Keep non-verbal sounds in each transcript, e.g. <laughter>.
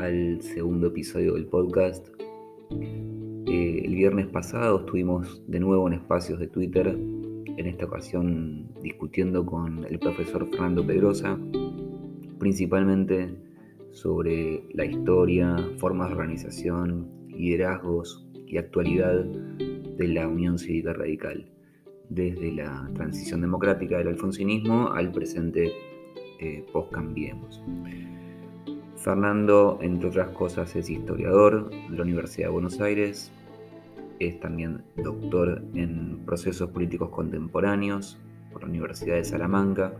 al segundo episodio del podcast. Eh, el viernes pasado estuvimos de nuevo en espacios de Twitter, en esta ocasión discutiendo con el profesor Fernando Pedrosa, principalmente sobre la historia, formas de organización, liderazgos y actualidad de la Unión Cívica Radical, desde la transición democrática del alfonsinismo al presente eh, post-cambiemos. Fernando, entre otras cosas, es historiador de la Universidad de Buenos Aires, es también doctor en procesos políticos contemporáneos por la Universidad de Salamanca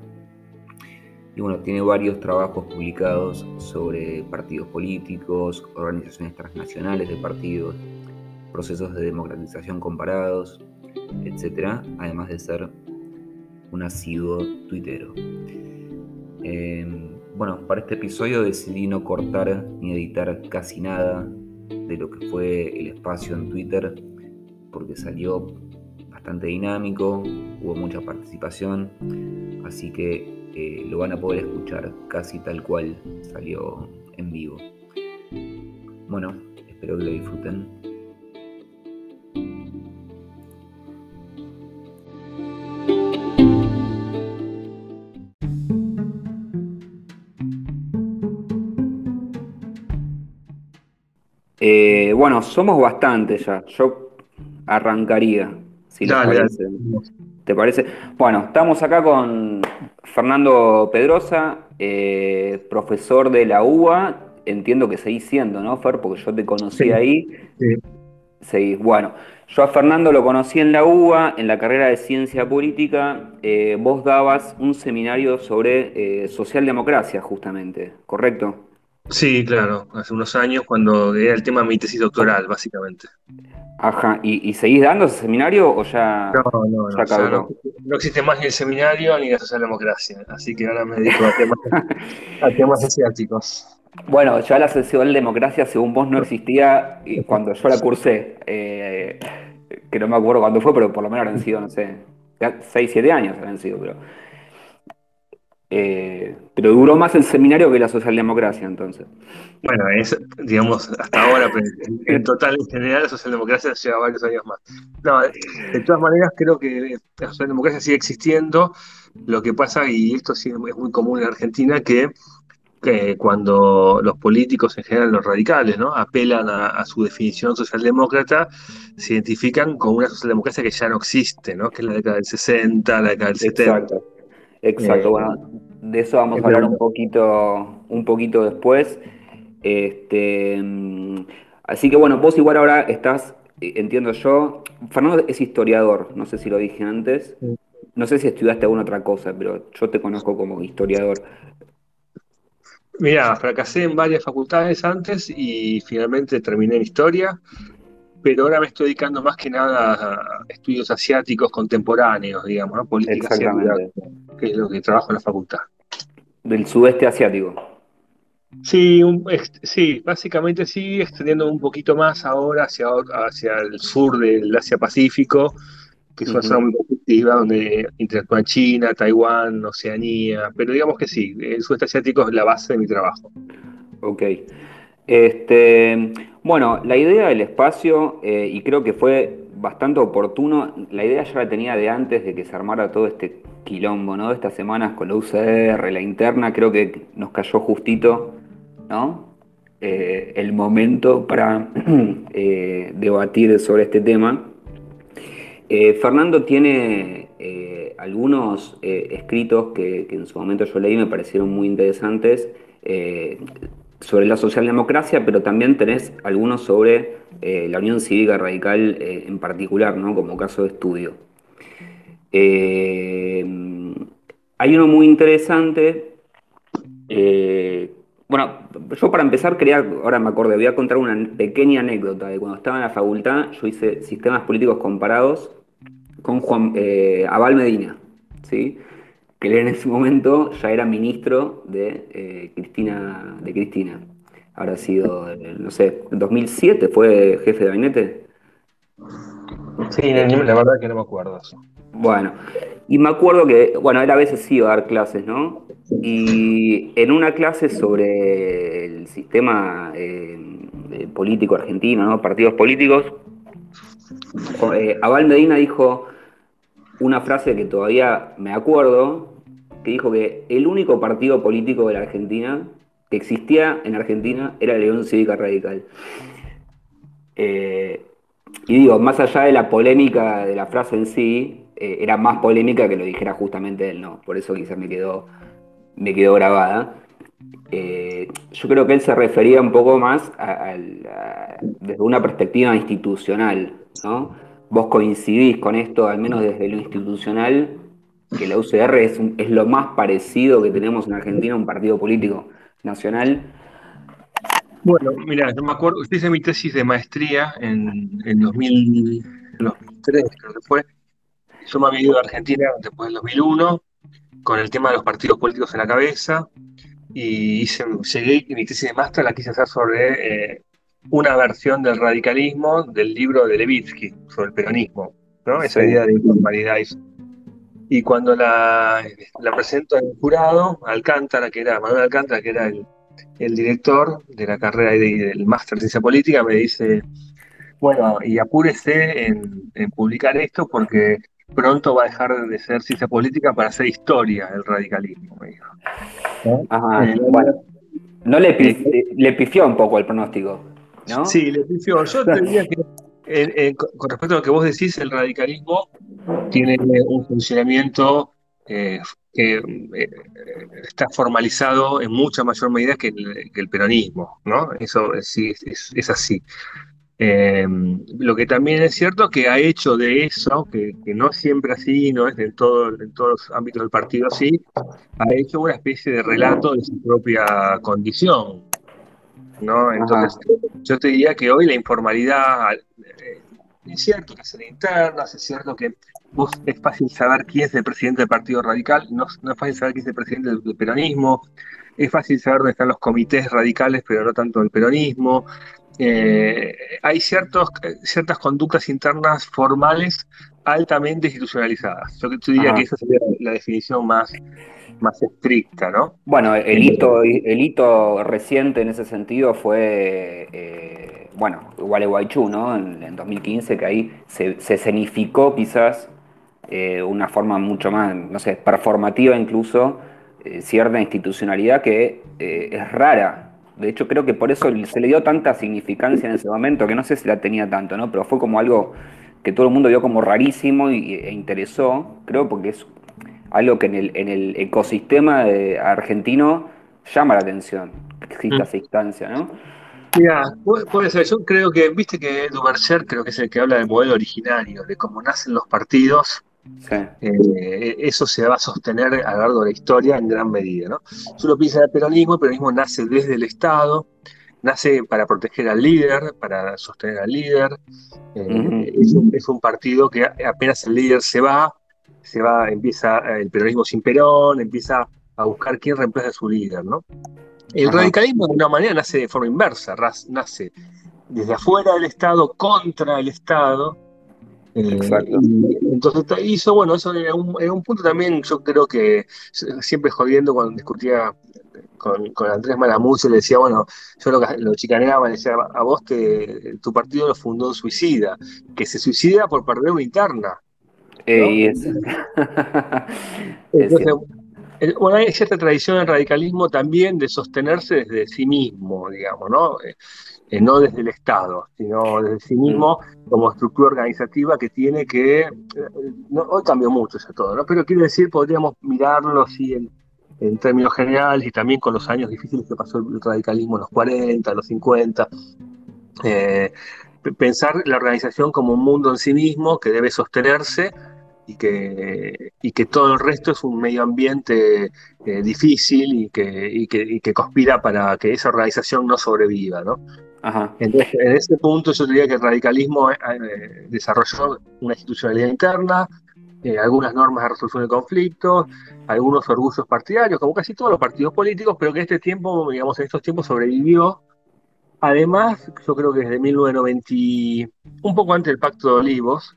y bueno, tiene varios trabajos publicados sobre partidos políticos, organizaciones transnacionales de partidos, procesos de democratización comparados, etc. Además de ser un asiduo tuitero. Em, bueno, para este episodio decidí no cortar ni editar casi nada de lo que fue el espacio en Twitter, porque salió bastante dinámico, hubo mucha participación, así que eh, lo van a poder escuchar casi tal cual salió en vivo. Bueno, espero que lo disfruten. Eh, bueno, somos bastantes ya. Yo arrancaría, si les parece. ¿Te parece? Bueno, estamos acá con Fernando Pedrosa, eh, profesor de la UBA. Entiendo que seguís siendo, ¿no, Fer? Porque yo te conocí ahí. Sí. Seguís. Bueno, yo a Fernando lo conocí en la UBA, en la carrera de Ciencia Política. Eh, vos dabas un seminario sobre socialdemocracia, justamente, ¿correcto? Sí, claro, hace unos años cuando era el tema de mi tesis doctoral, básicamente. Ajá, ¿y, seguís dando ese seminario o ya, no, no, no, no, existe más ni el seminario ni la socialdemocracia, así que ahora me dedico a <laughs> temas, a temas asiáticos. Bueno, ya la socialdemocracia, según vos, no existía cuando yo la cursé, eh, que no me acuerdo cuándo fue, pero por lo menos han sido, no sé, 6, 7 años han sido, pero eh, pero duró más el seminario que la socialdemocracia, entonces. Bueno, es, digamos, hasta ahora, pero en total, en general, la socialdemocracia lleva varios años más. No, de todas maneras, creo que la socialdemocracia sigue existiendo. Lo que pasa, y esto sí es muy común en Argentina, que, cuando los políticos, en general los radicales, ¿no? apelan a, su definición socialdemócrata, se identifican con una socialdemocracia que ya no existe, ¿no? que es la década del 60, la década del 70. Exacto, bueno, de eso vamos a hablar un poquito, un poquito después. Este, mm, así que bueno, vos igual ahora estás, eh, entiendo yo, Fernando es historiador, no sé si lo dije antes, no sé si estudiaste alguna otra cosa, pero yo te conozco como historiador. Mira, fracasé en varias facultades antes y finalmente terminé en historia pero ahora me estoy dedicando más que nada a estudios asiáticos contemporáneos, digamos, ¿no? política asiática, que es lo que trabajo en la facultad. Del sudeste asiático. Sí, sí, básicamente sí, extendiendo un poquito más ahora hacia, hacia el sur del Asia-Pacífico, que es una zona muy competitiva donde interactúan China, Taiwán, Oceanía, pero digamos que sí, el sudeste asiático es la base de mi trabajo. Ok. Este, bueno, la idea del espacio, eh, y creo que fue bastante oportuno, la idea ya la tenía de antes de que se armara todo este quilombo, ¿no? De estas semanas con la UCR, la interna, creo que nos cayó justito, ¿no? Eh, el momento para <clears throat> eh, debatir sobre este tema. Fernando tiene algunos escritos que, en su momento yo leí, me parecieron muy interesantes sobre la socialdemocracia, pero también tenés algunos sobre eh, la Unión Cívica Radical eh, en particular, ¿no? como caso de estudio. Eh, hay uno muy interesante. bueno, yo para empezar quería, ahora me acordé, voy a contar una pequeña anécdota de cuando estaba en la facultad, yo hice sistemas políticos comparados con Juan Abal Medina, ¿sí? Que él en ese momento ya era ministro de, eh, Cristina, de Cristina. Habrá sido, no sé, en 2007 fue jefe de gabinete. Sí, la verdad que no me acuerdo. Bueno, y me acuerdo que, bueno, él a veces sí iba a dar clases, ¿no? Y en una clase sobre el sistema eh, político argentino, ¿no? Partidos políticos, eh, Abal Medina dijo una frase que todavía me acuerdo, que dijo que el único partido político de la Argentina que existía en Argentina era Unión Cívica Radical. Eh, y digo, más allá de la polémica de la frase en sí, eh, era más polémica que lo dijera justamente él, ¿no? Por eso quizás me quedó, me quedó grabada. Eh, yo creo que él se refería un poco más desde una perspectiva institucional, ¿no? Vos coincidís con esto, al menos desde lo institucional, que la UCR es, es lo más parecido que tenemos en Argentina a un partido político nacional. Bueno, mira, yo me acuerdo, hice mi tesis de maestría en, en 2003, creo que fue. Yo me había ido a Argentina después del 2001 con el tema de los partidos políticos en la cabeza y hice, llegué mi tesis de máster la quise hacer sobre eh, una versión del radicalismo del libro de Levitsky sobre el peronismo, ¿no? Esa idea de informalidad. Y cuando la, la presento en el jurado, Alcántara, que era Manuel Alcántara, que era el, el director de la carrera y del máster de ciencia política, me dice, bueno, y apúrese en, en publicar esto porque pronto va a dejar de ser ciencia política para hacer historia el radicalismo, me dijo. Ajá, eh, bueno, no le, eh, le pifió un poco el pronóstico, ¿no? Sí, le pifió. Yo te diría que eh, con respecto a lo que vos decís, el radicalismo tiene un funcionamiento que está formalizado en mucha mayor medida que el, peronismo, ¿no? Eso sí es así. Eh, lo que también es cierto que ha hecho de eso, que, no es siempre así, no es en, todo, todos los ámbitos del partido así, ha hecho una especie de relato de su propia condición. ¿No? Entonces, yo te diría que hoy la informalidad, eh, es cierto que es en internas, es cierto que vos es fácil saber quién es el presidente del Partido Radical, no, no es fácil saber quién es el presidente del peronismo, es fácil saber dónde están los comités radicales, pero no tanto el peronismo. Eh, hay ciertos, ciertas conductas internas formales altamente institucionalizadas. Yo, diría que esa sería la definición más, más estricta, ¿no? Bueno, el hito, el hito reciente en ese sentido fue, eh, bueno, Gualeguaychú, ¿no? En, 2015, que ahí se, se escenificó quizás eh, una forma mucho más, no sé, performativa incluso, eh, cierta institucionalidad que es rara de hecho, creo que por eso se le dio tanta significancia en ese momento, que no sé si la tenía tanto, ¿no? Pero fue como algo que todo el mundo vio como rarísimo y, e interesó, creo, porque es algo que en el, en el ecosistema argentino llama la atención, que exista mm. esa instancia, ¿no? Mira, puede ser. Yo creo que, viste que Duverger creo que es el que habla del modelo originario, de cómo nacen los partidos eh, eso se va a sostener a lo largo de la historia en gran medida. ¿no? Uno piensa en el peronismo, el peronismo nace desde el Estado, nace para proteger al líder, para sostener al líder. Eh, es, un, partido que apenas el líder se va, se va, empieza el peronismo sin Perón, empieza a buscar quién reemplaza a su líder. ¿no? El radicalismo de una manera nace de forma inversa, nace desde afuera del Estado contra el Estado Exacto. Eh, entonces hizo, bueno, eso en un, punto también yo creo que siempre jodiendo cuando discutía con, Andrés Malamuz, le decía, bueno, yo lo, lo chicaneaba, le decía, a vos te, tu partido lo fundó un suicida, que se suicida por perder una interna. Entonces, <laughs> bueno, hay cierta tradición en radicalismo también de sostenerse desde sí mismo, digamos, ¿no? Eh, no desde el Estado, sino desde sí mismo como estructura organizativa que tiene que, eh, hoy cambió mucho eso todo, ¿no? pero quiero decir, podríamos mirarlo así en, términos generales y también con los años difíciles que pasó el radicalismo en los 40, en los 50, eh, pensar la organización como un mundo en sí mismo que debe sostenerse y que, y que todo el resto es un medio ambiente difícil y que, y que, y que conspira para que esa organización no sobreviva, ¿no? Entonces, en ese punto yo diría que el radicalismo eh, eh, desarrolló una institucionalidad interna, eh, algunas normas de resolución de conflictos, algunos orgullos partidarios, como casi todos los partidos políticos, pero que en este tiempo, digamos, en estos tiempos sobrevivió. Además, yo creo que desde 1990, un poco antes del Pacto de Olivos,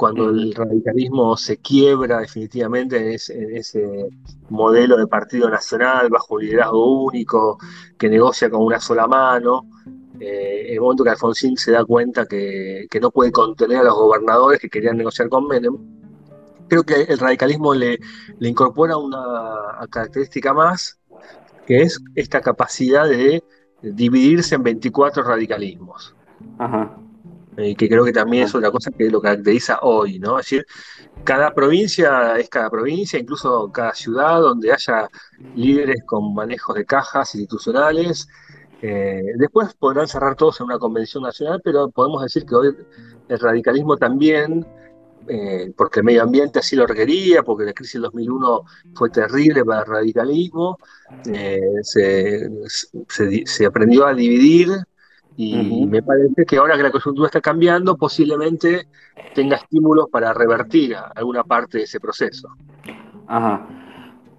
cuando el radicalismo se quiebra definitivamente en ese, modelo de partido nacional bajo liderazgo único, que negocia con una sola mano, eh, el momento que Alfonsín se da cuenta que, no puede contener a los gobernadores que querían negociar con Menem, creo que el radicalismo le, incorpora una característica más, que es esta capacidad de dividirse en 24 radicalismos. Ajá. Eh, que creo que también es otra cosa que lo caracteriza hoy, ¿no? Es decir, cada provincia es cada provincia, incluso cada ciudad donde haya líderes con manejos de cajas institucionales. Eh, después podrán cerrar todos en una convención nacional, pero podemos decir que hoy el radicalismo también, eh, porque el medio ambiente así lo requería, porque la crisis del 2001 fue terrible para el radicalismo, se, se aprendió a dividir y me parece que ahora que la coyuntura está cambiando, posiblemente tenga estímulos para revertir alguna parte de ese proceso. Ajá.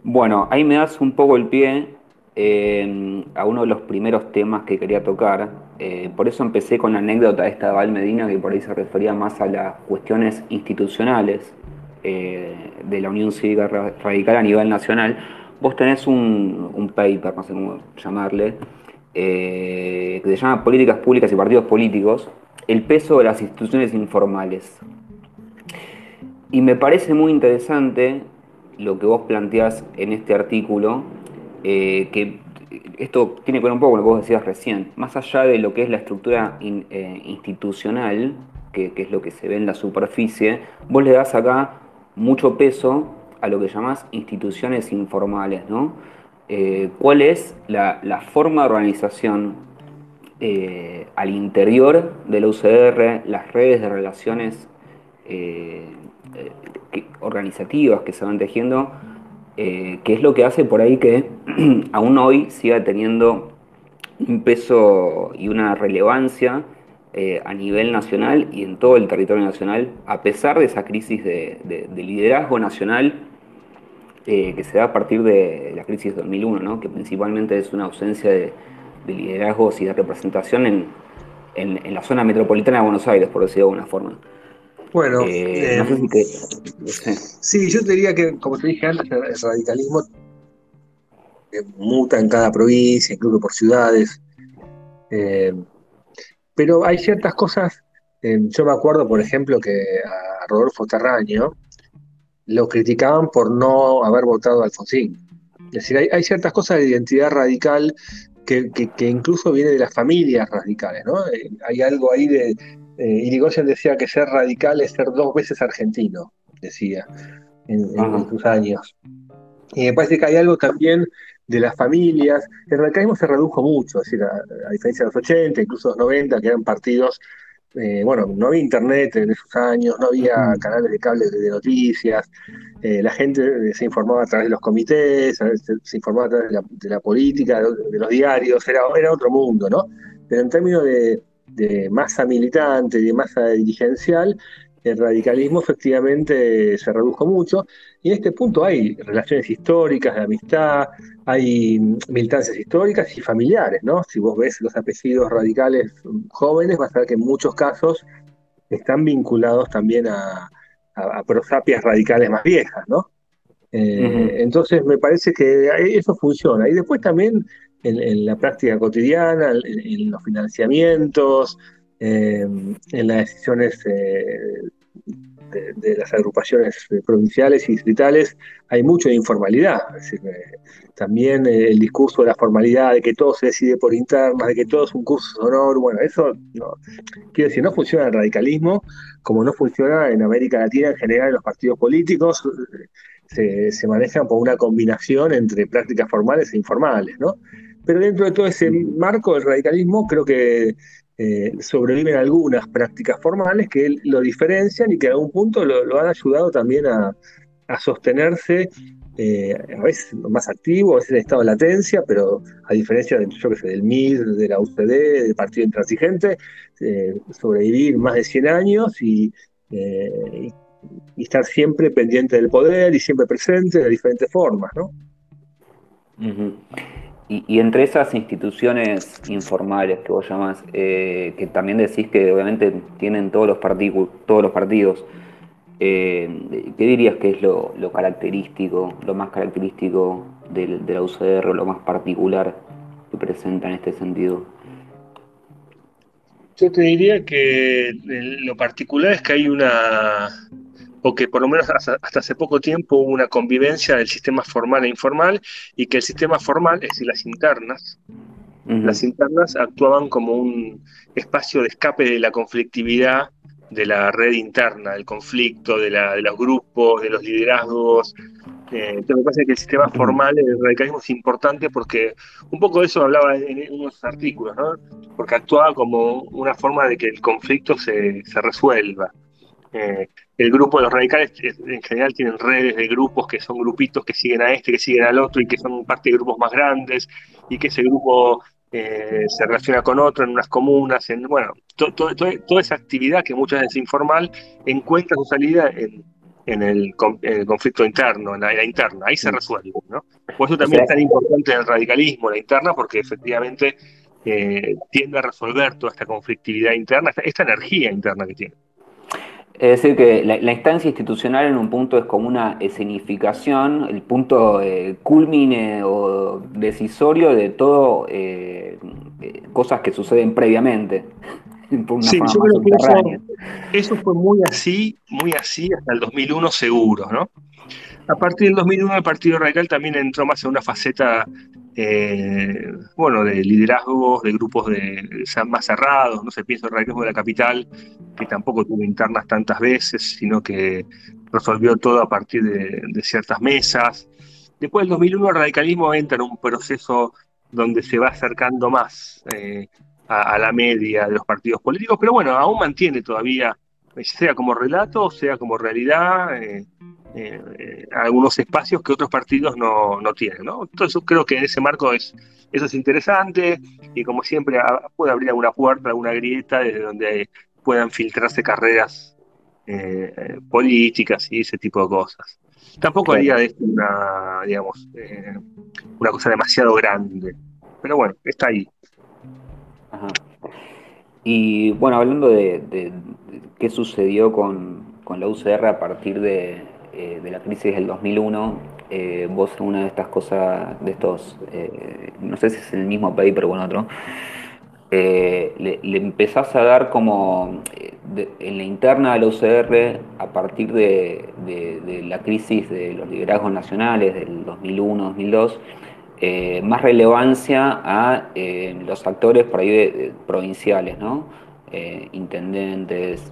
Bueno, ahí me das un poco el pie eh, a uno de los primeros temas que quería tocar. Eh, por eso empecé con la anécdota de esta de Val Medina, que por ahí se refería más a las cuestiones institucionales eh, de la Unión Cívica Radical a nivel nacional. Vos tenés un, un paper, no sé cómo llamarle, eh, que se llama Políticas Públicas y Partidos Políticos, el peso de las instituciones informales. Y me parece muy interesante lo que vos planteás en este artículo, eh, que esto tiene que ver un poco con lo que vos decías recién, más allá de lo que es la estructura eh, institucional, que, es lo que se ve en la superficie, vos le das acá mucho peso a lo que llamás instituciones informales, ¿no? Eh, cuál es la, forma de organización al interior de la UCR, las redes de relaciones organizativas que se van tejiendo, que es lo que hace por ahí que <clears throat> aún hoy siga teniendo un peso y una relevancia a nivel nacional y en todo el territorio nacional, a pesar de esa crisis de liderazgo nacional eh, que se da a partir de la crisis de 2001, ¿no? que principalmente es una ausencia de, liderazgos y de representación en, en, la zona metropolitana de Buenos Aires, por decirlo de alguna forma. Bueno, eh, eh, sí, yo diría que, como te dije antes, el radicalismo muta en cada provincia, incluso por ciudades. pero hay ciertas cosas, yo me acuerdo, por ejemplo, que a Rodolfo Terraño, lo criticaban por no haber votado a Alfonsín. Es decir, hay, ciertas cosas de identidad radical que, incluso viene de las familias radicales, ¿no? Eh, hay algo ahí de... Eh, Irigoyen decía que ser radical es ser dos veces argentino, decía, en, sus años. Y me parece que hay algo también de las familias. El radicalismo se redujo mucho, es decir, a, a diferencia de los 80, incluso los 90, que eran partidos eh, bueno, no había internet en esos años, no había canales de cable de noticias, eh, la gente eh, se informaba a través de los comités, se, informaba a través de la, política, de, los diarios, era, era, otro mundo, ¿no? Pero en términos de, de masa militante, de masa dirigencial, el radicalismo efectivamente se redujo mucho y en este punto hay relaciones históricas de amistad, hay militancias históricas y familiares, ¿no? Si vos ves los apellidos radicales jóvenes, vas a ver que en muchos casos están vinculados también a, prosapias radicales más viejas, ¿no? Eh, entonces me parece que eso funciona. Y después también en, la práctica cotidiana, en los financiamientos, eh, en las decisiones eh, de, las agrupaciones provinciales y distritales hay mucha informalidad. también eh, el discurso de la formalidad, de que todo se decide por internas, de que todo es un curso de honor, bueno, eso no, quiero decir, no funciona el radicalismo como no funciona en América Latina en general en los partidos políticos. Se manejan por una combinación entre prácticas formales e informales, ¿no? Pero dentro de todo ese marco del radicalismo, creo que eh, sobreviven algunas prácticas formales que lo diferencian y que a algún punto lo, han ayudado también a, sostenerse, eh, a veces más activo, a veces en estado de latencia, pero a diferencia de, yo que sé, del MID, de la UCD, del Partido Intransigente, eh, sobrevivir más de 100 años y, estar siempre pendiente del poder y siempre presente de diferentes formas, ¿no? Y, entre esas instituciones informales que vos llamás, eh, que también decís que obviamente tienen todos los, todos los partidos, Eh, ¿Qué dirías que es lo, característico, lo más característico de, de la UCR, lo más particular que presenta en este sentido? Yo te diría que lo particular es que hay una, o que por lo menos hasta, hace poco tiempo hubo una convivencia del sistema formal e informal y que el sistema formal, es decir, las internas, las internas actuaban como un espacio de escape de la conflictividad de la red interna, del conflicto, de, la, de los grupos, de los liderazgos. Eh, entonces me parece que el sistema formal del radicalismo es importante porque un poco de eso hablaba en, unos artículos, ¿no? porque actuaba como una forma de que el conflicto se, se resuelva. Eh, el grupo de los radicales en general tienen redes de grupos que son grupitos que siguen a este, que siguen al otro y que son parte de grupos más grandes y que ese grupo eh, se relaciona con otro en unas comunas, en, bueno, toda esa actividad que muchas veces es informal encuentra su salida en, el, conflicto interno, en la, interna, ahí se mm. resuelve, ¿no? Por eso también es tan importante el radicalismo, la interna, porque efectivamente eh, tiende a resolver toda esta conflictividad interna, esta energía interna que tiene. Es decir, que la, instancia institucional en un punto es como una escenificación, el punto eh, culmine o decisorio de todo eh, eh, cosas que suceden previamente. <laughs> sí, yo creo que eso, fue muy así, muy así hasta el 2001 seguro, ¿no? A partir del 2001 el Partido Radical también entró más en una faceta eh, bueno, de liderazgos, de grupos de, más cerrados, no se piensa en el radicalismo de la capital, que tampoco tuvo internas tantas veces, sino que resolvió todo a partir de, ciertas mesas. Después del 2001 el radicalismo entra en un proceso donde se va acercando más eh, a, la media de los partidos políticos, pero bueno, aún mantiene todavía, sea como relato, sea como realidad, eh, eh, algunos espacios que otros partidos no, tienen. ¿no? Entonces creo que en ese marco es, eso es interesante y como siempre puede abrir alguna puerta, alguna grieta desde donde puedan filtrarse carreras eh, políticas y ese tipo de cosas. Tampoco haría de esto una, digamos, eh, una cosa demasiado grande, pero bueno, está ahí. Y bueno, hablando de, qué sucedió con, con la UCR a partir de, eh, de la crisis del 2001, eh, vos una de estas cosas, de estos, eh, no sé si es el mismo paper o en otro, le, empezás a dar como en la interna de la UCR, a partir de, la crisis de los liderazgos nacionales del 2001-2002, más relevancia a los actores por ahí provinciales, ¿no? intendentes,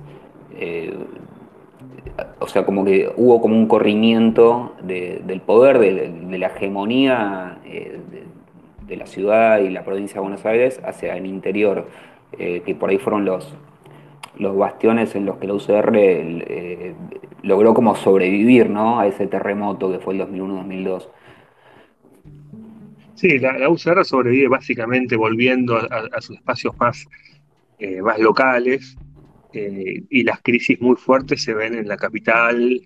o sea, como que hubo como un corrimiento del poder, de, la hegemonía eh, de, la ciudad y la provincia de Buenos Aires hacia el interior, eh, que por ahí fueron los, los bastiones en los que la UCR eh, logró como sobrevivir ¿no? a ese terremoto que fue el 2001-2002. Sí, la, UCR sobrevive básicamente volviendo a, sus espacios más, más locales, eh, y las crisis muy fuertes se ven en la capital,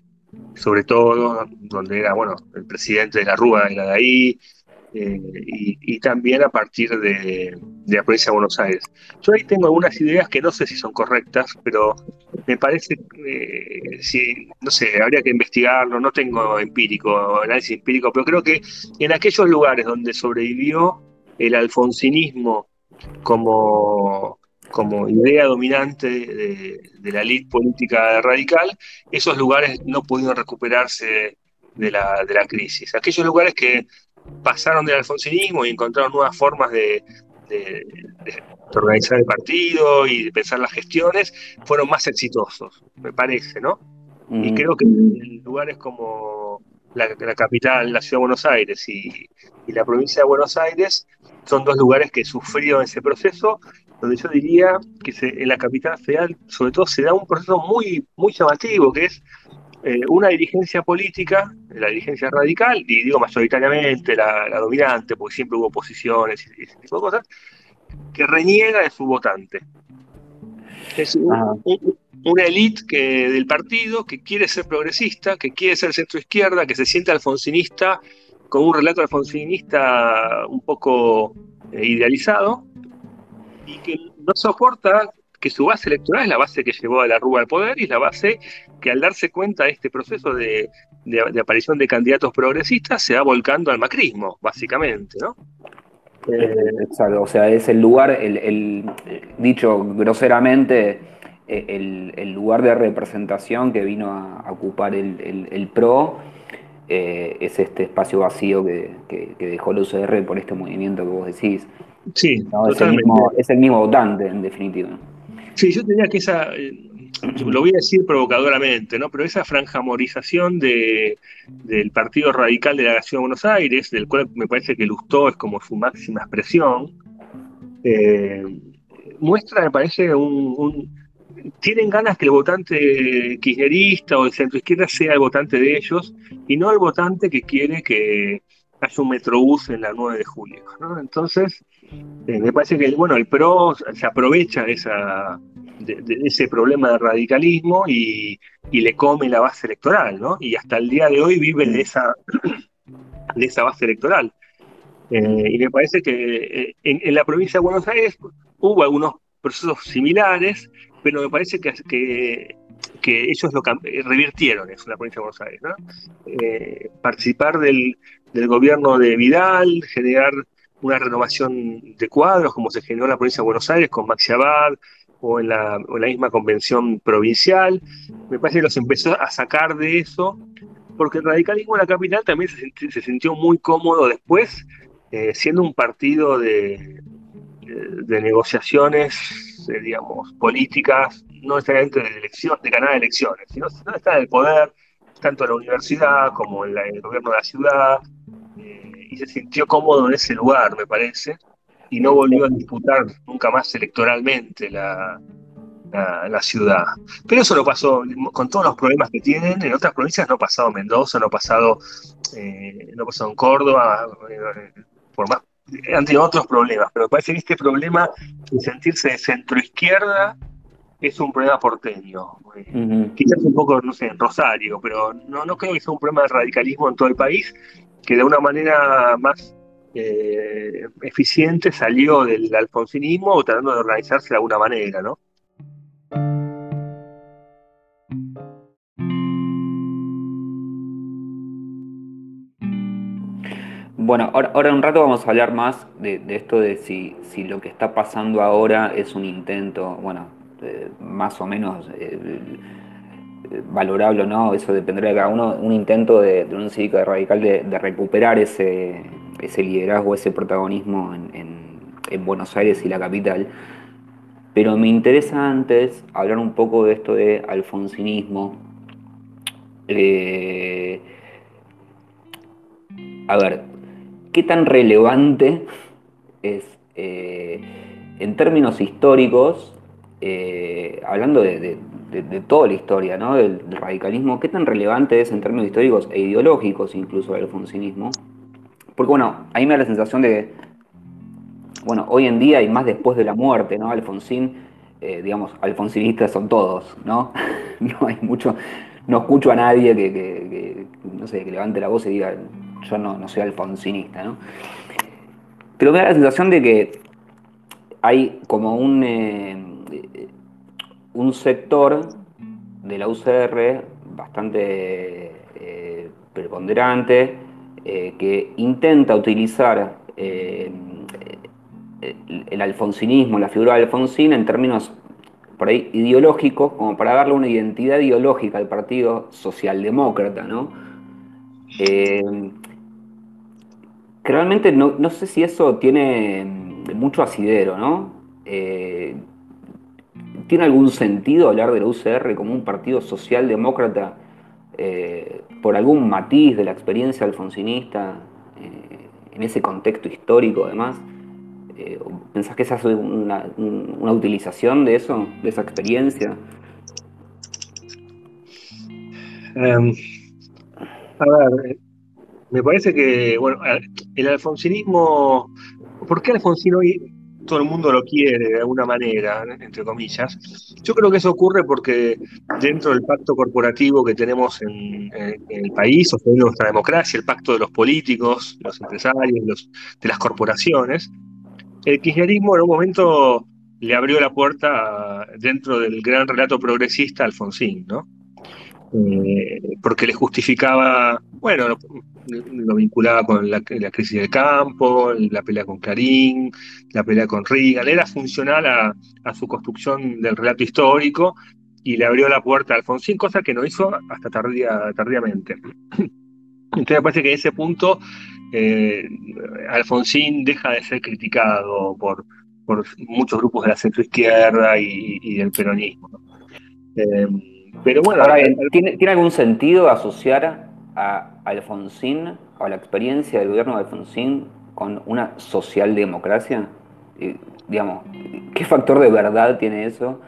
sobre todo, donde era, bueno, el presidente de la Rúa era de ahí, eh, y, también a partir de, la provincia de Buenos Aires. Yo ahí tengo algunas ideas que no sé si son correctas, pero me parece, eh, si, no sé, habría que investigarlo, no tengo empírico, análisis empírico, pero creo que en aquellos lugares donde sobrevivió el alfonsinismo como como idea dominante de, la élite política radical, esos lugares no pudieron recuperarse de la, crisis. Aquellos lugares que pasaron del alfonsinismo y encontraron nuevas formas de, organizar el partido y de pensar las gestiones, fueron más exitosos, me parece, ¿no? Y mm. creo que en lugares como la, capital, la ciudad de Buenos Aires y, y, la provincia de Buenos Aires, son dos lugares que sufrieron ese proceso donde yo diría que en la capital federal, sobre todo, se da un proceso muy, muy llamativo, que es eh, una dirigencia política, la dirigencia radical, y digo mayoritariamente la, dominante, porque siempre hubo oposiciones y, ese tipo de cosas, que reniega de su votante. Es una élite que, del partido que quiere ser progresista, que quiere ser centro izquierda, que se siente alfonsinista, con un relato alfonsinista un poco eh, idealizado, y que no soporta que su base electoral es la base que llevó a la Rúa al poder y es la base que al darse cuenta de este proceso de, aparición de candidatos progresistas se va volcando al macrismo, básicamente, ¿no? Eh, exacto, o sea, es el lugar, el, dicho groseramente, eh, el, lugar de representación que vino a, ocupar el, PRO eh, es este espacio vacío que, dejó el UCR por este movimiento que vos decís. Sí, es, el mismo, es el mismo votante, en definitiva. Sí, yo tenía que esa, lo voy a decir provocadoramente, ¿no? Pero esa franjamorización de, del Partido Radical de la Nación de Buenos Aires, del cual me parece que Lustó es como su máxima expresión, eh, muestra, me parece, un, tienen ganas que el votante kirchnerista o de centro izquierda sea el votante de ellos y no el votante que quiere que haya un metrobús en la 9 de julio. Entonces, eh, me parece que bueno, el PRO se aprovecha de, esa, ese problema de radicalismo y, le come la base electoral, ¿no? Y hasta el día de hoy vive de esa, <clears throat> de esa base electoral. Eh, y me parece que eh, en, la provincia de Buenos Aires hubo algunos procesos similares, pero me parece que, que, ellos lo revirtieron eso en la provincia de Buenos Aires. ¿no? participar del, del gobierno de Vidal, generar una renovación de cuadros, como se generó en la provincia de Buenos Aires con Maxi Abad o en la, misma convención provincial. Me parece que los empezó a sacar de eso, porque el radicalismo en la capital también se, sintió muy cómodo después, eh, siendo un partido de, de, negociaciones, eh, digamos, políticas, no necesariamente de elección, de ganar elecciones, sino, sino está en el poder, tanto en la universidad como en, en el gobierno de la ciudad, y se sintió cómodo en ese lugar, me parece, y no volvió a disputar nunca más electoralmente la, la, ciudad. Pero eso no pasó, con todos los problemas que tienen, en otras provincias no ha pasado en Mendoza, no ha pasado, eh, no ha pasado en Córdoba, eh, por más, han tenido otros problemas, pero me parece que este problema de sentirse de centro izquierda es un problema porteño. Quizás un poco, no sé, en Rosario, pero no, no creo que sea un problema de radicalismo en todo el país, que de una manera más eh, eficiente salió del alfonsinismo tratando de organizarse de alguna manera, ¿no? Bueno, ahora, en un rato vamos a hablar más de, esto de si, si, lo que está pasando ahora es un intento, bueno, eh, más o menos eh, valorable o no, eso dependerá de cada uno, un intento de, un cívico radical de, recuperar ese, ese, liderazgo, ese protagonismo en, Buenos Aires y la capital. Pero me interesa antes hablar un poco de esto de alfonsinismo. Eh, a ver, ¿qué tan relevante es en términos históricos, eh, hablando de, toda la historia, ¿no? Del, radicalismo, qué tan relevante es en términos históricos e ideológicos incluso el alfonsinismo. Porque bueno, a mí me da la sensación de bueno, hoy en día y más después de la muerte, ¿no? Alfonsín, eh, digamos, alfonsinistas son todos, ¿no? <laughs> no hay mucho, no escucho a nadie que, no sé, que levante la voz y diga, yo no, no soy alfonsinista, ¿no? Pero me da la sensación de que hay como un... Eh, un sector de la UCR bastante eh, preponderante eh, que intenta utilizar eh, el alfonsinismo, la figura de Alfonsín en términos por ahí ideológicos, como para darle una identidad ideológica al Partido Socialdemócrata, ¿no? realmente no, no, sé si eso tiene mucho asidero, ¿no? ¿Tiene algún sentido hablar de la UCR como un partido socialdemócrata eh, por algún matiz de la experiencia alfonsinista eh, en ese contexto histórico además? Eh, ¿Pensás que esa es una, utilización de eso, de esa experiencia? Em, a ver, me parece que, bueno, el alfonsinismo, ¿por qué Alfonsín hoy todo el mundo lo quiere de alguna manera, entre comillas. Yo creo que eso ocurre porque dentro del pacto corporativo que tenemos en, el país, o en nuestra democracia, el pacto de los políticos, los empresarios, de las corporaciones, el kirchnerismo en un momento le abrió la puerta dentro del gran relato progresista Alfonsín, ¿no? Eh, porque le justificaba, bueno, lo, vinculaba con la, crisis del campo, la pelea con Clarín, la pelea con Reagan, era funcional a, su construcción del relato histórico y le abrió la puerta a Alfonsín, cosa que no hizo hasta tardía, tardíamente. <clears throat> Entonces me parece que en ese punto eh, Alfonsín deja de ser criticado por, por muchos grupos de la centroizquierda y, y del peronismo. Eh, pero bueno. ¿tiene, ¿tiene, algún sentido asociar a Alfonsín, a la experiencia del gobierno de Alfonsín, con una socialdemocracia? digamos, ¿qué factor de verdad tiene eso?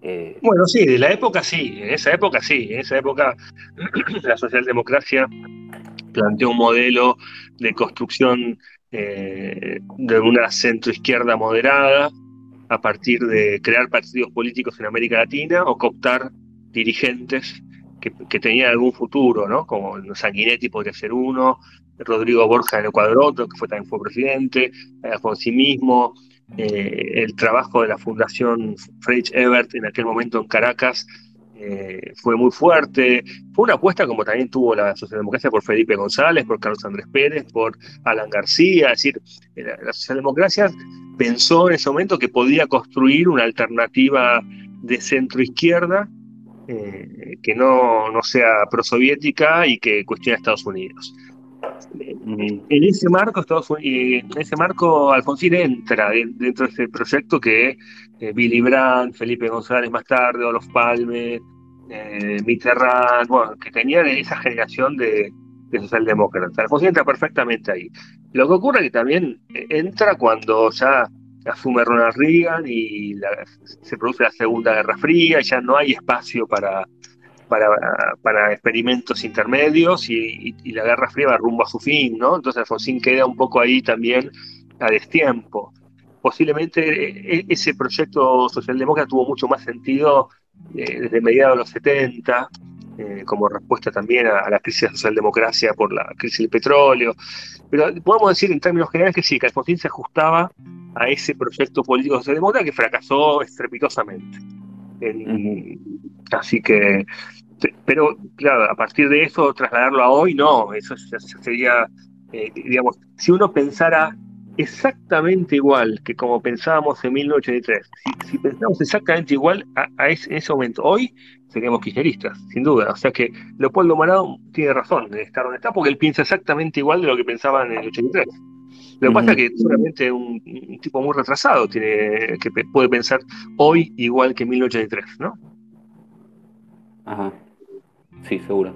Eh, bueno, sí, de la época sí, en esa época sí, en esa época <clears throat> la socialdemocracia planteó un modelo de construcción eh, de una centroizquierda moderada a partir de crear partidos políticos en América Latina o cooptar dirigentes que, tenían algún futuro, ¿no? Como Sanguinetti podría ser uno, Rodrigo Borja en Ecuador otro, que fue, también fue presidente, Alfonsín mismo, eh, el trabajo de la Fundación Freich Ebert en aquel momento en Caracas eh, fue muy fuerte. Fue una apuesta como también tuvo la socialdemocracia por Felipe González, por Carlos Andrés Pérez, por Alan García. Es decir, la socialdemocracia pensó en ese momento que podía construir una alternativa de centro izquierda eh, que no, no sea prosoviética y que cuestione a Estados Unidos. En ese marco, Unidos, en ese marco, Alfonsín entra dentro de ese proyecto que eh, Billy Brandt, Felipe González más tarde, Olof Palme, eh, Mitterrand, bueno, que tenían esa generación de, de socialdemócratas. Alfonsín entra perfectamente ahí. Lo que ocurre es que también entra cuando ya asume Ronald Reagan y se produce la Segunda Guerra Fría, ya no hay espacio para, para, experimentos intermedios y, la Guerra Fría va rumbo a su fin, ¿no? Entonces Alfonsín queda un poco ahí también a destiempo. Posiblemente e, e, ese proyecto socialdemócrata tuvo mucho más sentido eh, desde mediados de los 70, eh, como respuesta también a, la crisis de la socialdemocracia por la crisis del petróleo. Pero podemos decir en términos generales que sí, que Alfonsín se ajustaba a ese proyecto político socialdemócrata que fracasó estrepitosamente. Así que, pero claro, a partir de eso, trasladarlo a hoy, no, eso sería, eh, digamos, si uno pensara exactamente igual que como pensábamos en 1983, si, pensamos exactamente igual a, ese, en ese momento, hoy seríamos kirchneristas, sin duda. O sea que Leopoldo Manado tiene razón de estar donde está, porque él piensa exactamente igual de lo que pensaba en el 83. Lo que pasa es que solamente un, un, tipo muy retrasado tiene que puede pensar hoy igual que en 1983, ¿no? Ajá. Sí, seguro.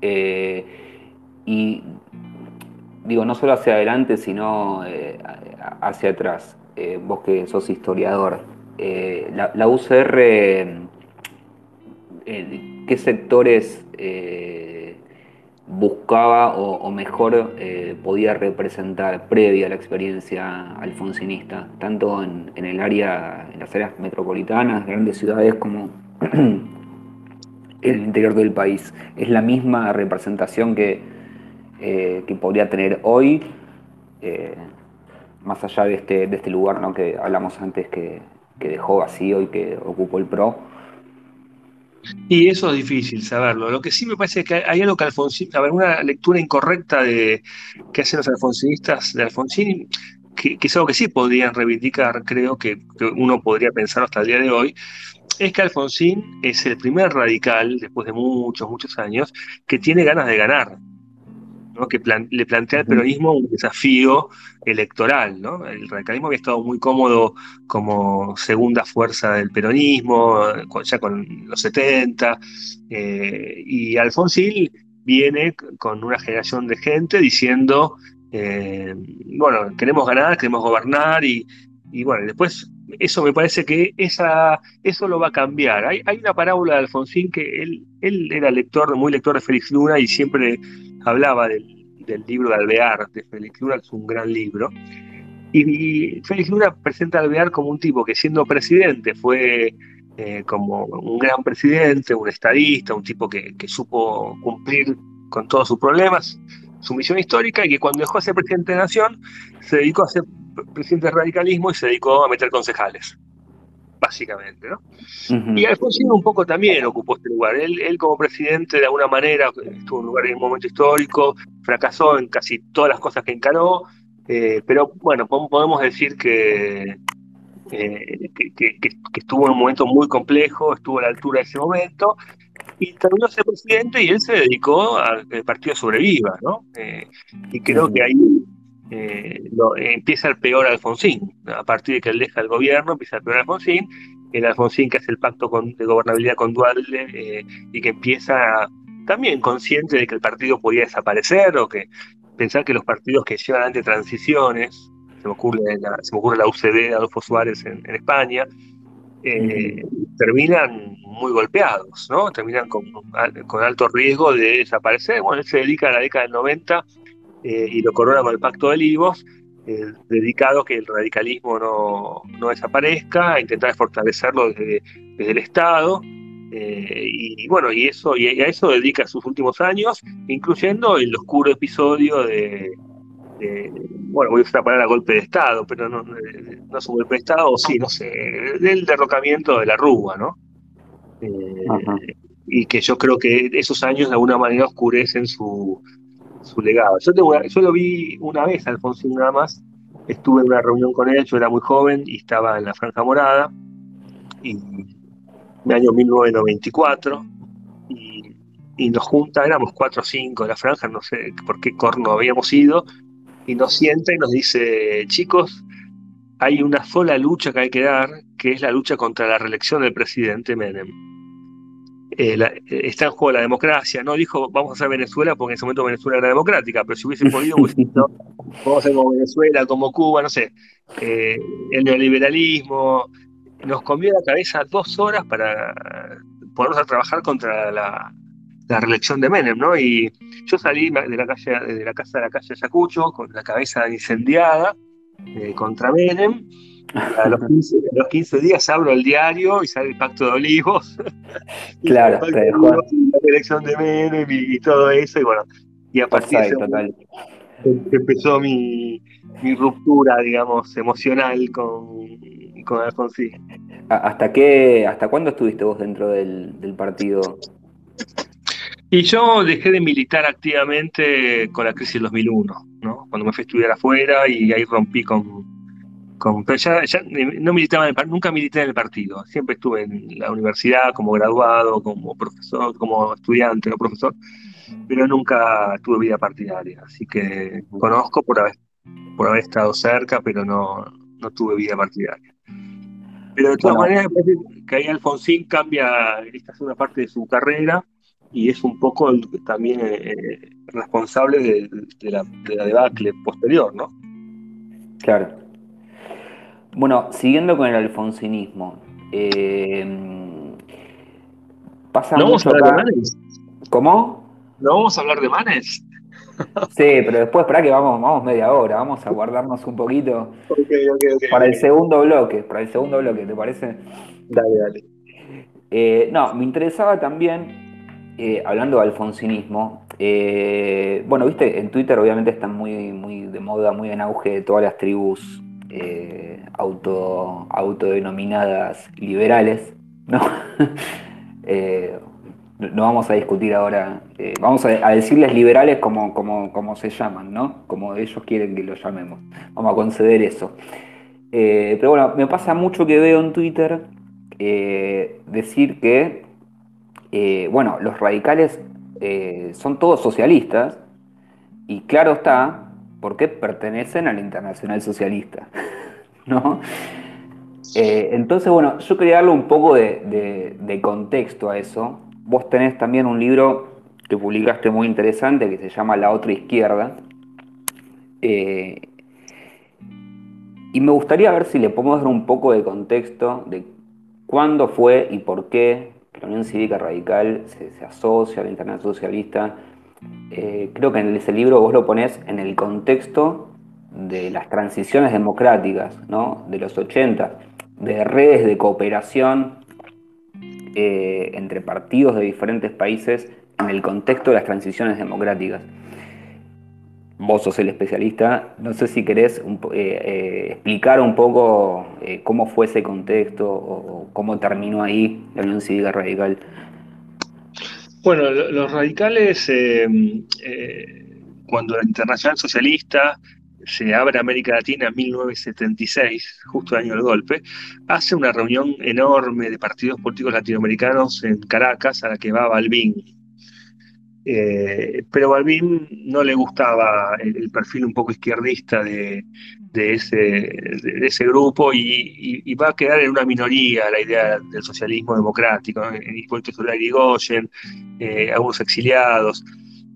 Eh, y digo, no solo hacia adelante, sino eh, hacia atrás. Eh, vos que sos historiador, la, UCR, ¿qué sectores buscaba o, mejor eh, podía representar previa a la experiencia alfonsinista, tanto en, el área, en las áreas metropolitanas, grandes ciudades, como <clears throat> el interior del país. Es la misma representación que, eh, que podría tener hoy, eh, más allá de este, de este lugar ¿no? que hablamos antes que, que dejó vacío y que ocupó el PRO y eso es difícil saberlo. Lo que sí me parece es que hay algo que Alfonsín, a ver, una lectura incorrecta de que hacen los alfonsinistas de Alfonsín, que, es algo que sí podrían reivindicar, creo que, uno podría pensar hasta el día de hoy, es que Alfonsín es el primer radical, después de muchos, muchos años, que tiene ganas de ganar que le plantea al peronismo un desafío electoral. ¿no? El radicalismo había estado muy cómodo como segunda fuerza del peronismo, ya con los 70, eh, y Alfonsín viene con una generación de gente diciendo, eh, bueno, queremos ganar, queremos gobernar, y, bueno, después eso me parece que esa, eso lo va a cambiar. Hay, hay una parábola de Alfonsín que él, él era lector, muy lector de Félix Luna y siempre hablaba del, libro de Alvear, de Félix Luna, que es un gran libro. Y, Félix Luna presenta a Alvear como un tipo que siendo presidente fue eh, como un gran presidente, un estadista, un tipo que, supo cumplir con todos sus problemas, su misión histórica, y que cuando dejó de ser presidente de nación, se dedicó a ser presidente del radicalismo y se dedicó a meter concejales, básicamente, ¿no? Y Alfonsín un poco también ocupó este lugar. Él, él, como presidente, de alguna manera, estuvo en un lugar en un momento histórico, fracasó en casi todas las cosas que encaró, eh, pero bueno, podemos decir que, eh, que, estuvo en un momento muy complejo, estuvo a la altura de ese momento, y terminó ser presidente y él se dedicó a que el partido sobreviva, ¿no? Eh, y creo que ahí eh, empieza el peor Alfonsín. A partir de que él deja el gobierno, empieza el peor Alfonsín. El Alfonsín que hace el pacto de gobernabilidad con Dualde eh, y que empieza también consciente de que el partido podía desaparecer o que pensar que los partidos que llevan adelante transiciones, se me ocurre la, se me ocurre la UCD de Adolfo Suárez en, España, eh, terminan muy golpeados, ¿no? Terminan con, con, alto riesgo de desaparecer. Bueno, él se dedica a la década del 90 eh, y lo corona con el Pacto de Olivos, eh, dedicado a que el radicalismo no, no desaparezca, a intentar fortalecerlo desde, el Estado. Eh, y, bueno, y eso y a eso dedica sus últimos años, incluyendo el oscuro episodio de, bueno, voy a usar la palabra golpe de Estado, pero no, no es un golpe de Estado, o sí, no sé, del derrocamiento de la Rúa, ¿no? y que yo creo que esos años de alguna manera oscurecen su, su legado. Yo, yo lo vi una vez, Alfonsín nada más, estuve en una reunión con él, yo era muy joven y estaba en la Franja Morada, y en el año 1994, y, y nos junta, éramos cuatro o cinco de la Franja, no sé por qué corno habíamos ido, y nos sienta y nos dice, chicos, hay una sola lucha que hay que dar, que es la lucha contra la reelección del presidente Menem eh, eh, está en juego la democracia, no dijo vamos a hacer Venezuela porque en ese momento Venezuela era democrática, pero si hubiese podido, vamos a hacer como Venezuela, como Cuba, no sé, eh, el neoliberalismo, nos comió la cabeza dos horas para ponernos a trabajar contra la, reelección de Menem, ¿no? Y yo salí de la calle, de la casa de la calle Ayacucho con la cabeza incendiada contra Menem a los, 15, días abro el diario y sale el Pacto de Olivos. <laughs> claro, te dejó. La elección de Menem y, todo eso. Y bueno, y a partir de ese empezó mi, ruptura, digamos, emocional con, con Alfonsín. ¿Hasta qué, hasta cuándo estuviste vos dentro del, del partido? Y yo dejé de militar activamente con la crisis del 2001, ¿no? Cuando me fui a estudiar afuera y ahí rompí con, pero ya, no militaba en el, nunca milité en el partido, siempre estuve en la universidad como graduado, como profesor, como estudiante o profesor, pero nunca tuve vida partidaria, así que conozco por haber, por haber estado cerca, pero no, no tuve vida partidaria. Pero de todas maneras, me parece que ahí Alfonsín cambia esta segunda parte de su carrera y es un poco también eh, responsable de, la, de la debacle posterior, ¿no? Claro. Bueno, siguiendo con el alfonsinismo. Eh, pasa ¿No vamos a hablar de Manes? ¿Cómo? ¿No vamos a hablar de Manes? <laughs> Sí, pero después, para que vamos, vamos media hora, vamos a guardarnos un poquito para el segundo bloque, para el segundo bloque, ¿te parece? Dale, dale. Eh, no, me interesaba también, eh, hablando de alfonsinismo, bueno, viste, en Twitter obviamente están muy, muy de moda, muy en auge todas las tribus eh, auto, autodenominadas liberales, ¿no? <laughs> Eh, no vamos a discutir ahora, eh, vamos a, decirles liberales como, se llaman, ¿no? Como ellos quieren que lo llamemos. Vamos a conceder eso. pero bueno, me pasa mucho que veo en Twitter decir que, bueno, los radicales son todos socialistas y claro está, porque pertenecen a la Internacional Socialista. <laughs> ¿no? Eh, entonces, bueno, yo quería darle un poco de, contexto a eso. Vos tenés también un libro que publicaste muy interesante que se llama La otra izquierda. Eh, y me gustaría ver si le podemos dar un poco de contexto de cuándo fue y por qué la Unión Cívica Radical se, se asocia a la Internacional Socialista eh, creo que en ese libro vos lo ponés en el contexto de las transiciones democráticas, ¿no? de los 80, de redes de cooperación eh, entre partidos de diferentes países en el contexto de las transiciones democráticas. vos sos el especialista, no sé si querés explicar un poco cómo fue ese contexto o, cómo terminó ahí la Unión Cívica Radical. Bueno, los radicales, cuando la Internacional Socialista se abre América Latina en 1976, justo el año del golpe, hace una reunión enorme de partidos políticos latinoamericanos en Caracas a la que va Balbín. Eh, pero Balbín no le gustaba el, perfil un poco izquierdista de, ese, grupo y, va a quedar en una minoría la idea del socialismo democrático, ¿no? dispuesto a Irigoyen, eh, algunos exiliados.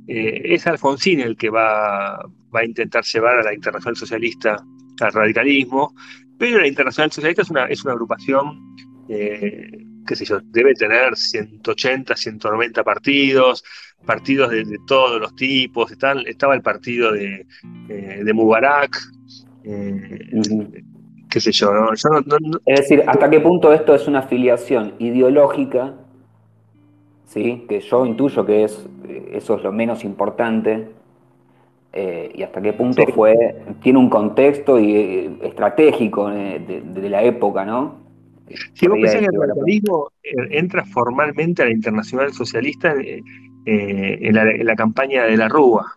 Eh, es Alfonsín el que va, a intentar llevar a la Internacional Socialista al radicalismo, pero la Internacional Socialista es una, es una agrupación, eh, qué sé yo, debe tener 180, 190 partidos, partidos de, todos los tipos, estaba el partido de, eh, de Mubarak, eh, qué sé yo, ¿no? Es decir, ¿hasta qué punto esto es una afiliación ideológica? ¿Sí? Que yo intuyo que es, eso es lo menos importante, eh, y hasta qué punto fue, tiene un contexto y, estratégico de, la época, ¿no? Si vos pensás que el radicalismo entra formalmente a la Internacional Socialista eh, en, la, campaña de la Rúa.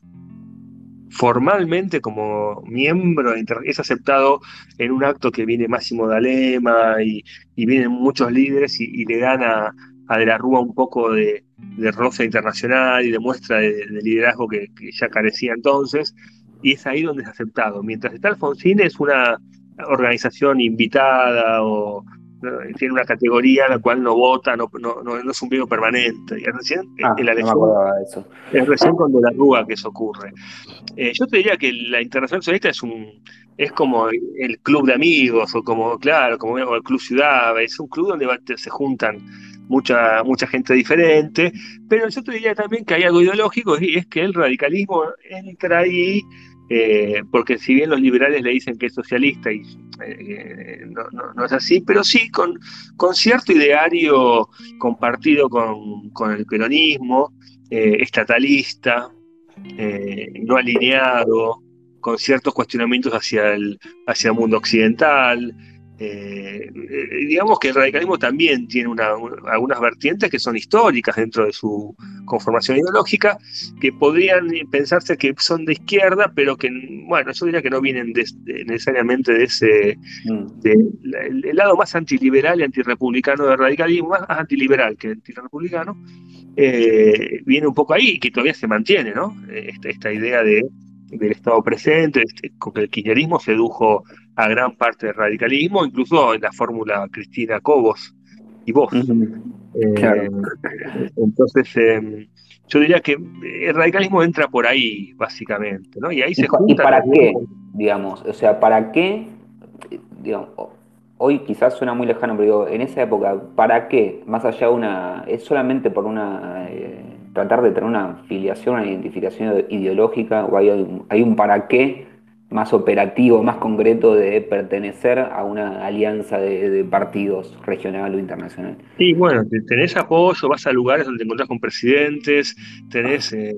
Formalmente como miembro es aceptado en un acto que viene Máximo D'Alema y, y vienen muchos líderes y, le dan a, a De la Rúa un poco de, de rosa internacional y de muestra de, liderazgo que, ya carecía entonces, y es ahí donde es aceptado. Mientras está Alfonsín es una organización invitada o tiene una categoría la cual no vota, no, no, es un vino permanente. Y recién, ah, en la eso. es recién cuando la Rúa que eso ocurre. Eh, yo te diría que la Internacional Socialista es un es como el club de amigos, o como, claro, como el club ciudad, es un club donde se juntan mucha, mucha gente diferente, pero yo te diría también que hay algo ideológico y es que el radicalismo entra ahí, eh, porque si bien los liberales le dicen que es socialista y eh, no, es así, pero sí con, cierto ideario compartido con, el peronismo, eh, estatalista, no alineado, con ciertos cuestionamientos hacia el, hacia el mundo occidental. Eh, eh, digamos que el radicalismo también tiene algunas vertientes que son históricas dentro de su conformación ideológica, que podrían pensarse que son de izquierda, pero que, bueno, yo diría que no vienen necesariamente de ese, mm. el, lado más antiliberal y antirrepublicano del radicalismo, más antiliberal que antirrepublicano, eh, viene un poco ahí, que todavía se mantiene, ¿no? esta idea de del Estado presente, este, con que el kirchnerismo sedujo a gran parte del radicalismo, incluso en la fórmula Cristina Cobos y vos. Eh, entonces, em, yo diría que el radicalismo entra por ahí, básicamente, ¿no? Y ahí se junta. ¿Y para qué? Digamos, o sea, ¿para qué? Digamos, hoy quizás suena muy lejano, pero digo, en esa época, ¿para qué? Más allá de una. ¿Es solamente por una. Eh, tratar de tener una filiación, una identificación ideológica, o hay un, hay un para qué más operativo, más concreto de pertenecer a una alianza de, partidos regional o internacional. Sí, bueno, tenés apoyo, vas a lugares donde te encontrás con presidentes, tenés, eh,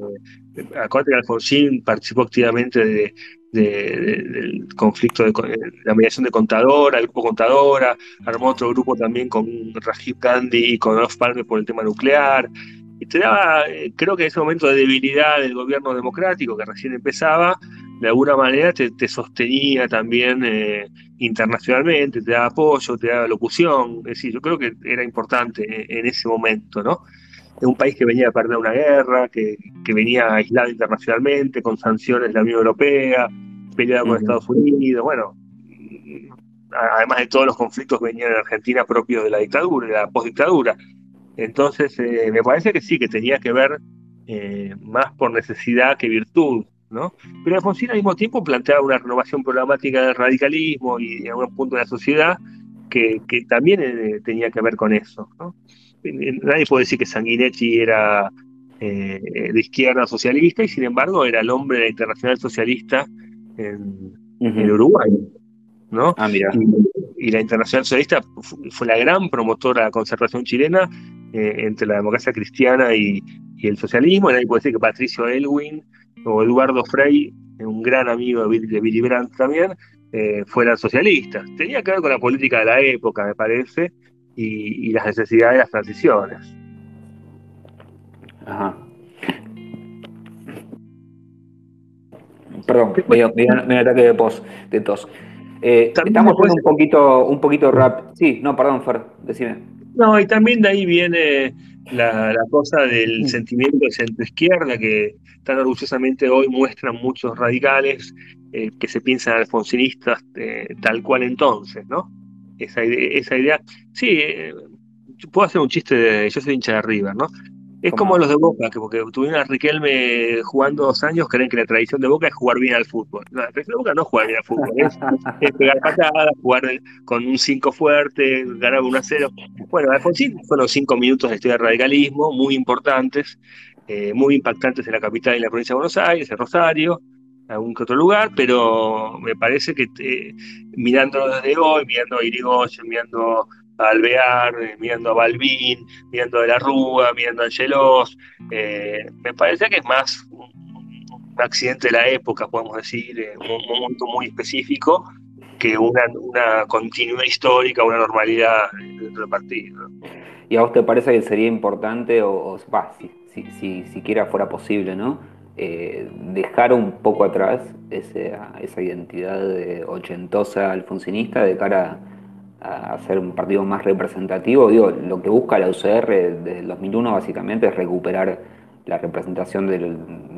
acuérdate que Alfonsín participó activamente de, del conflicto de la mediación de Contadora, el grupo Contadora, armó otro grupo también con Rajiv Gandhi y con Olof Palme por el tema nuclear, y te daba, eh, creo que en ese momento de debilidad del gobierno democrático que recién empezaba, de alguna manera te, sostenía también eh, internacionalmente, te daba apoyo, te daba locución, es decir, yo creo que era importante en, ese momento, ¿no? Es un país que venía a perder una guerra, que, venía aislado internacionalmente, con sanciones de la Unión Europea, peleado con Estados Unidos, bueno, además de todos los conflictos que venían en Argentina propios de la dictadura, de la postdictadura. Entonces, eh, me parece que sí, que tenía que ver eh, más por necesidad que virtud, ¿no? Pero Alfonsín al mismo tiempo planteaba una renovación programática del radicalismo y en algún punto de la sociedad que, también eh, tenía que ver con eso, ¿no? Nadie puede decir que Sanguinetti era de izquierda socialista y sin embargo era el hombre de la Internacional Socialista en, Uruguay, ¿no? Ah, mira. Y, y, la Internacional Socialista fue la gran promotora de la conservación chilena eh, entre la democracia cristiana y, el socialismo. Nadie puede decir que Patricio Elwin o Eduardo Frey un gran amigo de Willy Brandt también, eh, fueran socialistas. Tenía que ver con la política de la época, me parece, y, las necesidades de las transiciones. Ajá. Perdón, voy a, un ataque de, pos, de tos. Eh, estamos un poquito, un poquito rap. Sí, no, perdón, Fer, decime. No, y también de ahí viene la, cosa del sentimiento de centro-izquierda que tan orgullosamente hoy muestran muchos radicales eh, que se piensan alfonsinistas eh, tal cual entonces, ¿no? Esa, esa idea. Sí, eh, puedo hacer un chiste de. Yo soy hincha de River, ¿no? Es como los de Boca, que porque tuvieron a Riquelme jugando dos años, creen que la tradición de Boca es jugar bien al fútbol. No, la tradición de Boca no es jugar bien al fútbol, es, <laughs> pegar patadas, jugar con un 5 fuerte, ganar 1 a 0. Bueno, Alfonsín fueron cinco minutos de historia de radicalismo, muy importantes, eh, muy impactantes en la capital y en la provincia de Buenos Aires, en Rosario, algún que otro lugar, pero me parece que eh, mirándolo desde hoy, mirando a Irigoyen, mirando Alvear, eh, mirando a Balbín, mirando a la Rúa, mirando a Angelos. Eh, me parece que es más un, accidente de la época, podemos decir, eh, un, momento muy específico que una, continuidad histórica, una normalidad dentro del partido. ¿Y a vos te parece que sería importante, o, si, si, siquiera fuera posible, ¿no? dejar un poco atrás esa, esa identidad ochentosa alfonsinista de cara a a hacer un partido más representativo. Digo, lo que busca la UCR desde el 2001 básicamente es recuperar la representación de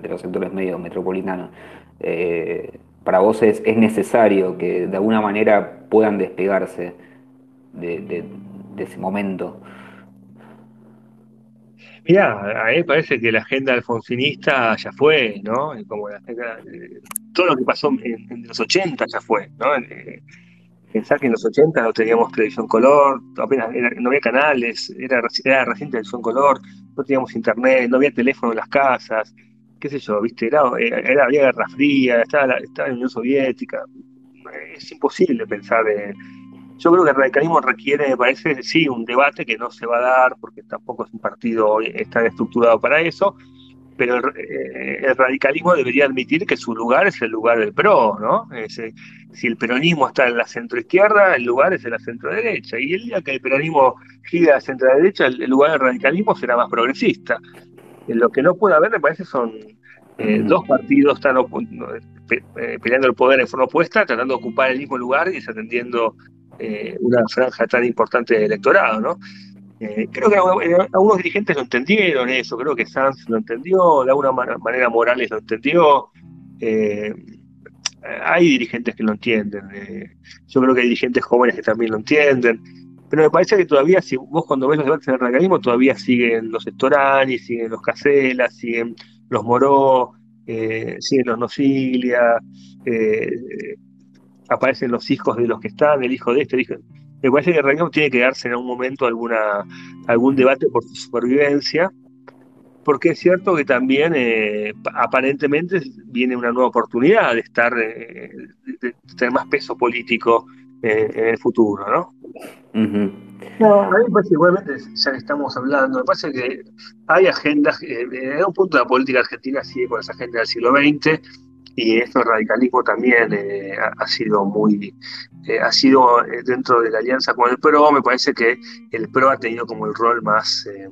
los sectores medios metropolitanos. Eh, para vos es, necesario que de alguna manera puedan despegarse de, ese momento. Mirá, a mí parece que la agenda alfonsinista ya fue, ¿no? Como la todo lo que pasó en, los 80 ya fue, ¿no? Eh, Pensar que en los 80 no teníamos televisión color, apenas no había canales, era, era recién televisión color, no teníamos internet, no había teléfono en las casas, qué sé yo, viste, era, era había guerra fría, estaba, estaba en la Unión Soviética. Es imposible pensar. Yo creo que el radicalismo requiere, me parece, sí, un debate que no se va a dar porque tampoco es un partido está estructurado para eso, pero eh, el, radicalismo debería admitir que su lugar es el lugar del PRO, ¿no? si el peronismo está en la centroizquierda, el lugar es en la centroderecha, y el día que el peronismo gira a la centroderecha, el, lugar del radicalismo será más progresista. Lo que no puede haber, me parece, son eh, dos partidos eh, peleando el poder en forma opuesta, tratando de ocupar el mismo lugar y desatendiendo una franja tan importante de electorado, ¿no? Eh, creo que algunos dirigentes lo entendieron eso, creo que Sanz lo entendió, de alguna manera Morales lo entendió. Eh, hay dirigentes que lo entienden, eh, yo creo que hay dirigentes jóvenes que también lo entienden, pero me parece que todavía, si vos cuando ves los debates en el radicalismo, todavía siguen los Estorani, siguen los Caselas, siguen los Moró, siguen los Nocilia, aparecen los hijos de los que están, el hijo de este, el hijo me parece que el tiene que darse en algún momento alguna, algún debate por su supervivencia, porque es cierto que también eh, aparentemente viene una nueva oportunidad de estar, eh, de, tener más peso político eh, en el futuro, ¿no? No, a mí me parece igualmente, ya que estamos hablando, me parece que hay agendas, en un punto de la política argentina sigue con esa agenda del siglo XX, y esto el radicalismo también ha, sido muy eh, ha sido eh, dentro de la alianza con el PRO, me parece que el PRO ha tenido como el rol más eh,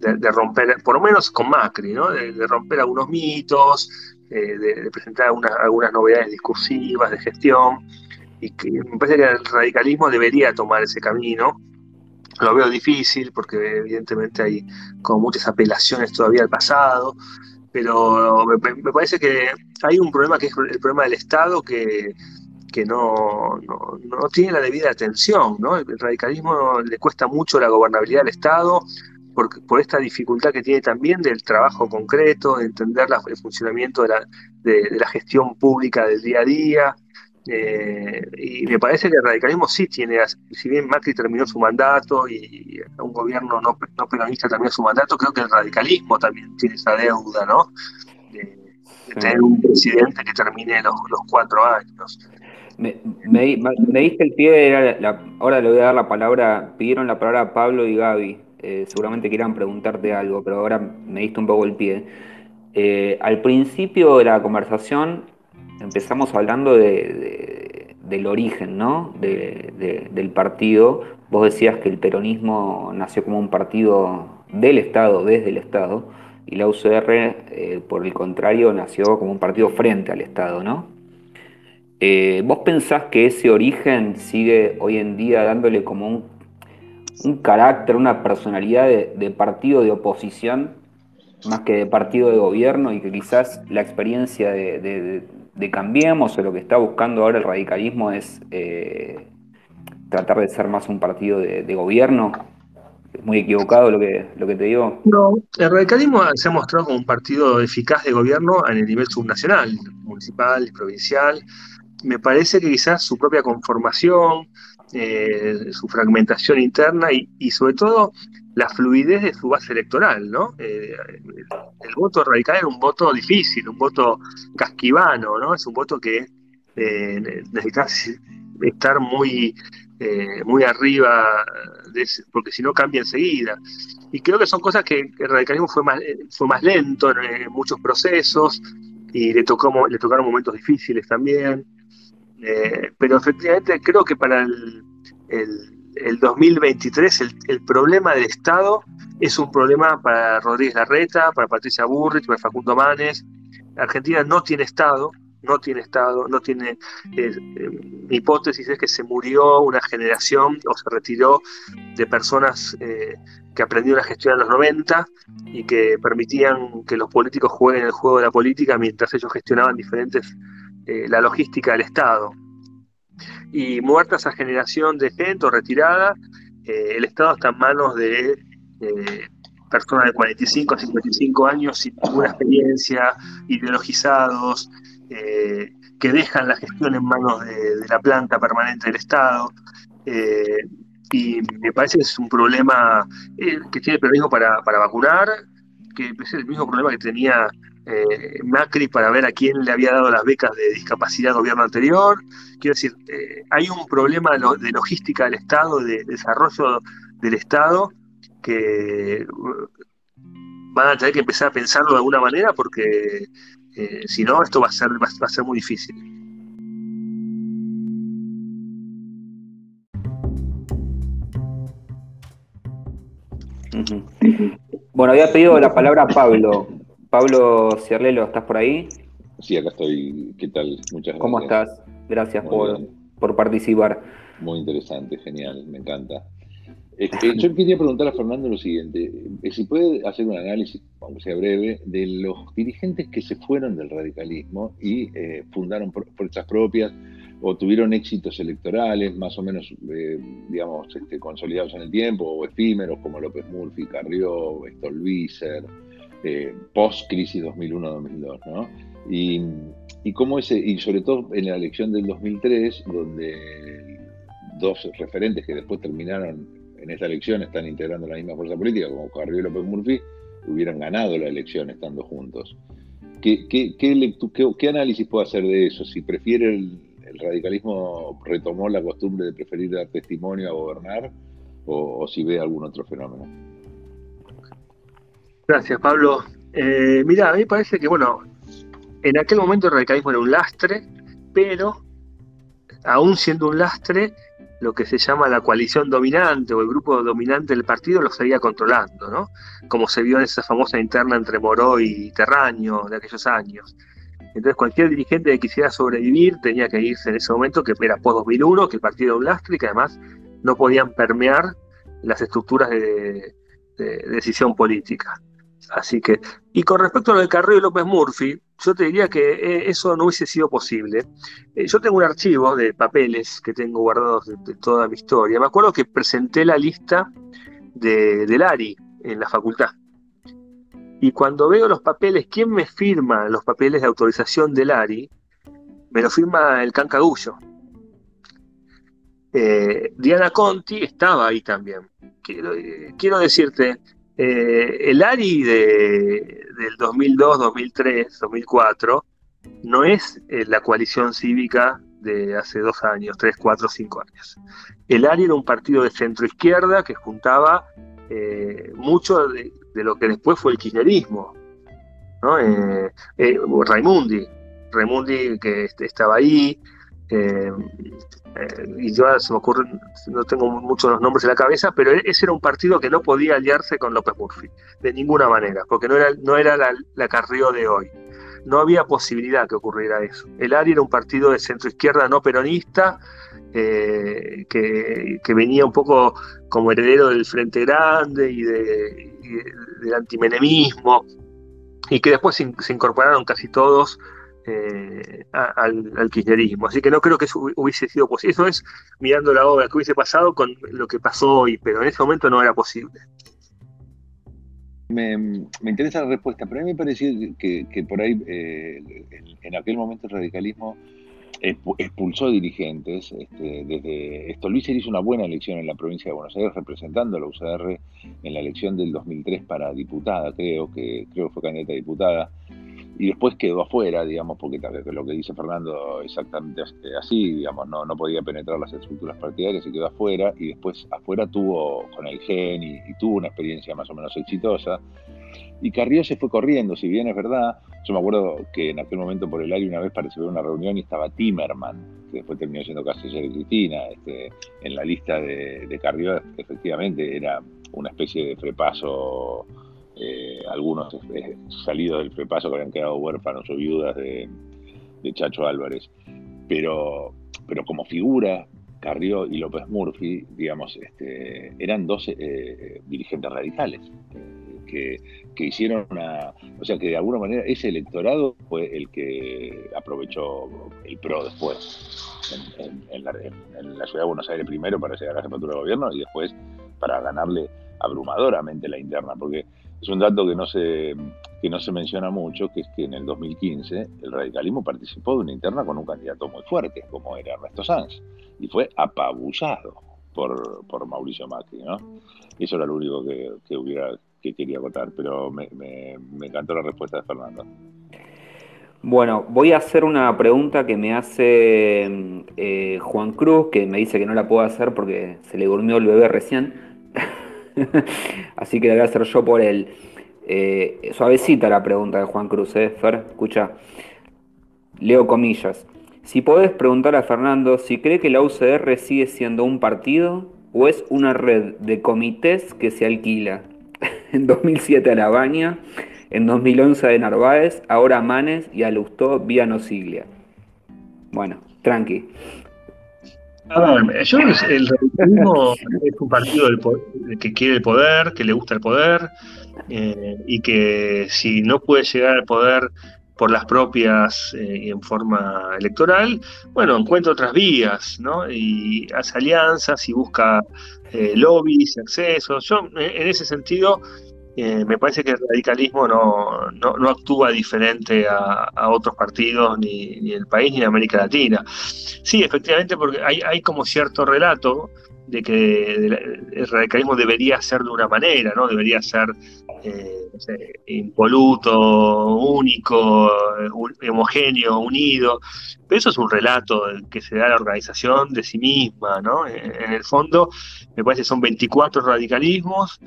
de, romper, por lo menos con Macri, ¿no? de, romper algunos mitos, de, presentar algunas novedades discursivas de gestión, y que me parece que el radicalismo debería tomar ese camino. Lo veo difícil porque evidentemente hay como muchas apelaciones todavía al pasado, pero me parece que hay un problema que es el problema del Estado que que no, no, tiene la debida atención. ¿no? El radicalismo le cuesta mucho la gobernabilidad del Estado por, por esta dificultad que tiene también del trabajo concreto, de entender el funcionamiento de la, de, la, gestión pública del día a día. Eh, y me parece que el radicalismo sí tiene, si bien Macri terminó su mandato y un gobierno no, no peronista terminó su mandato, creo que el radicalismo también tiene esa deuda, ¿no? De, tener un presidente que termine los, los cuatro años. Me, me, diste el pie, ahora le voy a dar la palabra, pidieron la palabra a Pablo y Gaby, eh, seguramente quieran preguntarte algo, pero ahora me diste un poco el pie. Eh, al principio de la conversación empezamos hablando del origen ¿no? del partido. Vos decías que el peronismo nació como un partido del Estado, desde el Estado, y la UCR, eh, por el contrario, nació como un partido frente al Estado, ¿no? Eh, ¿Vos pensás que ese origen sigue hoy en día dándole como un, carácter, una personalidad de, partido de oposición más que de partido de gobierno y que quizás la experiencia de, Cambiemos o lo que está buscando ahora el radicalismo es eh, tratar de ser más un partido de, gobierno? ¿Es muy equivocado lo que, lo que te digo? No, el radicalismo se ha mostrado como un partido eficaz de gobierno en el nivel subnacional, municipal y provincial. Me parece que quizás su propia conformación, eh, su fragmentación interna y, sobre todo la fluidez de su base electoral, ¿no? Eh, el, voto radical era un voto difícil, un voto casquivano, ¿no? Es un voto que eh, necesita estar muy eh, muy arriba, porque si no cambia enseguida. Y creo que son cosas que el radicalismo fue más, eh, fue más lento en, muchos procesos y le, tocó, le tocaron momentos difíciles también. Eh, pero efectivamente creo que para el, el, 2023 el, el, problema del Estado es un problema para Rodríguez Larreta, para Patricia Burrich, para Facundo Manes. Argentina no tiene Estado, no tiene Estado, no tiene... Eh, mi hipótesis es que se murió una generación o se retiró de personas eh, que aprendieron a gestionar en los 90 y que permitían que los políticos jueguen el juego de la política mientras ellos gestionaban diferentes eh, la logística del Estado. Y muerta esa generación de gente o retirada, el Estado está en manos de personas de 45 a 55 años sin ninguna experiencia, ideologizados, eh, que dejan la gestión en manos de, la planta permanente del Estado. Eh, y me parece que es un problema eh, que tiene el peronismo para, vacunar, que es el mismo problema que tenía Macri para ver a quién le había dado las becas de discapacidad al gobierno anterior. Quiero decir, hay un problema de logística del Estado, de desarrollo del Estado, que van a tener que empezar a pensarlo de alguna manera porque eh, si no, esto va a ser, va, a ser muy difícil. Bueno, había pedido la palabra Pablo. Pablo Ciarlelo, ¿estás por ahí? Sí, acá estoy. ¿Qué tal? Muchas gracias. ¿Cómo estás? Gracias por, por, participar. Muy interesante, genial, me encanta. Este, <laughs> yo quería preguntar a Fernando lo siguiente, eh, si puede hacer un análisis, aunque sea breve, de los dirigentes que se fueron del radicalismo y eh, fundaron fuerzas propias o tuvieron éxitos electorales más o menos, eh, digamos, este, consolidados en el tiempo o efímeros como López Murphy, Carrió, Stolbizer, post-crisis 2001-2002, ¿no? Y, y, cómo ese, y sobre todo en la elección del 2003, donde dos referentes que después terminaron en esta elección están integrando la misma fuerza política, como Carrillo y López Murphy, hubieran ganado la elección estando juntos. ¿Qué, análisis puede hacer de eso? Si prefiere el, radicalismo retomó la costumbre de preferir dar testimonio a gobernar o, si ve algún otro fenómeno. Gracias, Pablo. Eh, mira, a mí parece que, bueno, en aquel momento el radicalismo era un lastre, pero aún siendo un lastre, lo que se llama la coalición dominante o el grupo dominante del partido lo seguía controlando, ¿no? Como se vio en esa famosa interna entre Moró y Terraño de aquellos años. Entonces cualquier dirigente que quisiera sobrevivir tenía que irse en ese momento, que era post 2001, que el partido era un lastre que además no podían permear las estructuras de, decisión política. Así que, y con respecto a lo de Carrillo y López Murphy, yo te diría que eh, eso no hubiese sido posible. Eh, yo tengo un archivo de papeles que tengo guardados de, toda mi historia. Me acuerdo que presenté la lista de, del ARI en la facultad. Y cuando veo los papeles, ¿quién me firma los papeles de autorización del ARI? Me lo firma el Cancagullo. Eh, Diana Conti estaba ahí también. quiero decirte, eh, el ARI de, del 2002, 2003, 2004 no es eh, la coalición cívica de hace dos años, tres, cuatro, cinco años. El ARI era un partido de centro izquierda que juntaba eh, mucho de, lo que después fue el kirchnerismo, ¿no? Raimundi. Remundi que estaba ahí, eh, y yo se me ocurre, no tengo muchos nombres en la cabeza, pero e-, ese era un partido que no podía aliarse con López Murphy, de ninguna manera, porque no era, no era la, la Carrió de hoy. No había posibilidad que ocurriera eso. El ARI era un partido de centro izquierda no peronista, eh, que, venía un poco como heredero del Frente Grande y, de, del antimenemismo, y que después se incorporaron casi todos eh, al, kirchnerismo. Así que no creo que eso hubiese sido posible. Eso es mirando la obra que hubiese pasado con lo que pasó hoy, pero en ese momento no era posible. Me, interesa la respuesta, pero a mí me pareció que, por ahí, eh, en, aquel momento el radicalismo expulsó dirigentes. Este, desde Stolbizer hizo una buena elección en la provincia de Buenos Aires representando a la UCR en la elección del 2003 para diputada, creo que creo que fue candidata a diputada y después quedó afuera, digamos, porque lo que dice Fernando exactamente así, digamos, no, no podía penetrar las estructuras partidarias y quedó afuera, y después afuera tuvo con el GEN y, tuvo una experiencia más o menos exitosa. Y Carrió se fue corriendo, si bien es verdad, yo me acuerdo que en aquel momento por el aire una vez pareció una reunión y estaba Timerman, que después terminó siendo canciller de Cristina, este, en la lista de, de Carrió efectivamente era una especie de frepaso eh, algunos eh, salidos del prepaso que habían quedado huérfanos o viudas de, Chacho Álvarez. Pero, pero como figura, Carrió y López Murphy, digamos, este, eran dos eh, dirigentes radicales que, hicieron una. O sea, que de alguna manera ese electorado fue el que aprovechó el PRO después en, la, en la, ciudad de Buenos Aires primero para llegar a la jefatura de gobierno y después para ganarle abrumadoramente la interna, porque es un dato que no se que no se menciona mucho, que es que en el 2015 el radicalismo participó de una interna con un candidato muy fuerte, como era Ernesto Sanz, y fue apabullado por, por Mauricio Macri, ¿no? Eso era lo único que, hubiera que quería contar, pero me, encantó la respuesta de Fernando. Bueno, voy a hacer una pregunta que me hace eh, Juan Cruz, que me dice que no la puedo hacer porque se le durmió el bebé recién. <laughs> Así que la voy a hacer yo por él. Eh, suavecita la pregunta de Juan Cruz, ¿eh? Fer, escucha. Leo comillas. Si podés preguntar a Fernando si cree que la UCR sigue siendo un partido o es una red de comités que se alquila. <laughs> en 2007 a La en 2011 de Narváez, ahora a Manes y a Lustó vía Nosiglia. Bueno, tranqui. A ver, yo el radicalismo es un partido que quiere el poder, que le gusta el poder, eh, y que si no puede llegar al poder por las propias eh, en forma electoral, bueno, encuentra otras vías, ¿no? Y hace alianzas y busca eh, lobbies accesos. Yo, en ese sentido, eh, me parece que el radicalismo no, no, actúa diferente a, otros partidos, ni, ni, el país, ni en América Latina. Sí, efectivamente, porque hay, hay como cierto relato de que el radicalismo debería ser de una manera, ¿no? Debería ser eh, impoluto, único, homogéneo, unido. Pero eso es un relato que se da a la organización de sí misma, ¿no? En el fondo, me parece que son 24 radicalismos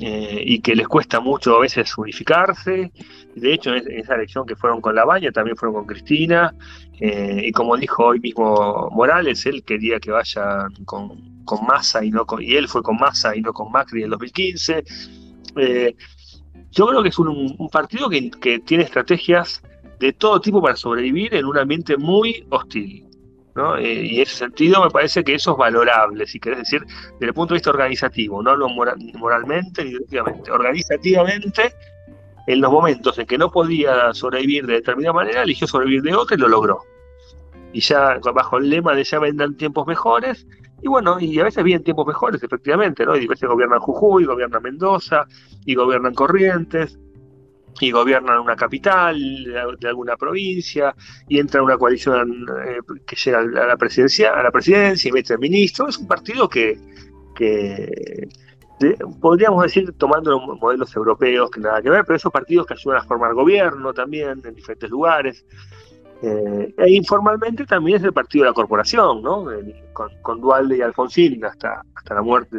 eh, y que les cuesta mucho a veces unificarse. De hecho, en esa elección que fueron con La Baña, también fueron con Cristina. Eh, y como dijo hoy mismo Morales, él quería que vayan con, con Massa y no con, y él fue con Massa y no con Macri en el 2015. Eh, yo creo que es un, partido que, que tiene estrategias de todo tipo para sobrevivir en un ambiente muy hostil. Eh, y en ese sentido me parece que eso es valorable, si querés decir, desde el punto de vista organizativo, no moralmente ni directamente. Organizativamente, en los momentos en que no podía sobrevivir de determinada manera, eligió sobrevivir de otra y lo logró. Y ya bajo el lema de ya vendrán tiempos mejores, y bueno, y a veces vienen tiempos mejores, efectivamente, ¿no? Y a veces gobiernan Jujuy, gobiernan Mendoza, y gobiernan Corrientes, y gobiernan una capital de, alguna provincia y entra una coalición eh, que llega a la presidencia a la presidencia y mete al ministro es un partido que, podríamos decir tomando modelos europeos que nada que ver pero esos partidos que ayudan a formar gobierno también en diferentes lugares eh, e informalmente también es el partido de la corporación ¿no? con, Dualde y Alfonsín hasta hasta la muerte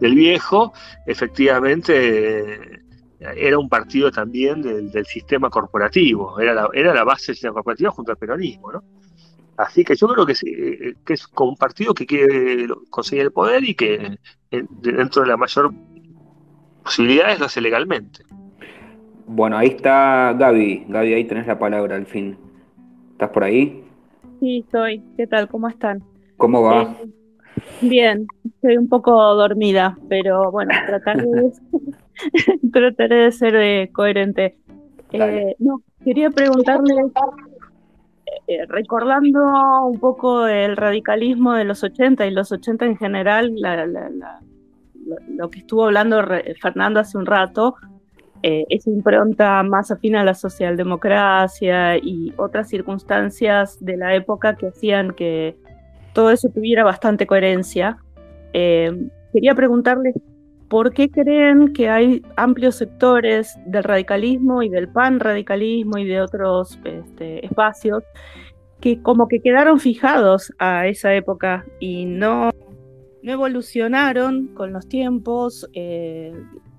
del viejo efectivamente era un partido también del, sistema corporativo, era la, era la base del sistema corporativo junto al peronismo, ¿no? Así que yo creo que, que es como un partido que quiere conseguir el poder y que dentro de la mayor posibilidad lo hace legalmente. Bueno, ahí está Gaby. Gaby, ahí tenés la palabra al fin. ¿Estás por ahí? Sí, estoy. ¿Qué tal? ¿Cómo están? ¿Cómo va? Eh, bien, estoy un poco dormida, pero bueno, trataré de, <laughs> trataré de ser eh, coherente. Eh, no, quería preguntarle, recordando un poco el radicalismo de los 80 y los 80 en general, lo que estuvo hablando Fernando hace un rato, eh, esa impronta más afín a la socialdemocracia y otras circunstancias de la época que hacían que todo eso tuviera bastante coherencia. Eh, quería preguntarles por qué creen que hay amplios sectores del radicalismo y del pan radicalismo y de otros este, espacios que como que quedaron fijados a esa época y no, no evolucionaron con los tiempos, eh,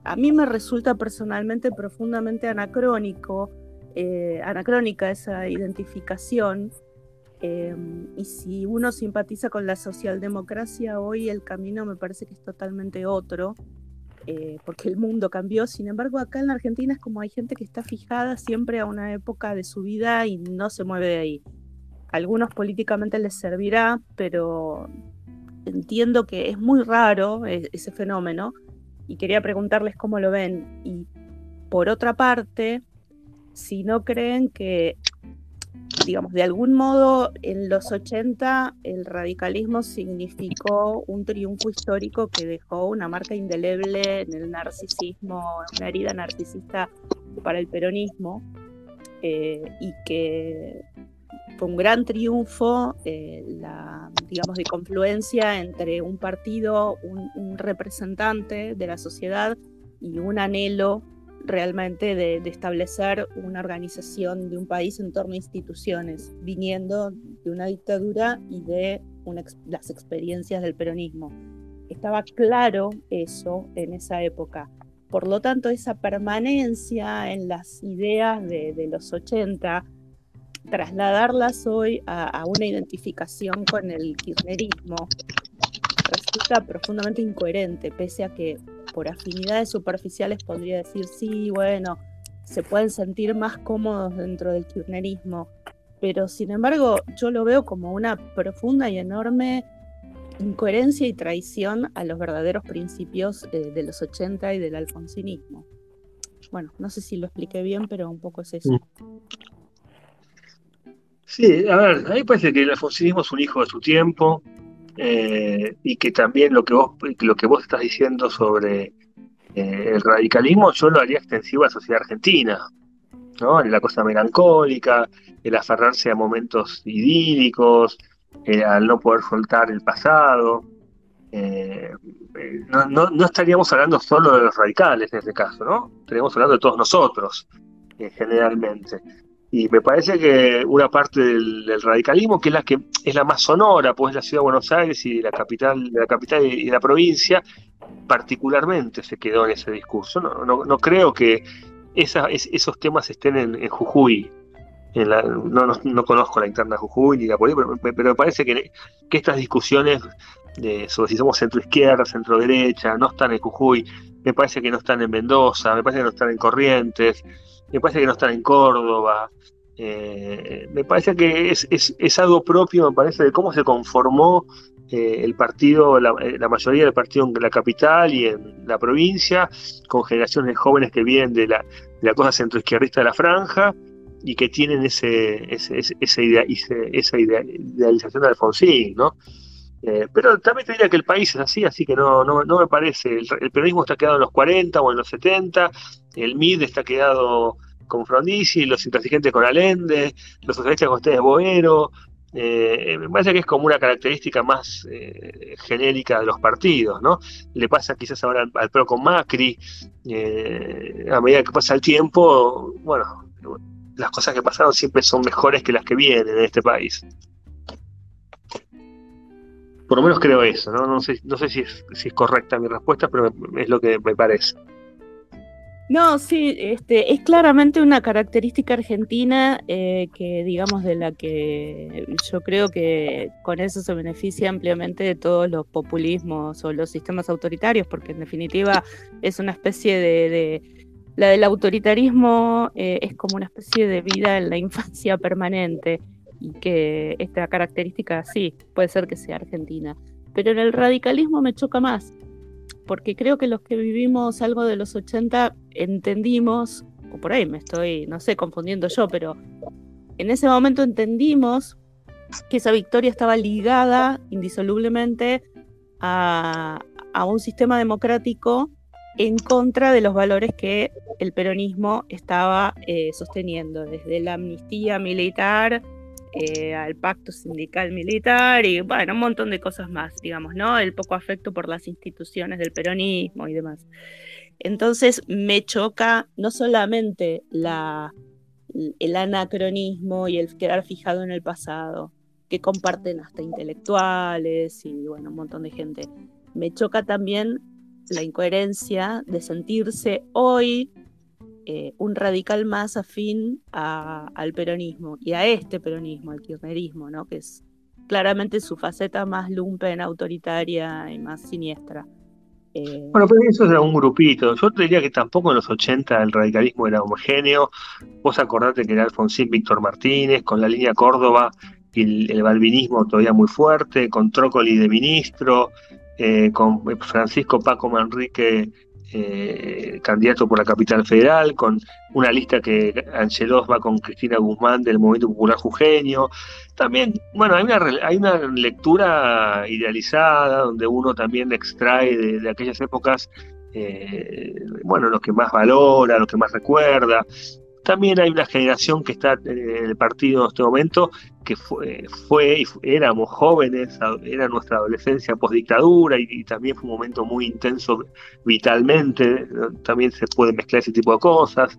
a mí me resulta personalmente profundamente anacrónico, eh, anacrónica esa identificación. Eh, y si uno simpatiza con la socialdemocracia, hoy el camino me parece que es totalmente otro, eh, porque el mundo cambió. Sin embargo, acá en la Argentina es como hay gente que está fijada siempre a una época de su vida y no se mueve de ahí. A algunos políticamente les servirá, pero entiendo que es muy raro ese fenómeno y quería preguntarles cómo lo ven. Y por otra parte, si no creen que, digamos, de algún modo en los 80 el radicalismo significó un triunfo histórico que dejó una marca indeleble en el narcisismo, una herida narcisista para el peronismo, eh, y que fue un gran triunfo, eh, la, digamos, de confluencia entre un partido, un, representante de la sociedad y un anhelo realmente de, establecer una organización de un país en torno a instituciones, viniendo de una dictadura y de las experiencias del peronismo. Estaba claro eso en esa época. Por lo tanto, esa permanencia en las ideas de, de los 80, trasladarlas hoy a, una identificación con el kirchnerismo resulta profundamente incoherente, pese a que por afinidades superficiales podría decir, sí, bueno, se pueden sentir más cómodos dentro del kirchnerismo, pero sin embargo yo lo veo como una profunda y enorme incoherencia y traición a los verdaderos principios eh, de los 80 y del alfonsinismo. Bueno, no sé si lo expliqué bien, pero un poco es eso. Sí, a ver, a mí parece que el alfonsinismo es un hijo de su tiempo eh, y que también lo que vos, lo que vos estás diciendo sobre eh, el radicalismo yo lo haría extensivo a la sociedad argentina, ¿no? La cosa melancólica, el aferrarse a momentos idílicos, eh, al no poder soltar el pasado. No, no, no, estaríamos hablando solo de los radicales en este caso, ¿no? Estaríamos hablando de todos nosotros, generalmente. Y me parece que una parte del, radicalismo, que es la que es la más sonora, pues la ciudad de Buenos Aires y la capital, la capital y la provincia, particularmente se quedó en ese discurso. No, no, creo que esos temas estén en, Jujuy. no, conozco la interna de Jujuy ni la política, pero, me parece que, que estas discusiones de, sobre si somos centro izquierda, centro derecha, no están en Jujuy, me parece que no están en Mendoza, me parece que no están en Corrientes me parece que no están en Córdoba, eh, me parece que es, algo propio, me parece, de cómo se conformó eh, el partido, eh, la, mayoría del partido en la capital y en la provincia, con generaciones de jóvenes que vienen de la, de la cosa centroizquierdista de la franja y que tienen ese, esa, idea, esa idealización de Alfonsín, ¿no? Pero también te diría que el país es así, así que no, no, no me parece. El, el, peronismo está quedado en los 40 o en los 70, el MID está quedado con Frondizi, los intransigentes con Allende, los socialistas con ustedes Boero. Eh, me parece que es como una característica más eh, genérica de los partidos, ¿no? Le pasa quizás ahora al, PRO con Macri, eh, a medida que pasa el tiempo, bueno, las cosas que pasaron siempre son mejores que las que vienen en este país. Por lo menos creo eso, ¿no? No sé, no sé si, es, si es correcta mi respuesta, pero es lo que me parece. No, sí, este, es claramente una característica argentina eh, que, digamos, de la que yo creo que con eso se beneficia ampliamente de todos los populismos o los sistemas autoritarios, porque en definitiva es una especie de... la del autoritarismo eh, es como una especie de vida en la infancia permanente y que esta característica sí, puede ser que sea argentina. Pero en el radicalismo me choca más, porque creo que los que vivimos algo de los 80 entendimos, o por ahí me estoy, no sé, confundiendo yo, pero en ese momento entendimos que esa victoria estaba ligada indisolublemente a, un sistema democrático en contra de los valores que el peronismo estaba eh, sosteniendo, desde la amnistía militar eh, al pacto sindical militar y bueno, un montón de cosas más, digamos, ¿no? El poco afecto por las instituciones del peronismo y demás. Entonces me choca no solamente la, el anacronismo y el quedar fijado en el pasado, que comparten hasta intelectuales y bueno, un montón de gente. Me choca también la incoherencia de sentirse hoy eh, un radical más afín al peronismo y a este peronismo, al kirchnerismo, ¿no? que es claramente su faceta más lumpen, autoritaria y más siniestra. Eh, bueno, pero eso era un grupito. Yo te diría que tampoco en los 80 el radicalismo era homogéneo. Vos acordate que era Alfonsín Víctor Martínez, con la línea Córdoba y el, balvinismo todavía muy fuerte, con Trócoli de ministro, eh, con Francisco Paco Manrique eh, candidato por la capital federal, con una lista que Angelos va con Cristina Guzmán del Movimiento Popular Jujeño. También, bueno, hay una, hay una lectura idealizada donde uno también extrae de, aquellas épocas, eh, bueno, lo que más valora, lo que más recuerda. También hay una generación que está en el partido en este momento que fue, fue éramos jóvenes, era nuestra adolescencia postdictadura y, y también fue un momento muy intenso vitalmente, también se puede mezclar ese tipo de cosas.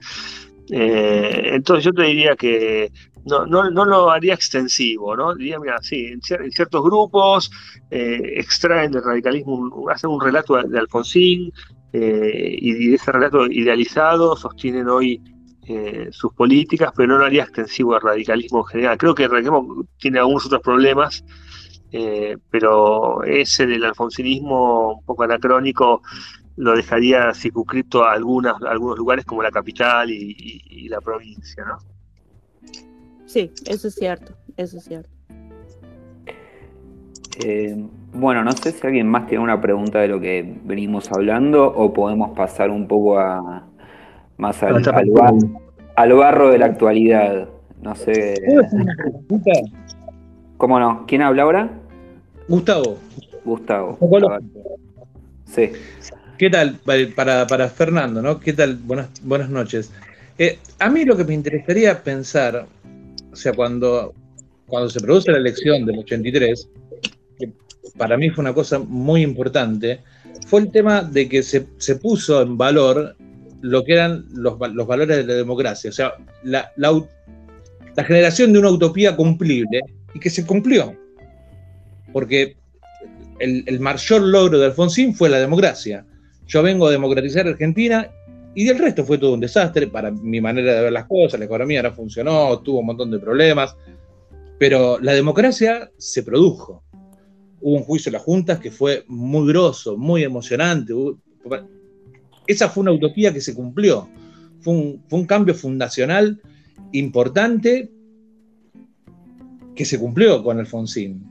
Eh, entonces yo te diría que no, no, no, lo haría extensivo, ¿no? Diría, mira, sí, en, ciertos grupos eh, extraen del radicalismo, hacen un relato de, Alfonsín eh, y de ese relato idealizado sostienen hoy eh, sus políticas, pero no lo haría extensivo al radicalismo en general. Creo que el radicalismo tiene algunos otros problemas, eh, pero ese del alfonsinismo un poco anacrónico lo dejaría circunscrito a, algunas, algunos lugares como la capital y, la provincia, ¿no? Sí, eso es cierto, eso es cierto. Eh, bueno, no sé si alguien más tiene una pregunta de lo que venimos hablando o podemos pasar un poco a, más al, al, barro de la actualidad. No sé. ¿Cómo no? ¿Quién habla ahora? Gustavo. Gustavo. Sí. ¿Qué tal? Para, para Fernando, ¿no? ¿Qué tal? Buenas, buenas noches. Eh, a mí lo que me interesaría pensar, o sea, cuando, cuando se produce la elección del 83, que para mí fue una cosa muy importante, fue el tema de que se, se puso en valor lo que eran los, valores de la democracia, o sea, la, generación de una utopía cumplible y que se cumplió. Porque el, mayor logro de Alfonsín fue la democracia. Yo vengo a democratizar Argentina y del resto fue todo un desastre para mi manera de ver las cosas. La economía no funcionó, tuvo un montón de problemas, pero la democracia se produjo. Hubo un juicio de las juntas que fue muy grosso, muy emocionante esa fue una utopía que se cumplió. Fue un, cambio fundacional importante que se cumplió con Alfonsín.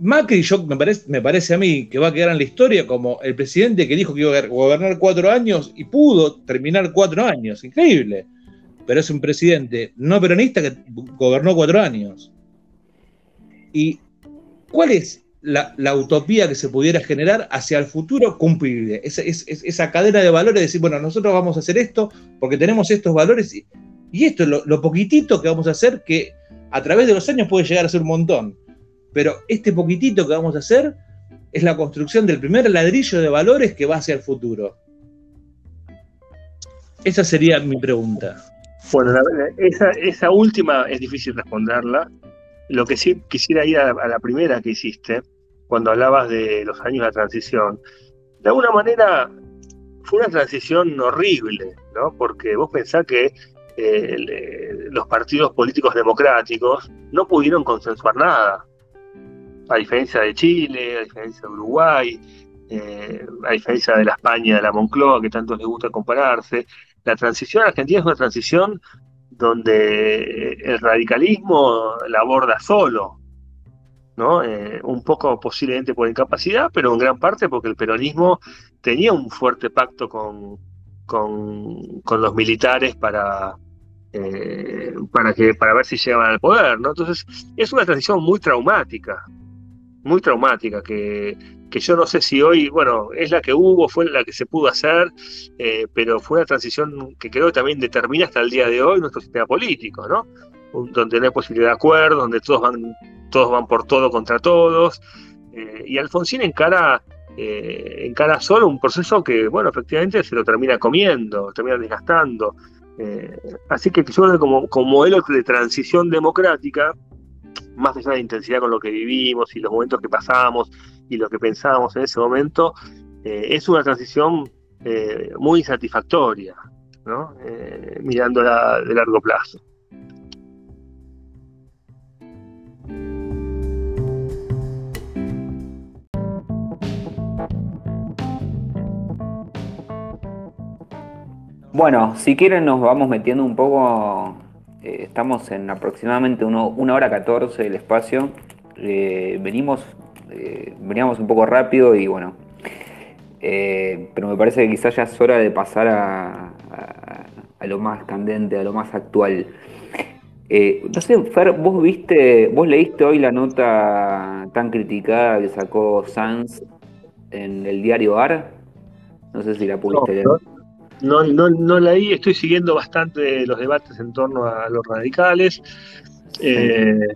Macri, yo, me, parece, me parece a mí que va a quedar en la historia como el presidente que dijo que iba a gobernar cuatro años y pudo terminar cuatro años. Increíble. Pero es un presidente no peronista que gobernó cuatro años. ¿Y cuál es la, utopía que se pudiera generar hacia el futuro cumplible. Esa, esa cadena de valores, decir, bueno, nosotros vamos a hacer esto porque tenemos estos valores y, esto es lo, poquitito que vamos a hacer que a través de los años puede llegar a ser un montón. Pero este poquitito que vamos a hacer es la construcción del primer ladrillo de valores que va hacia el futuro. Esa sería mi pregunta. Bueno, esa, esa última es difícil responderla lo que sí quisiera ir a, la primera que hiciste, cuando hablabas de los años de la transición, de alguna manera fue una transición horrible, ¿no? Porque vos pensás que eh, los partidos políticos democráticos no pudieron consensuar nada, a diferencia de Chile, a diferencia de Uruguay, eh, a diferencia de la España, de la Moncloa, que tanto les gusta compararse. La transición argentina es una transición donde el radicalismo la aborda solo, ¿no? Eh, un poco posiblemente por incapacidad, pero en gran parte porque el peronismo tenía un fuerte pacto con, con, los militares para, eh, para, que, para ver si llegaban al poder, ¿no? Entonces, es una transición muy traumática, muy traumática, que, que yo no sé si hoy, bueno, es la que hubo, fue la que se pudo hacer, eh, pero fue una transición que creo que también determina hasta el día de hoy nuestro sistema político, ¿no? Donde no hay posibilidad de acuerdo, donde todos van, todos van por todo contra todos. Eh, y Alfonsín encara eh, encara solo un proceso que, bueno, efectivamente se lo termina comiendo, termina desgastando. Eh, así que yo creo que como, como modelo de transición democrática, más allá de la intensidad con lo que vivimos y los momentos que pasamos y lo que pensábamos en ese momento, eh, es una transición muy satisfactoria, ¿no? mirándola de largo plazo. Bueno, si quieren nos vamos metiendo un poco, eh, estamos en aproximadamente una hora 14 del espacio, eh, venimos, eh, veníamos un poco rápido y bueno, pero me parece que quizás ya es hora de pasar a, lo más candente, a lo más actual. no sé, Fer, vos viste, vos leíste hoy la nota tan criticada que sacó Sanz en el diario AR, no sé si la pudiste leer. No, no, no leí, estoy siguiendo bastante los debates en torno a los radicales. Eh,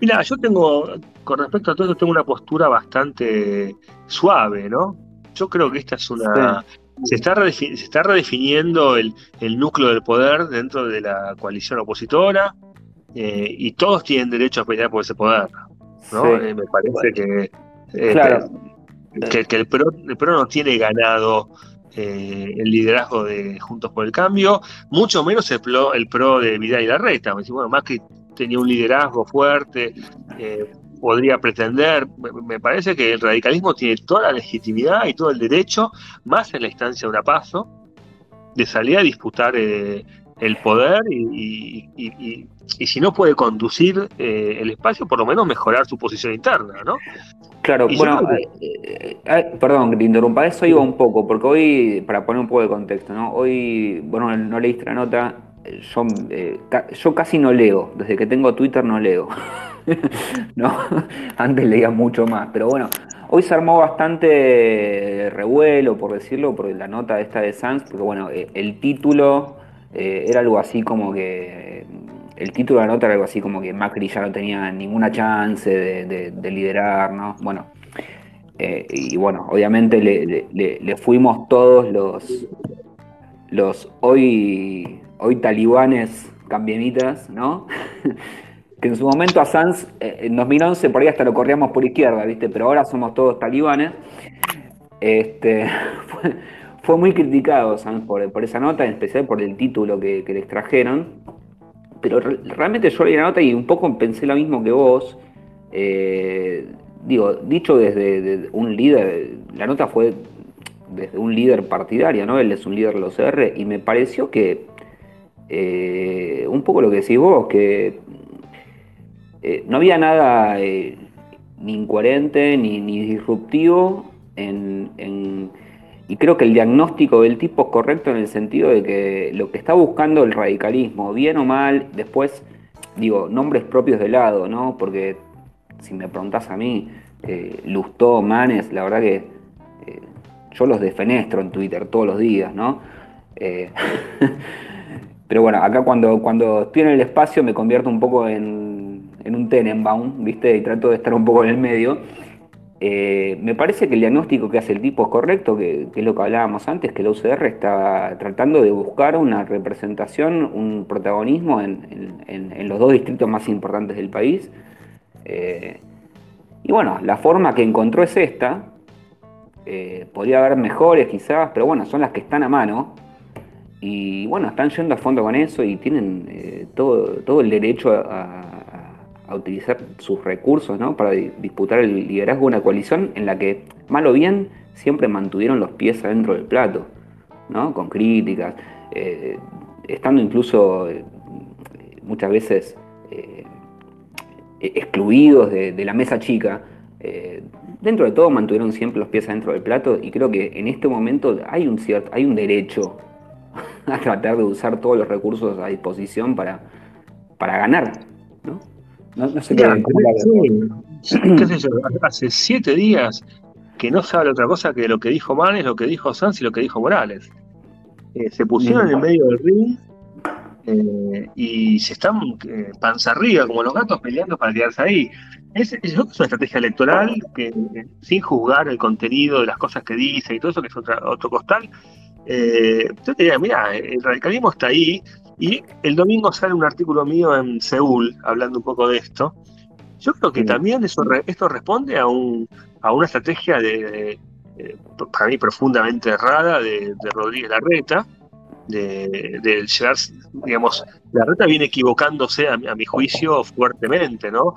mira, yo tengo, con respecto a todo esto, tengo una postura bastante suave, ¿no? Yo creo que esta es una... Se, está se está redefiniendo el, núcleo del poder dentro de la coalición opositora eh, y todos tienen derecho a pelear por ese poder, ¿no? Eh, me parece que, que, que, el, PRO, el PRO no tiene ganado eh, el liderazgo de Juntos por el Cambio, mucho menos el pro, de Vidal y Larreta. Bueno, más que tenía un liderazgo fuerte, eh, podría pretender, me parece que el radicalismo tiene toda la legitimidad y todo el derecho, más en la instancia de una paso, de salir a disputar eh, el poder y, si no puede conducir el espacio, por lo menos mejorar su posición interna, ¿no? Claro, bueno, eh, eh, eh, perdón que te interrumpa, eso iba un poco, porque hoy, para poner un poco de contexto, ¿no? Hoy, bueno, no leíste la nota, yo, yo casi no leo, desde que tengo Twitter no leo, <laughs> ¿no? Antes leía mucho más, pero bueno, hoy se armó bastante revuelo, por decirlo, por la nota esta de Sanz, porque bueno, el título era algo así como que el título de la nota era algo así como que Macri ya no tenía ninguna chance de, liderar, ¿no? Bueno, eh, y bueno, obviamente le, fuimos todos los, los hoy, hoy talibanes cambienitas, ¿no? <laughs> que en su momento a Sanz, eh, en 2011 por ahí hasta lo corríamos por izquierda, ¿viste? Pero ahora somos todos talibanes. Este, <laughs> fue, muy criticado Sanz por, esa nota, en especial por el título que, que le extrajeron pero realmente yo leí la nota y un poco pensé lo mismo que vos. Eh, digo, dicho desde un líder, la nota fue desde un líder partidario, ¿no? Él es un líder de los R y me pareció que eh, un poco lo que decís vos, que eh, no había nada ni incoherente ni, disruptivo en y creo que el diagnóstico del tipo es correcto en el sentido de que lo que está buscando el radicalismo, bien o mal, después, digo, nombres propios de lado, ¿no? Porque si me preguntás a mí, eh, Lustó, Manes, la verdad que eh, yo los defenestro en Twitter todos los días, ¿no? Eh, <laughs> pero bueno, acá cuando, cuando estoy en el espacio me convierto un poco en, en un Tenenbaum, ¿viste? Y trato de estar un poco en el medio. Eh, me parece que el diagnóstico que hace el tipo es correcto, que, es lo que hablábamos antes, que la UCR está tratando de buscar una representación, un protagonismo en, los dos distritos más importantes del país. Eh, y bueno, la forma que encontró es esta, Eh, podría haber mejores quizás, pero bueno, son las que están a mano. Y bueno, están yendo a fondo con eso y tienen todo, todo el derecho a, utilizar sus recursos ¿no? para disputar el liderazgo de una coalición en la que, mal o bien, siempre mantuvieron los pies adentro del plato, ¿no? con críticas, eh, estando incluso muchas veces excluidos de, la mesa chica dentro de todo mantuvieron siempre los pies adentro del plato y creo que en este momento hay un, cierto, hay un derecho <laughs> a tratar de usar todos los recursos a disposición para, para ganar. ¿no? No, sé qué, <clears throat> hace siete días que no sabe otra cosa que lo que dijo Manes, lo que dijo Sanz y lo que dijo Morales. Eh, se pusieron en medio del ring eh, y se están eh, panza arriba como los gatos peleando para quedarse ahí. Es, es, una estrategia electoral que, sin juzgar el contenido de las cosas que dice y todo eso, que es otro costal, eh, yo te diría, mira, el radicalismo está ahí y el domingo sale un artículo mío en Seúl hablando un poco de esto. Yo creo que también eso, esto responde a, un, a una estrategia de, para mí profundamente errada de, de Rodríguez Larreta, de, llegar, digamos, la reta viene equivocándose a, mi juicio fuertemente, ¿no?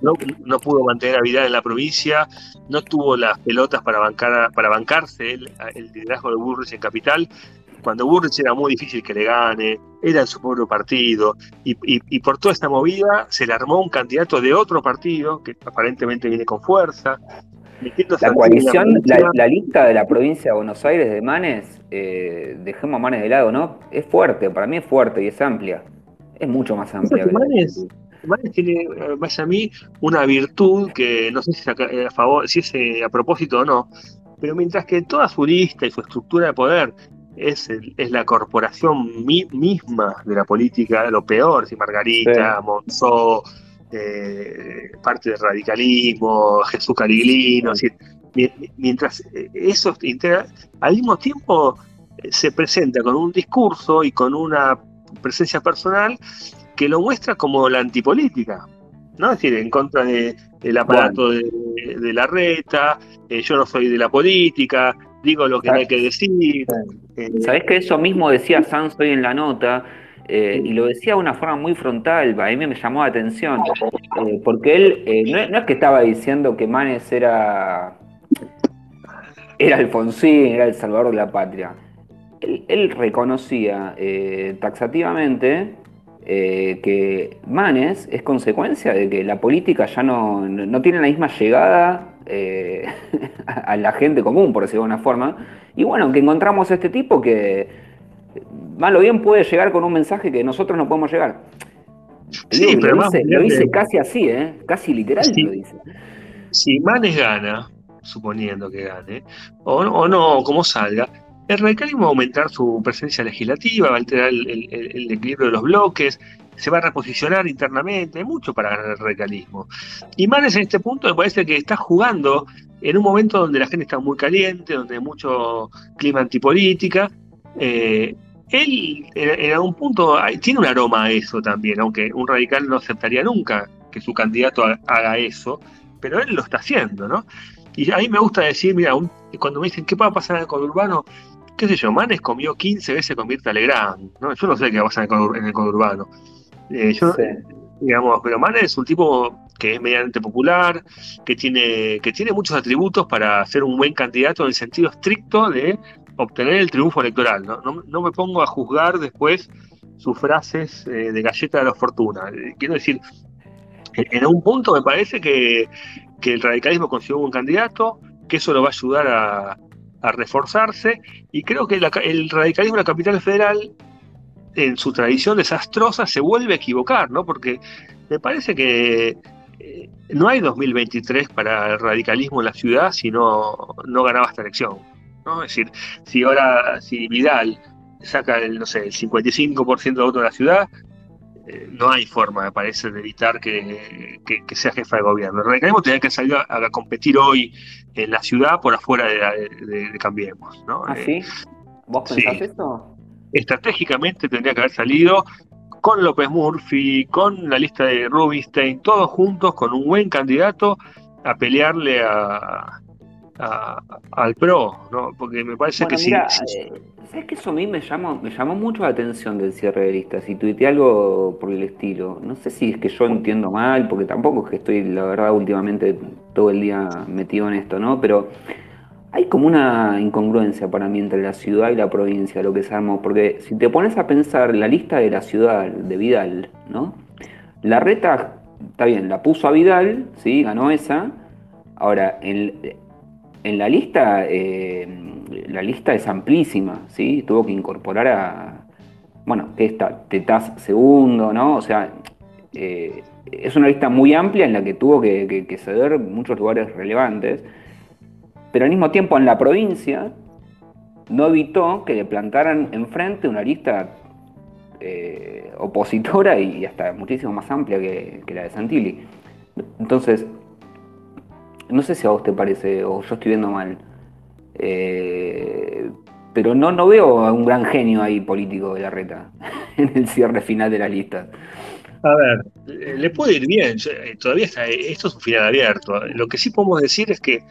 ¿no? pudo mantener a Vidal en la provincia, no tuvo las pelotas para bancar para bancarse el, liderazgo de Burrich en Capital. Cuando Burrich era muy difícil que le gane, era en su propio partido, y, y por toda esta movida se le armó un candidato de otro partido que aparentemente viene con fuerza, la coalición, la, lista de la provincia de Buenos Aires de Manes, eh, dejemos a Manes de lado, ¿no? Es fuerte, para mí es fuerte y es amplia. Es mucho más amplia. Manes, Manes tiene, más a mí, una virtud que no sé si es a, favor, si es eh, a propósito o no, pero mientras que toda su lista y su estructura de poder es, es la corporación misma de la política, lo peor, si Margarita, Monzó, eh, parte del radicalismo, Jesús Cariglino, mientras eso integra, al mismo tiempo eh, se presenta con un discurso y con una presencia personal que lo muestra como la antipolítica, ¿no? Es decir, en contra del aparato de, la reta, eh, yo no soy de la política, digo lo que hay que decir. ¿Sabés que eso mismo decía Sanz hoy en la nota? Eh, y lo decía de una forma muy frontal, a mí me llamó la atención, eh, porque él eh, no, es que estaba diciendo que Manes era, era Alfonsín, era el salvador de la patria. Él, reconocía taxativamente que Manes es consecuencia de que la política ya no, no tiene la misma llegada <laughs> a la gente común, por decirlo de una forma. Y bueno, que encontramos a este tipo que mal o bien puede llegar con un mensaje que nosotros no podemos llegar. Sí, pero lo, dice, casi así, ¿eh? casi literal lo dice. Si Manes gana, suponiendo que gane, o, no, como salga, el radicalismo va a aumentar su presencia legislativa, va a alterar el, equilibrio de los bloques, se va a reposicionar internamente, hay mucho para ganar el radicalismo. Y Manes en este punto me parece que está jugando en un momento donde la gente está muy caliente, donde hay mucho clima antipolítica, eh, él en, algún punto tiene un aroma a eso también, aunque un radical no aceptaría nunca que su candidato haga eso, pero él lo está haciendo, ¿no? Y a mí me gusta decir, mira, cuando me dicen, ¿qué va a pasar en el conurbano? Qué sé yo, Manes comió 15 veces con Mirta Legrand, ¿no? Yo no sé qué va a pasar en el conurbano. Eh, yo, digamos, pero Manes es un tipo que es medianamente popular, que tiene, que tiene muchos atributos para ser un buen candidato en el sentido estricto de obtener el triunfo electoral. No, me pongo a juzgar después sus frases eh, de galleta de la fortuna. Eh, quiero decir, en algún punto me parece que, el radicalismo consiguió un candidato, que eso lo va a ayudar a, reforzarse, y creo que el radicalismo de la capital federal, en su tradición desastrosa, se vuelve a equivocar, ¿no? Porque me parece que eh, no hay 2023 para el radicalismo en la ciudad si no, no ganaba esta elección. ¿no? Es decir, si ahora, si Vidal saca el, no sé, el 55% de votos de la ciudad, eh, no hay forma, me parece, de evitar que, sea jefa de gobierno. El radicalismo tendría que salir a, competir hoy en la ciudad por afuera de, Cambiemos. ¿no? ¿Ah, sí? ¿Vos pensás esto? Estratégicamente tendría que haber salido con López Murphy, con la lista de Rubinstein, todos juntos con un buen candidato a pelearle a, al PRO, ¿no? Porque me parece que sí. Eh, ¿Sabes que eso a mí me llamó, me llamó mucho la atención del cierre de listas? Y tuiteé algo por el estilo. No sé si es que yo entiendo mal, porque tampoco es que estoy, la verdad, últimamente todo el día metido en esto, ¿no? Pero hay como una incongruencia para mí entre la ciudad y la provincia, lo que se armó. Porque si te pones a pensar la lista de la ciudad de Vidal, ¿no? La reta, está bien, la puso a Vidal, ¿sí? Ganó esa. Ahora, en, en la lista, eh, la lista es amplísima, ¿sí? Tuvo que incorporar a, bueno, que está Tetaz segundo, ¿no? O sea, eh, es una lista muy amplia en la que tuvo que, que ceder muchos lugares relevantes pero al mismo tiempo en la provincia no evitó que le plantaran enfrente una lista eh, opositora y hasta muchísimo más amplia que, la de Santilli. Entonces, no sé si a vos te parece o yo estoy viendo mal, eh, pero no, no veo a un gran genio ahí político de la reta <laughs> en el cierre final de la lista. A ver, le puede ir bien, todavía está, esto es un final abierto. Lo que sí podemos decir es que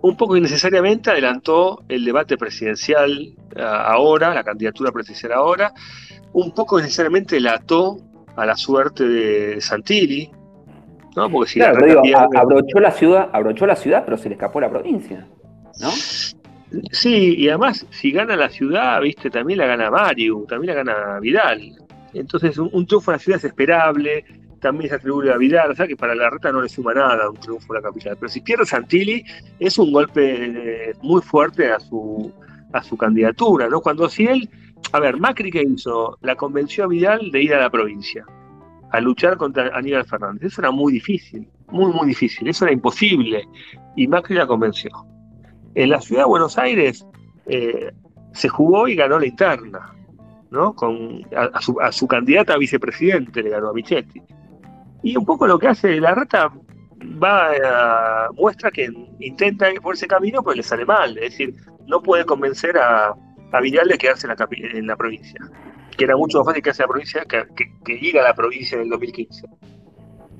un poco innecesariamente adelantó el debate presidencial ahora, la candidatura presidencial ahora, un poco necesariamente la ató a la suerte de Santilli, ¿no? Porque si claro, digo, abrochó la ciudad, abrochó la ciudad, pero se le escapó la provincia, ¿no? Sí, y además, si gana la ciudad, viste, también la gana Mario, también la gana Vidal. Entonces, un, un triunfo en la ciudad es esperable, también se atribuye a Vidal, o sea que para la reta no le suma nada un triunfo en la capital. Pero si pierde Santilli, es un golpe eh, muy fuerte a su, a su candidatura, ¿no? Cuando si él, a ver, Macri que hizo, la convenció a Vidal de ir a la provincia, a luchar contra Aníbal Fernández. Eso era muy difícil, muy, muy difícil, eso era imposible. Y Macri la convenció. En la ciudad de Buenos Aires eh, se jugó y ganó la interna. ¿no? Con, a, su, candidata a vicepresidente le ganó a Michetti. Y un poco lo que hace la rata a, muestra que intenta ir por ese camino, pero le sale mal. Es decir, no puede convencer a, a Vidal de quedarse en la, en la provincia. Que era mucho más fácil en la provincia que, ir a la provincia en el 2015.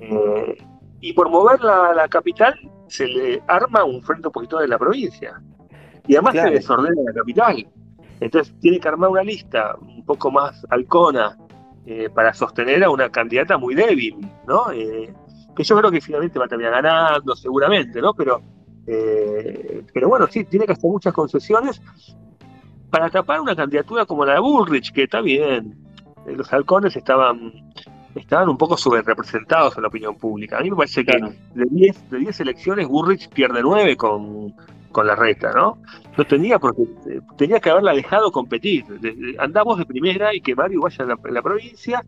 Eh, y por mover la, la, capital se le arma un frente opositor de la provincia. Y además se desordena la capital. Entonces tiene que armar una lista un poco más halcona eh, para sostener a una candidata muy débil, ¿no? Eh, que yo creo que finalmente va a terminar ganando, seguramente, ¿no? Pero, pero bueno, sí, tiene que hacer muchas concesiones para tapar una candidatura como la de Bullrich, que está bien. Los halcones estaban, estaban un poco subrepresentados en la opinión pública. A mí me parece que de 10 de diez elecciones, Bullrich pierde 9 con, con la reta, ¿no? No tenía porque tenía que haberla dejado competir. Andamos de primera y que Mario vaya a la, provincia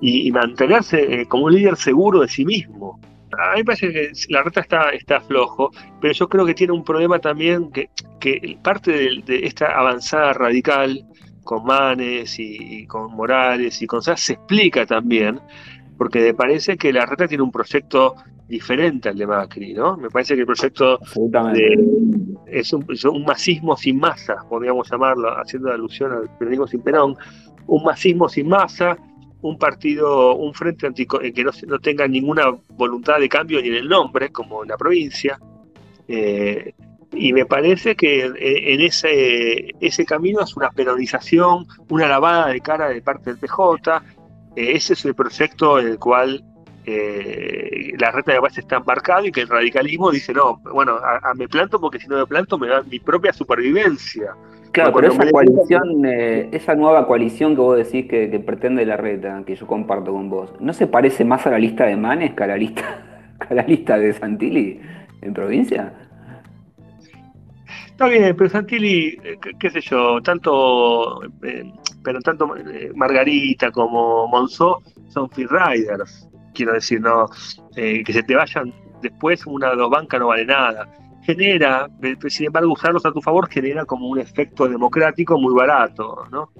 y, mantenerse eh, como un líder seguro de sí mismo. A mí me parece que la reta está, está flojo, pero yo creo que tiene un problema también que, que parte de, esta avanzada radical con Manes y, con Morales y con Sass se explica también, porque me parece que la reta tiene un proyecto diferente al de Macri, ¿no? Me parece que el proyecto es, un, masismo sin masa, podríamos llamarlo, haciendo alusión al periodismo sin Perón, un masismo sin masa, un partido, un frente que no, no, tenga ninguna voluntad de cambio ni en el nombre, como en la provincia. Eh, y me parece que en ese, ese camino es una penalización, una lavada de cara de parte del PJ. Eh, ese es el proyecto en el cual eh, la reta de base está embarcado y que el radicalismo dice, no, bueno, me planto porque si no me planto me da mi propia supervivencia. Claro, pero esa coalición, eh, esa nueva coalición que vos decís que, pretende la reta, que yo comparto con vos, ¿no se parece más a la lista de Manes que a la lista, <laughs> a la lista de Santilli en provincia? Está bien, pero Santilli, eh, qué, sé yo, tanto, eh, pero tanto Margarita como Monzó son freeriders quiero decir, no eh, que se te vayan después una o dos bancas no vale nada. Genera, sin embargo, usarlos a tu favor genera como un efecto democrático muy barato, ¿no?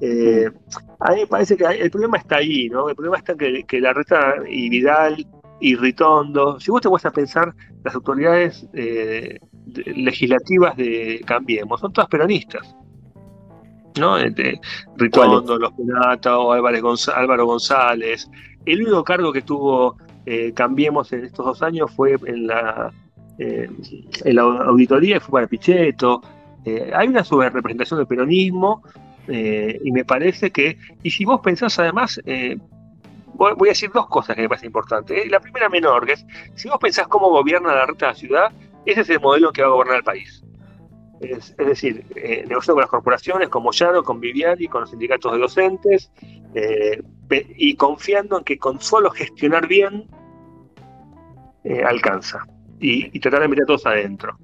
Eh, a mí me parece que el problema está ahí, ¿no? El problema está que, que la reta y Vidal y Ritondo, si vos te vas a pensar, las autoridades eh, legislativas de Cambiemos son todas peronistas. ¿no? Ritondo, Los Penata o Álvaro González, el único cargo que tuvo eh, Cambiemos en estos dos años fue en la, eh, la auditoría fue para Pichetto. Eh, hay una subrepresentación del peronismo eh, y me parece que, y si vos pensás además, voy, a decir dos cosas que me parecen importantes. La primera menor, que es, si vos pensás cómo gobierna la reta de la ciudad, ese es el modelo que va a gobernar el país. Es, decir, negociando con las corporaciones, con Moyano, con Viviani, con los sindicatos de docentes, y confiando en que con solo gestionar bien alcanza y, tratar de meter a todos adentro.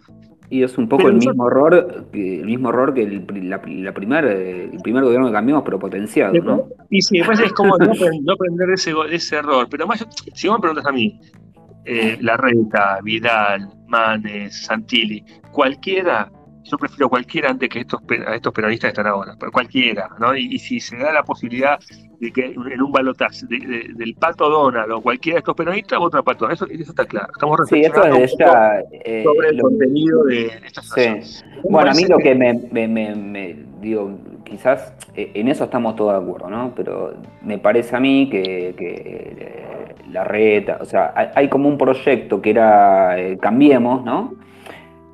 Y es un poco el mismo error, el mismo error que el, la, primer, el primer gobierno que cambiamos, pero potenciado, ¿no? Y sí, después es como no, aprender ese, ese error. Pero más, si vos me preguntas a mí, eh, Larreta, Vidal, Manes, Santilli, cualquiera yo prefiero cualquiera antes que estos, a estos peronistas que están ahora, cualquiera, ¿no? Y, si se da la posibilidad de que en un balotaje del Pato Donald o cualquiera de estos peronistas, vota Pato Donald, eso, eso está claro. Estamos reflexionando sí, eso es eh, sobre el contenido de estas sí. Bueno, a mí lo que, me, me, me, digo, quizás eh, en eso estamos todos de acuerdo, ¿no? Pero me parece a mí que, que eh, la reta, o sea, hay, hay, como un proyecto que era Cambiemos, ¿no?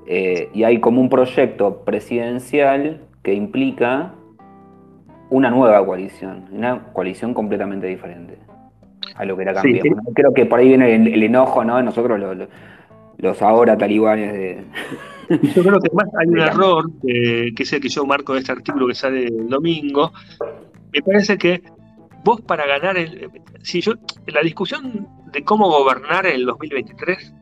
Eh, y hay como un proyecto presidencial que implica una nueva coalición, una coalición completamente diferente a lo que era Cambiemos. Creo que por ahí viene el, enojo, ¿no? Nosotros los, ahora talibanes de... <laughs> Yo creo que más hay un error, que es el que yo marco en este artículo que sale el domingo. Me parece que vos para ganar, el, si yo, la discusión de cómo gobernar en el 2023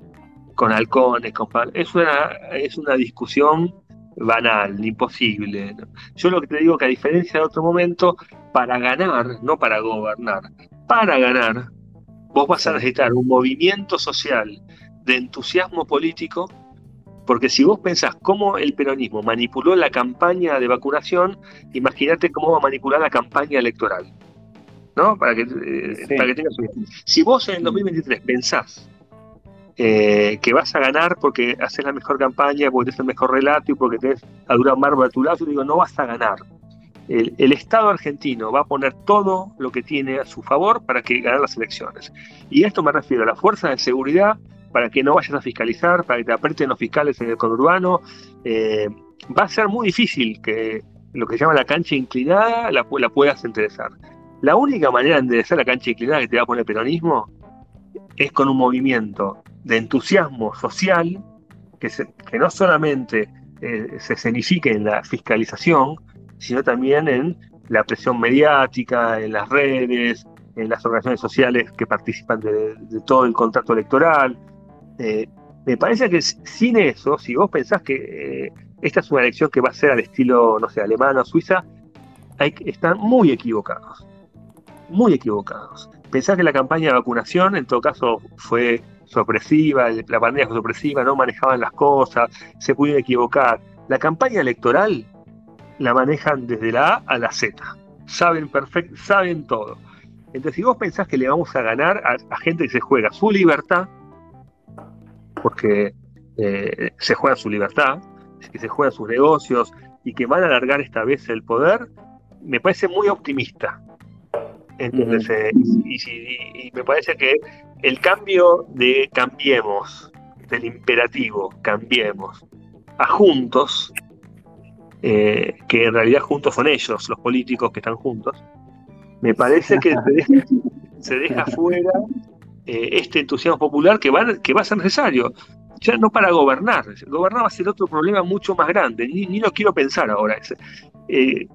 con halcones, con es una, es una discusión banal, imposible. Yo lo que te digo que a diferencia de otro momento, para ganar, no para gobernar, para ganar, vos vas a necesitar un movimiento social de entusiasmo político, porque si vos pensás cómo el peronismo manipuló la campaña de vacunación, imagínate cómo va a manipular la campaña electoral. ¿No? Para que, eh, para que tengas Si vos en el 2023 pensás eh, que vas a ganar porque haces la mejor campaña, porque tienes el mejor relato y porque tenés a Durán Barba a tu lado, yo digo, no vas a ganar. El, Estado argentino va a poner todo lo que tiene a su favor para que ganen las elecciones. Y esto me refiero a la fuerza de seguridad para que no vayas a fiscalizar, para que te aprieten los fiscales en el conurbano. Eh, va a ser muy difícil que lo que se llama la cancha inclinada la, la puedas enderezar. La única manera de enderezar la cancha inclinada que te va a poner el peronismo es con un movimiento de entusiasmo social que, que no solamente eh, se escenifique en la fiscalización, sino también en la presión mediática, en las redes, en las organizaciones sociales que participan de, todo el contrato electoral. Eh, me parece que sin eso, si vos pensás que eh, esta es una elección que va a ser al estilo, no sé, alemán o suiza, están muy equivocados. Muy equivocados. Pensás que la campaña de vacunación, en todo caso, fue sorpresiva, la pandemia fue sorpresiva, no manejaban las cosas, se pudieron equivocar. La campaña electoral la manejan desde la A a la Z. Saben perfecto, saben todo. Entonces, si vos pensás que le vamos a ganar a, gente que se juega su libertad, porque eh, se juega su libertad, que se juegan sus negocios y que van a alargar esta vez el poder, me parece muy optimista. Entonces, eh, y, me parece que el cambio de cambiemos, del imperativo cambiemos, a juntos, eh, que en realidad juntos son ellos, los políticos que están juntos, me parece que se deja, <laughs> fuera eh, este entusiasmo popular que va, que va a ser necesario. Ya no para gobernar, gobernar va a ser otro problema mucho más grande, ni, lo quiero pensar ahora.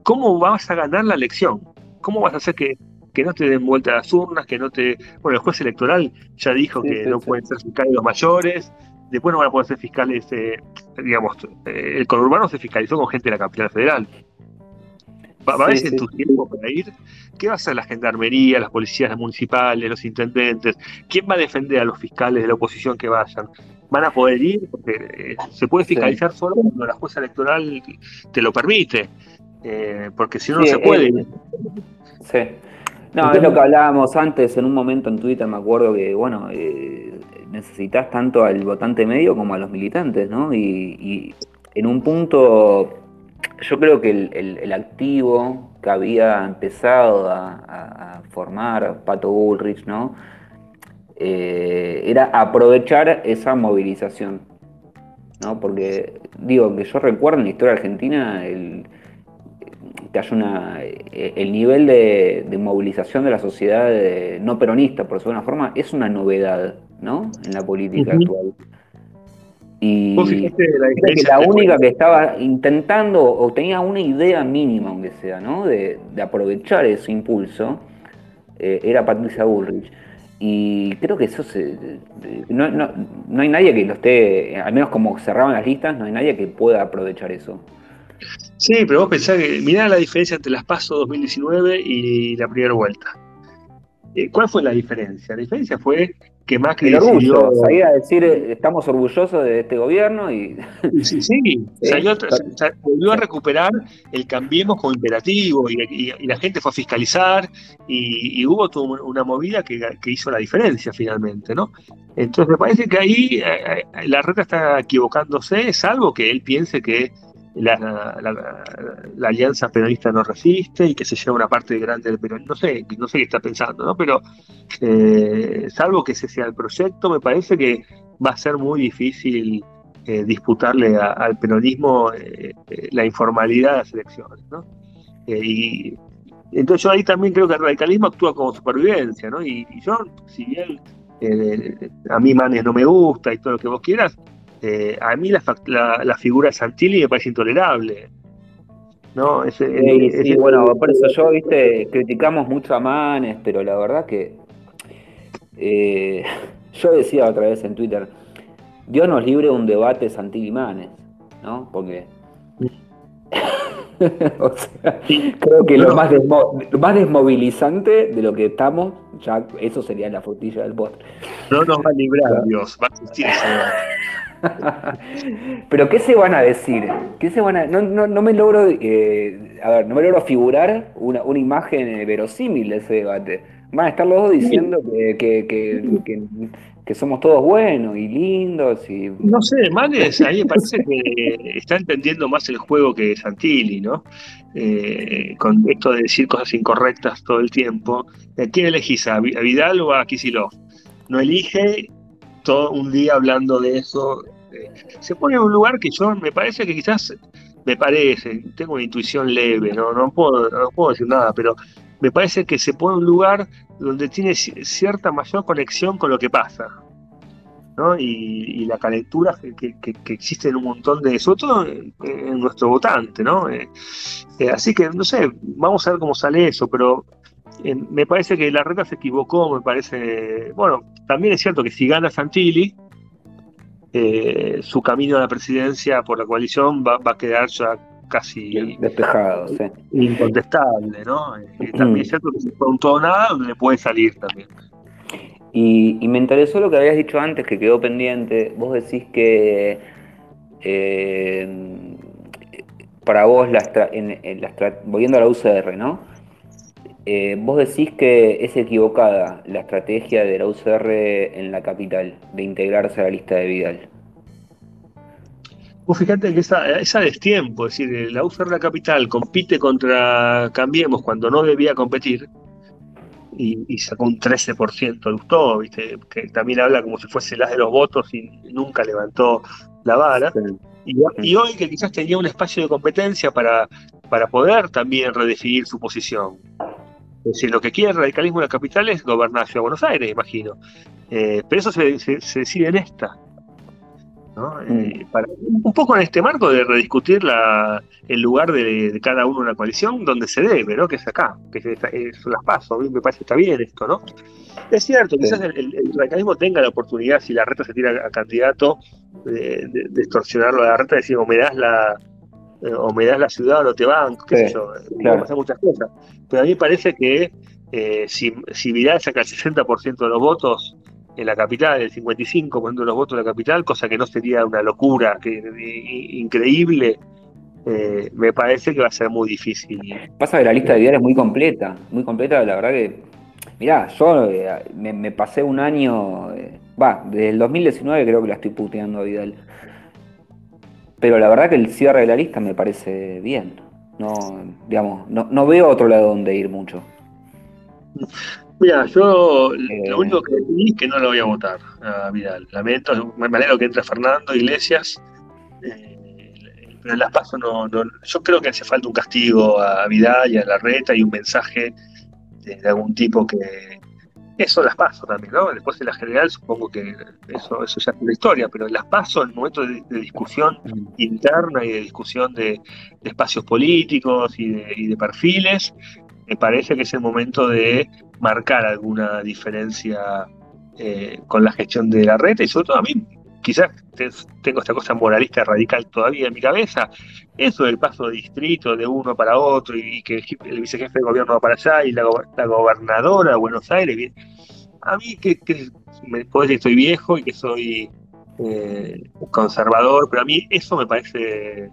¿Cómo vas a ganar la elección? ¿Cómo vas a hacer que que no te den vuelta a las urnas, que no te... Bueno, el juez electoral ya dijo que no pueden ser fiscales los mayores, después no van a poder ser fiscales, eh, digamos, eh, el conurbano se fiscalizó con gente de la capital federal. ¿Va, a haber tu tiempo para ir? ¿Qué va a hacer la gendarmería, las policías municipales, los intendentes? ¿Quién va a defender a los fiscales de la oposición que vayan? ¿Van a poder ir? Porque eh, se puede fiscalizar solo cuando la jueza electoral te lo permite. porque si no, no se puede. sí. No, es lo que hablábamos antes en un momento en Twitter, me acuerdo que, bueno, eh, necesitas tanto al votante medio como a los militantes, ¿no? Y, en un punto, yo creo que el, activo que había empezado a, formar Pato Bullrich, ¿no? Eh, era aprovechar esa movilización ¿no? Porque, digo, que yo recuerdo en la historia argentina el, que haya una, el nivel de, movilización de la sociedad no peronista, por alguna forma, es una novedad, ¿no? En la política actual. Y la, única que estaba intentando o tenía una idea mínima, aunque sea, ¿no? de, aprovechar ese impulso, eh, era Patricia Bullrich. Y creo que eso se, no, no, no, hay nadie que lo esté, al menos como cerraban las listas, no hay nadie que pueda aprovechar eso. Sí, pero vos pensás que, mirá la diferencia entre las PASO 2019 y la primera vuelta. Eh, ¿Cuál fue la diferencia? La diferencia fue que Macri el orgullo, decidió... decir eh, estamos orgullosos de este gobierno y... Sí, sí, <laughs> salió, volvió a recuperar el cambiemos como imperativo y, la gente fue a fiscalizar y, hubo toda una movida que, hizo la diferencia finalmente, ¿no? Entonces me parece que ahí eh, la reta está equivocándose, salvo que él piense que la, alianza peronista no resiste y que se lleva una parte grande del peronismo. No sé, no sé qué está pensando, ¿no? Pero eh, salvo que ese sea el proyecto, me parece que va a ser muy difícil eh, disputarle al peronismo eh, la informalidad de las elecciones, ¿no? y entonces yo ahí también creo que el radicalismo actúa como supervivencia, ¿no? Y, yo, si bien a mí Manes no me gusta y todo lo que vos quieras, eh, a mí la, figura de Santilli me parece intolerable. ¿no? sí, bueno, por eso yo, viste, criticamos mucho a Manes, pero la verdad que eh, <laughs> yo decía otra vez en Twitter, Dios nos libre un debate Santilli-Manes, ¿no? Porque... <laughs> o sea, creo que lo, más más desmovilizante de lo que estamos, ya eso sería la frutilla del postre. No nos va a librar Dios, va a existir ese debate. <laughs> <laughs> Pero ¿qué se van a decir? ¿Qué se van a... No, no, me logro, eh, a ver, no me logro figurar una, imagen verosímil de ese debate. Van a estar los dos diciendo que, somos todos buenos y lindos. Y... No sé, Manes, a mí me parece que está entendiendo más el juego que Santilli, ¿no? Eh, con esto de decir cosas incorrectas todo el tiempo. quién elegís? ¿A Vidal o a Kisilov? No elige todo un día hablando de eso. Eh, se pone en un lugar que yo me parece que quizás, me parece, tengo una intuición leve, no, no, puedo, no puedo decir nada, pero me parece que se pone en un lugar donde tiene cierta mayor conexión con lo que pasa. ¿no? Y, la calentura que, existe en un montón de, sobre todo en, nuestro votante, ¿no? Eh, eh, así que, no sé, vamos a ver cómo sale eso, pero me parece que la reta se equivocó, me parece. Bueno, también es cierto que si gana Santilli, eh, su camino a la presidencia por la coalición va, a quedar ya casi despejado, incontestable, ¿no? Eh, también es cierto que si fue un todo nada, donde puede salir también. Y, me interesó lo que habías dicho antes, que quedó pendiente. Vos decís que eh, para vos, la, en, volviendo a la UCR, ¿no? Eh, vos decís que es equivocada la estrategia de la UCR en la capital, de integrarse a la lista de Vidal. Vos fíjate que esa, esa destiempo, es decir, la UCR la capital compite contra Cambiemos cuando no debía competir y, sacó un 13%, gustó, ¿viste? que también habla como si fuese las de los votos y nunca levantó la vara. Y, y, hoy que quizás tenía un espacio de competencia para, para poder también redefinir su posición. Es decir, lo que quiere el radicalismo en la capital es gobernar Ciudad de Buenos Aires, imagino. Eh, pero eso se, decide en esta. Eh, mm. un poco en este marco de rediscutir la, el lugar de, cada uno en la coalición donde se debe, ¿no? que es acá, que son las pasos. A mí me parece que está bien esto, ¿no? Es cierto, quizás el, radicalismo tenga la oportunidad, si la reta se tira a candidato, de, de, extorsionarlo a la reta, decir, o me das la, eh, o me das la ciudad o te banco, qué sé yo, claro. pasar muchas cosas. Pero a mí me parece que eh, si, si Vidal saca el 60% de los votos en la capital, el 55% de los votos en la capital, cosa que no sería una locura, que, increíble, eh, me parece que va a ser muy difícil. Pasa que la lista de Vidal es muy completa, muy completa, la verdad que, mirá, yo me, me, pasé un año, va, desde el 2019 creo que la estoy puteando a Vidal. Pero la verdad que el cierre de la lista me parece bien. No, digamos, no, veo otro lado donde ir mucho. Mira, yo lo eh. único que decidí es que no lo voy a votar a Vidal. Lamento, me alegro que entre Fernando Iglesias, pero en las pasos no, Yo creo que hace falta un castigo a Vidal y a la reta y un mensaje de, algún tipo que. Eso las paso también, ¿no? Después de la general supongo que eso, eso ya es la historia, pero las paso, en el momento de, discusión interna y de discusión de, espacios políticos y de, perfiles, me parece que es el momento de marcar alguna diferencia eh, con la gestión de la red y sobre todo a mí quizás tengo esta cosa moralista radical todavía en mi cabeza, eso del paso de distrito de uno para otro y que el vicejefe de gobierno va para allá y la, gobernadora de Buenos Aires, a mí que, me puede decir que estoy viejo y que soy eh, conservador, pero a mí eso me parece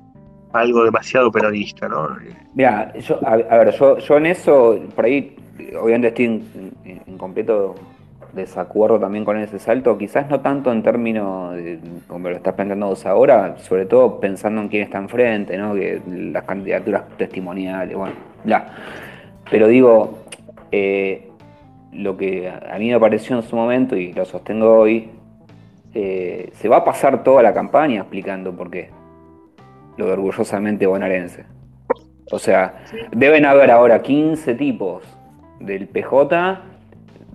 algo demasiado peronista, ¿no? Mira, yo, a, ver, yo, yo en eso, por ahí, obviamente estoy en completo desacuerdo también con ese salto, quizás no tanto en términos como lo estás planteando vos ahora, sobre todo pensando en quién está enfrente, ¿no? que las candidaturas testimoniales, bueno, bla. Pero digo, eh, lo que a mí me pareció en su momento y lo sostengo hoy, eh, se va a pasar toda la campaña explicando por qué. Lo de orgullosamente bonaerense. O sea, deben haber ahora 15 tipos del PJ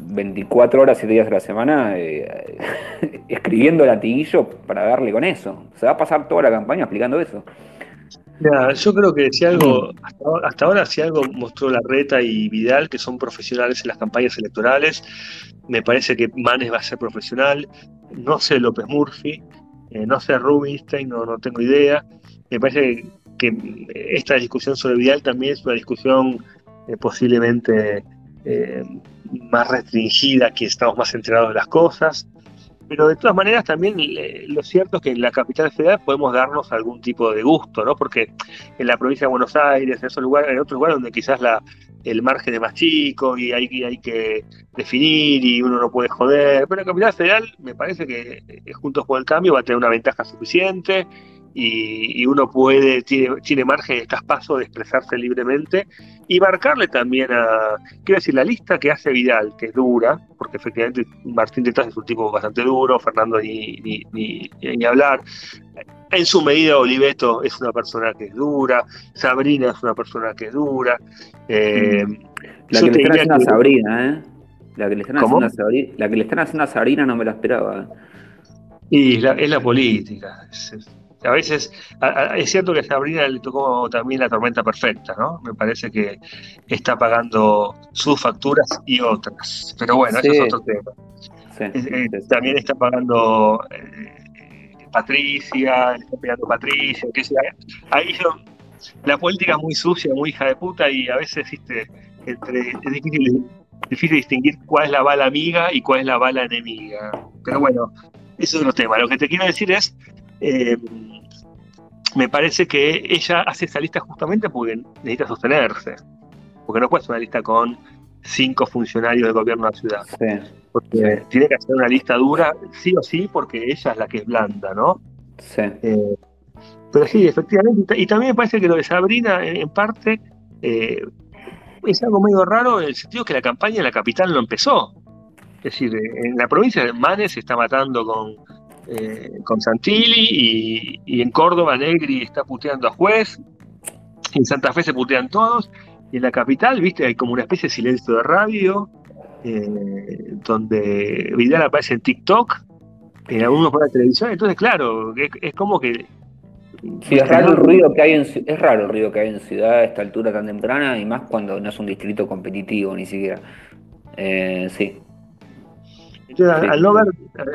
24 horas, 7 días de la semana eh, <laughs> escribiendo latiguillo para darle con eso. Se va a pasar toda la campaña explicando eso. yo creo que si algo, hasta, ahora, si algo mostró la Reta y Vidal, que son profesionales en las campañas electorales, me parece que Manes va a ser profesional, no sé López Murphy, eh, no sé Rubinstein, no, no tengo idea. Me parece que, esta discusión sobre Vidal también es una discusión eh, posiblemente más restringida, que estamos más enterados de las cosas. Pero de todas maneras también lo cierto es que en la capital federal podemos darnos algún tipo de gusto, ¿no? Porque en la provincia de Buenos Aires, en esos lugares, en otros lugares donde quizás la, el margen es más chico y hay, hay que definir y uno no puede joder. Pero en la capital federal me parece que eh, Juntos por el Cambio va a tener una ventaja suficiente y, uno puede, tiene, tiene margen de pasos de expresarse libremente y marcarle también a, quiero decir, la lista que hace Vidal, que es dura, porque efectivamente Martín Detrás es un tipo bastante duro, Fernando ni, ni, ni, hablar. En su medida, Oliveto es una persona que es dura, Sabrina es una persona que es dura. Eh, la que le están haciendo a Sabrina, ¿eh? La que le están haciendo a Sabrina, la que le están haciendo a Sabrina no me la esperaba. Y es la, es la política. Es, a veces, es cierto que a Sabrina le tocó también la tormenta perfecta, ¿no? Me parece que está pagando sus facturas y otras. Pero bueno, eso es otro tema. Eh, también está pagando eh, Patricia, está pagando Patricia, que sea. Ahí la política es muy sucia, muy hija de puta y a veces ¿viste? Entre, es difícil, difícil distinguir cuál es la bala amiga y cuál es la bala enemiga. Pero bueno, eso es otro tema. Lo que te quiero decir es eh, me parece que ella hace esa lista justamente porque necesita sostenerse. Porque no puede ser una lista con cinco funcionarios del gobierno de la ciudad. porque tiene que hacer una lista dura, sí o sí, porque ella es la que es blanda, ¿no? Sí. Eh, pero sí, efectivamente. Y también me parece que lo de Sabrina, en, parte, eh, es algo medio raro en el sentido que la campaña en la capital no empezó. Es decir, en la provincia de Manes se está matando con eh, con Santilli y, en Córdoba Negri está puteando a juez, en Santa Fe se putean todos, y en la capital, viste, hay como una especie de silencio de radio, eh, donde Vidal aparece en TikTok, en algunos por la televisión, entonces claro, es, como que es raro el ruido que hay en es raro el ruido que hay en ciudad a esta altura tan temprana y más cuando no es un distrito competitivo ni siquiera. Eh, sí. Entonces, al, no ver,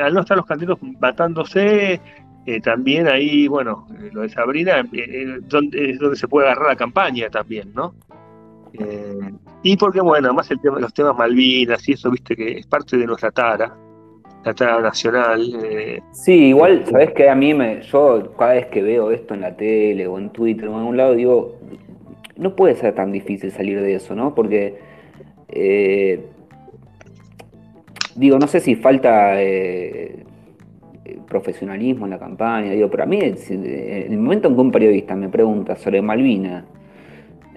al no estar los candidatos matándose, eh, también ahí, bueno, eh, lo de Sabrina eh, donde, es donde se puede agarrar la campaña también, ¿no? y porque, bueno, además el tema, los temas Malvinas y eso, viste, que es parte de nuestra tara, la tara nacional. sí, igual, sabes que a mí, me, yo cada vez que veo esto en la tele o en Twitter o en algún lado, digo, no puede ser tan difícil salir de eso, ¿no? Porque digo, no sé si falta eh, profesionalismo en la campaña, digo, pero a mí, en el momento en que un periodista me pregunta sobre Malvina,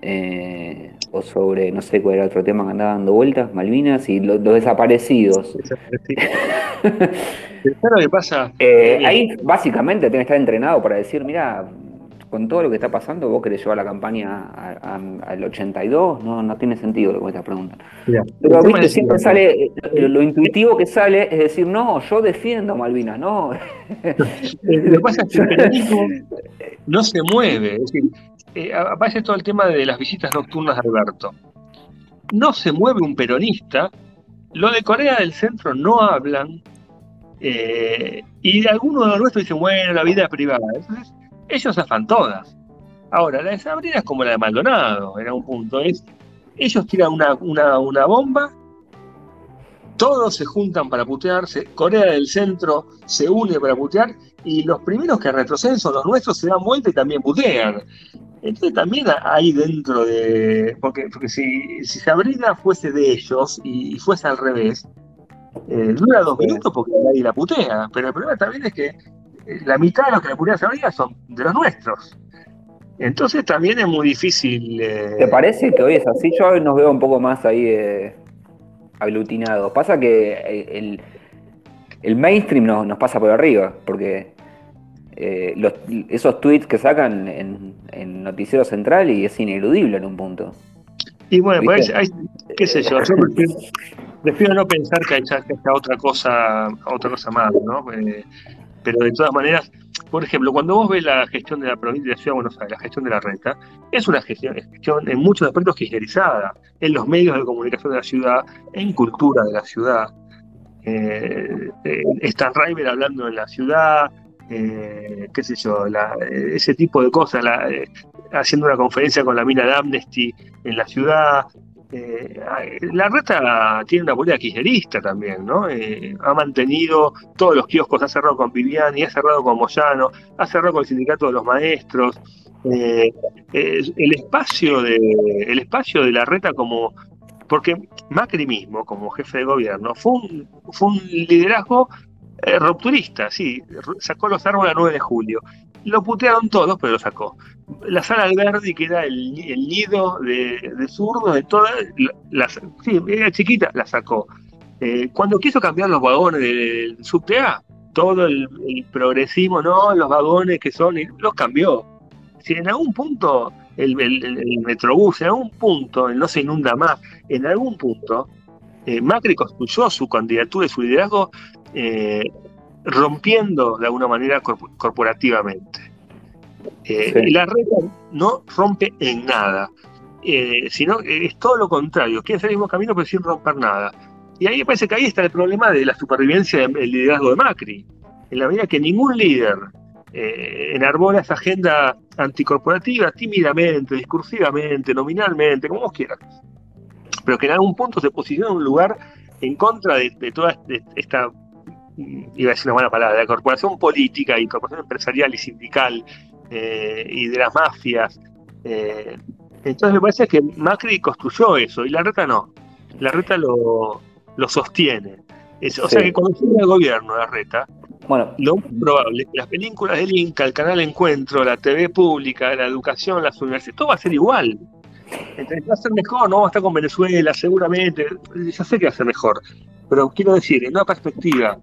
eh, o sobre, no sé cuál era otro tema que andaba dando vueltas, Malvinas y los desaparecidos. <laughs> lo que pasa? <laughs> Eh, ahí básicamente tiene que estar entrenado para decir, mira, con todo lo que está pasando, vos querés llevar la campaña al 82, no, no tiene sentido lo que me estás preguntando. Pero viste, siempre sale, lo, intuitivo que sale es decir, no, yo defiendo a Malvinas, no. <laughs> lo que pasa es que el periodismo <laughs> no se mueve, es decir, eh, aparece todo el tema de las visitas nocturnas de Alberto. No se mueve un peronista, lo de Corea del Centro no hablan, eh, y algunos de los nuestros dicen, bueno, la vida privada. Entonces, ellos zafan todas. Ahora, la de Sabrina es como la de Maldonado, en un punto. Es, ellos tiran una, una, bomba, todos se juntan para putearse, Corea del Centro se une para putear, y los primeros que retroceden son los nuestros, se dan vuelta y también putean. Entonces también hay dentro de. Porque, porque si, si Sabrina fuese de ellos y, fuese al revés, eh, dura dos minutos porque nadie la putea. Pero el problema también es que la mitad de los que le ponían a son de los nuestros. Entonces también es muy difícil. Eh, ¿Te parece que hoy es así? Yo hoy nos veo un poco más ahí eh, aglutinados. Pasa que eh, el, mainstream nos, pasa por arriba, porque esos tweets que sacan en, Noticiero Central y es ineludible en un punto. Y bueno, pues, qué sé yo, yo prefiero, no pensar que hay, otra cosa, otra cosa más, ¿no? Pero de todas maneras, por ejemplo, cuando vos ves la gestión de la provincia de la Ciudad de Buenos Aires, la gestión de la renta, es una gestión, gestión en muchos aspectos kirchnerizada, en los medios de comunicación de la ciudad, en cultura de la ciudad. Eh, eh hablando en la ciudad, eh, qué sé yo, ese tipo de cosas, eh, haciendo una conferencia con la mina de Amnesty en la ciudad, eh, la reta tiene una política kirchnerista también, ¿no? Eh, ha mantenido todos los kioscos, ha cerrado con Viviani, ha cerrado con Moyano, ha cerrado con el sindicato de los maestros. Eh, el, espacio de, el espacio de la reta como... Porque Macri mismo, como jefe de gobierno, fue un, fue un liderazgo rupturista, sí, sacó los árboles el 9 de julio. Lo putearon todos, pero lo sacó. La sala Alberdi, que era el, nido de, de zurdos de todas, las, sí, era chiquita, la sacó. Eh, cuando quiso cambiar los vagones del subte A, todo el, progresismo, no, los vagones que son, los cambió. Si en algún punto el, el, metrobús, en algún punto, no se inunda más, en algún punto, eh, Macri construyó su candidatura y su liderazgo eh, rompiendo de alguna manera corporativamente. Eh, la red no rompe en nada, eh, sino es todo lo contrario, quiere hacer el mismo camino pero sin romper nada. Y ahí me parece que ahí está el problema de la supervivencia del liderazgo de Macri. En la medida que ningún líder eh, enarbola esa agenda anticorporativa tímidamente, discursivamente, nominalmente, como vos quieras, pero que en algún punto se posiciona en un lugar en contra de, toda esta iba a decir una buena palabra, de la corporación política y corporación empresarial y sindical eh, y de las mafias. Eh, entonces me parece que Macri construyó eso y la reta no. La reta lo, sostiene. o sea que cuando llega el gobierno, la reta, bueno. lo más probable es que las películas del Inca, el canal Encuentro, la TV pública, la educación, las universidades, todo va a ser igual. Entonces va a ser mejor, no vamos a estar con Venezuela, seguramente. Ya sé que va a ser mejor. Pero quiero decir, en una perspectiva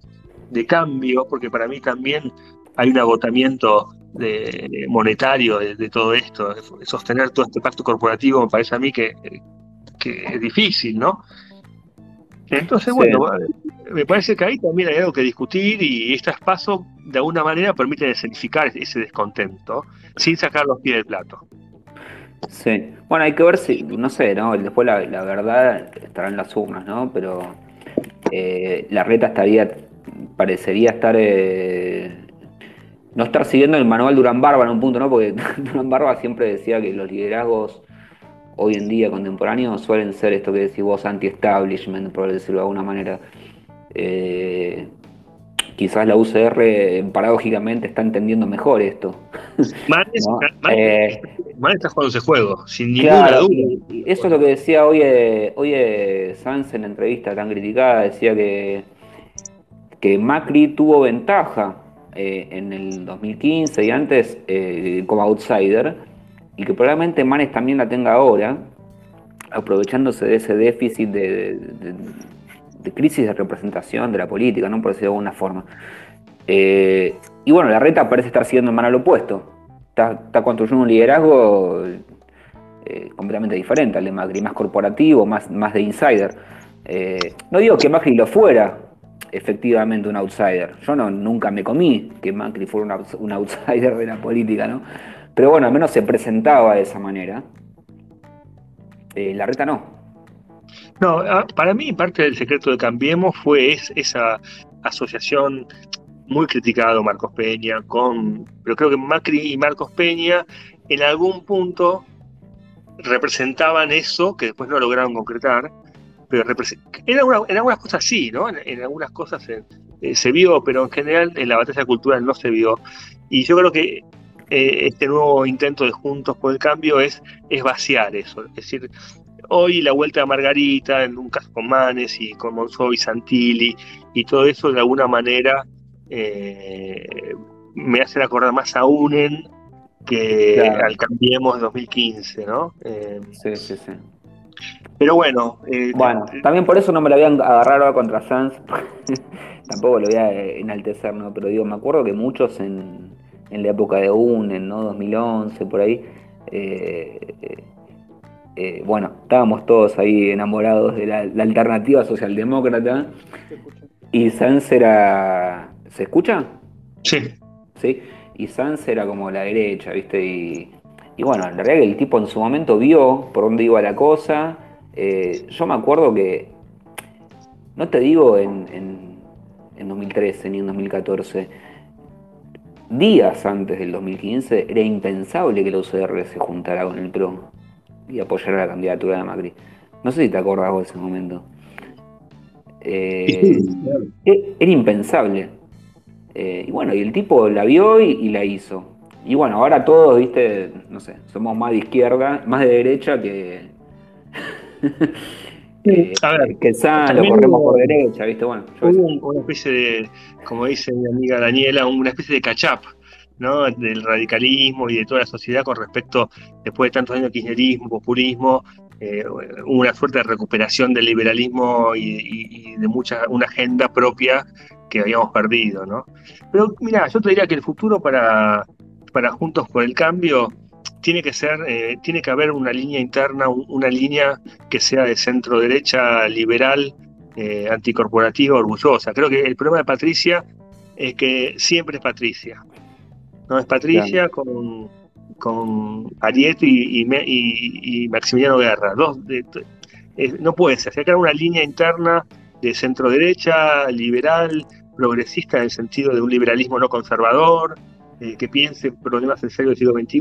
de cambio, porque para mí también hay un agotamiento de, monetario de, todo esto, sostener todo este pacto corporativo me parece a mí que, es difícil, ¿no? Entonces, bueno, me parece que ahí también hay algo que discutir y este pasos de alguna manera permiten escenificar ese descontento sin sacar los pies del plato. Sí, bueno, hay que ver si, no sé, ¿no? Después la, verdad estará en las urnas, ¿no? Pero eh, la reta estaría parecería estar. Eh, no estar siguiendo el manual Durán Barba en un punto, ¿no? Porque <laughs> Durán Barba siempre decía que los liderazgos hoy en día contemporáneos suelen ser esto que decís vos, anti-establishment, por decirlo de alguna manera. Eh, quizás la UCR paradójicamente está entendiendo mejor esto. <laughs> Manes, eh, está jugando ese juego, sin ninguna duda. eso es lo que decía hoy, hoy Sanz en la entrevista tan criticada, decía que que Macri tuvo ventaja eh, en el 2015 y antes eh, como outsider, y que probablemente Manes también la tenga ahora, aprovechándose de ese déficit de, crisis de representación de la política, ¿no? por decirlo de alguna forma. Eh, y bueno, la reta parece estar siguiendo en mano al opuesto. Está, construyendo un liderazgo completamente diferente al de Macri, más corporativo, más, más de insider. No digo que Macri lo fuera, efectivamente, un outsider. Yo no, nunca me comí que Macri fuera un, outsider de la política, ¿no? Pero bueno, al menos se presentaba de esa manera. la reta no. No, ah, para mí parte del secreto de Cambiemos fue esa asociación muy criticado Marcos Peña con, pero creo que Macri y Marcos Peña en algún punto representaban eso que después no lograron concretar, pero en, algunas, cosas sí, ¿no? En, algunas cosas eh, se vio, pero en general en la batalla cultural no se vio. Y yo creo que eh, este nuevo intento de Juntos por el Cambio es, es vaciar eso, es decir, Hoy la vuelta a Margarita, en un caso con Manes y con Monzó y Santilli, y todo eso de alguna manera eh, me hacen acordar más a UNEN que al Cambiemos 2015, ¿no? Sí, sí, sí. Pero bueno. Eh, bueno, también por eso no me la habían agarrado contra Sanz. <laughs> Tampoco lo voy a enaltecer, ¿no? Pero digo, me acuerdo que muchos en, en la época de UNEN, ¿no? 2011, por ahí. Eh, eh, bueno, estábamos todos ahí enamorados de la, alternativa socialdemócrata. Y Sanz era. ¿Se escucha? Sí. Sí. Y Sanz era como la derecha, ¿viste? Y, bueno, la realidad que el tipo en su momento vio por dónde iba la cosa. Eh, yo me acuerdo que. No te digo en, en, en 2013 ni en 2014 días antes del 2015 era impensable que la UCR se juntara con el PRO y apoyar a la candidatura de Macri. No sé si te acordás vos de ese momento. Eh, e-, era impensable. Eh, y bueno, y el tipo la vio y, la hizo. Y bueno, ahora todos, viste, no sé, somos más de izquierda, más de derecha que. A ver, que lo corremos por derecha, ¿viste? Bueno, hubo una especie de, como dice mi amiga Daniela, una especie de cachap del radicalismo y de toda la sociedad con respecto, después de tantos años de kirchnerismo, populismo, eh, una suerte de recuperación del liberalismo y, de mucha, una agenda propia que habíamos perdido. ¿no? Pero mira, yo te diría que el futuro para, para Juntos por el Cambio tiene que ser, eh, tiene que haber una línea interna, una línea que sea de centro derecha, liberal, eh, anticorporativa, orgullosa. Creo que el problema de Patricia es que siempre es Patricia. ¿no? Es Patricia con, con Ariete y, Maximiliano Guerra. Dos, no puede ser, se crear una línea interna de centro derecha, liberal, progresista en el sentido de un liberalismo no conservador, eh, que piense problemas en serio del siglo XXI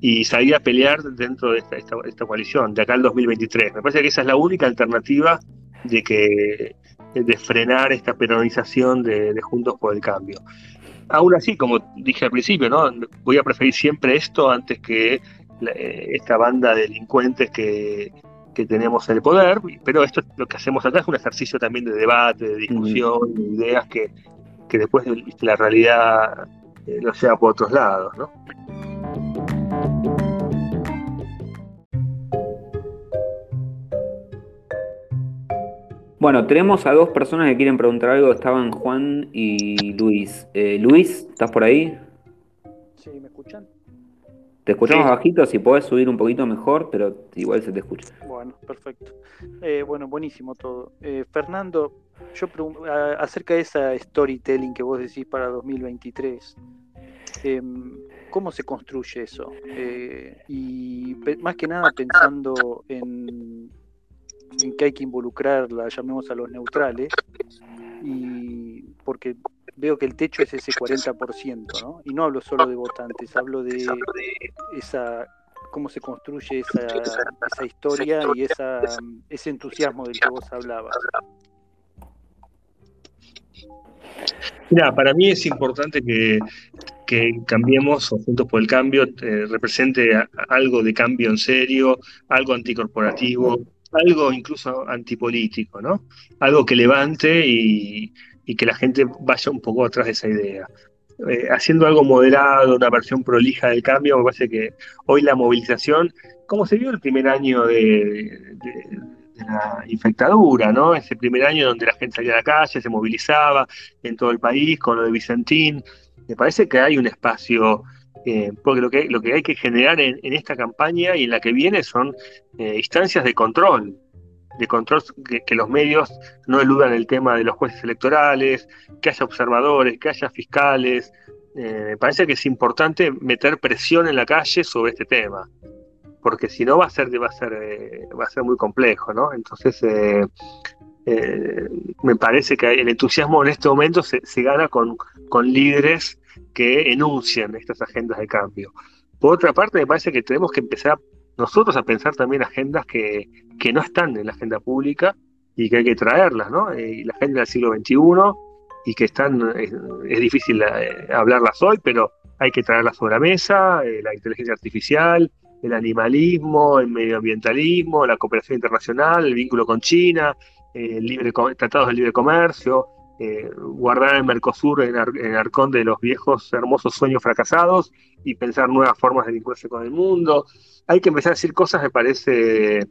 y salir a pelear dentro de esta, esta, coalición, de acá al 2023. Me parece que esa es la única alternativa de que de frenar esta peronización de, de Juntos por el Cambio. Aún así, como dije al principio, ¿no? voy a preferir siempre esto antes que eh, esta banda de delincuentes que, tenemos en el poder, pero esto lo que hacemos acá es un ejercicio también de debate, de discusión, de ideas que, que después la realidad eh, lo sea por otros lados, ¿no? Bueno, tenemos a dos personas que quieren preguntar algo. Estaban Juan y Luis. Eh, Luis, ¿estás por ahí? Sí, ¿me escuchan? Te escuchamos bajito, si podés subir un poquito mejor, pero igual se te escucha. Bueno, perfecto. Eh, bueno, buenísimo todo. Eh, Fernando, yo acerca de esa storytelling que vos decís para 2023, em, ¿cómo se construye eso? y más que nada pensando en en que hay que involucrarla, llamemos a los neutrales, y porque veo que el techo es ese 40%, ¿no? Y no hablo solo de votantes, hablo de esa cómo se construye esa, esa historia y esa, ese entusiasmo del que vos hablabas. Mira, para mí es importante que, que cambiemos o Juntos por el Cambio eh, represente algo de cambio en serio, algo anticorporativo, algo incluso antipolítico, ¿no? Algo que levante y, que la gente vaya un poco atrás de esa idea. eh, haciendo algo moderado, una versión prolija del cambio, me parece que hoy la movilización, como se vio el primer año de, la infectadura, ¿no? Ese primer año donde la gente salía a la calle, se movilizaba en todo el país con lo de Vicentín, me parece que hay un espacio eh, porque lo que, lo que hay que generar en, esta campaña y en la que viene son eh, instancias de control, de control que, los medios no eludan el tema de los jueces electorales, que haya observadores, que haya fiscales. Eh, me parece que es importante meter presión en la calle sobre este tema, porque si no va a ser, va a ser, va a ser muy complejo, ¿no? Entonces, me parece que el entusiasmo en este momento se, se gana con, con líderes que enuncian estas agendas de cambio. Por otra parte, me parece que tenemos que empezar nosotros a pensar también agendas que, no están en la agenda pública y que hay que traerlas, ¿no? Eh, la agenda del siglo XXI y que están, es, difícil eh, hablarlas hoy, pero hay que traerlas sobre la mesa, eh, la inteligencia artificial, el animalismo, el medioambientalismo, la cooperación internacional, el vínculo con China, libre, tratados de libre comercio, eh, guardar el Mercosur en, el arcón de los viejos hermosos sueños fracasados y pensar nuevas formas de vincularse con el mundo. Hay que empezar a decir cosas, me parece,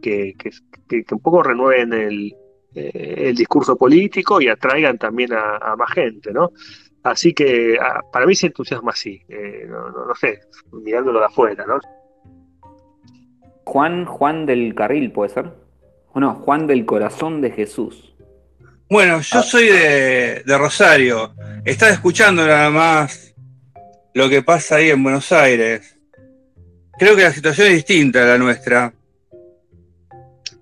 que, un poco renueven el, eh, el, discurso político y atraigan también a, más gente, ¿no? Así que para mí se entusiasma así, eh, no, sé, mirándolo de afuera, ¿no? Juan, Juan del Carril, ¿puede ser? ¿O no? Juan del Corazón de Jesús. Bueno, yo ah. soy de, Rosario. Estaba escuchando nada más lo que pasa ahí en Buenos Aires. Creo que la situación es distinta a la nuestra.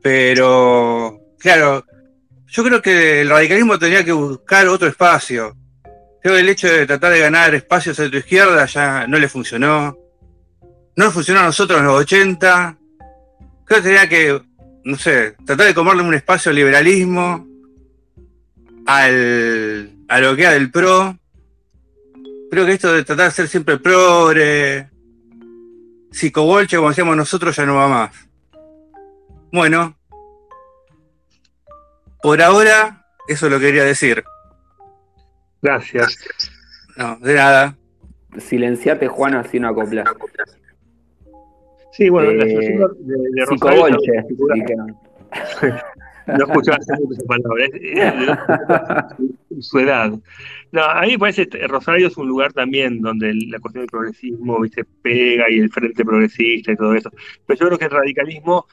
Pero, claro, yo creo que el radicalismo tenía que buscar otro espacio. Creo que el hecho de tratar de ganar espacios a tu izquierda ya no le funcionó. No le funcionó a nosotros en los 80. Creo que tenía que, no sé, tratar de comerle un espacio al liberalismo al, a lo que era del pro. Creo que esto de tratar de ser siempre progre, psicobolche, como decíamos nosotros, ya no va más. Bueno, por ahora, eso lo quería decir. Gracias. No, de nada. Silenciate, Juan, así no acoplas. Sí, bueno, la situación de, de Psicobolche, <laughs> no escuchaba esa palabra, su edad. No, a mí me parece que Rosario es un lugar también donde la cuestión del progresismo ¿viste? pega y el frente progresista y todo eso. Pero yo creo que el radicalismo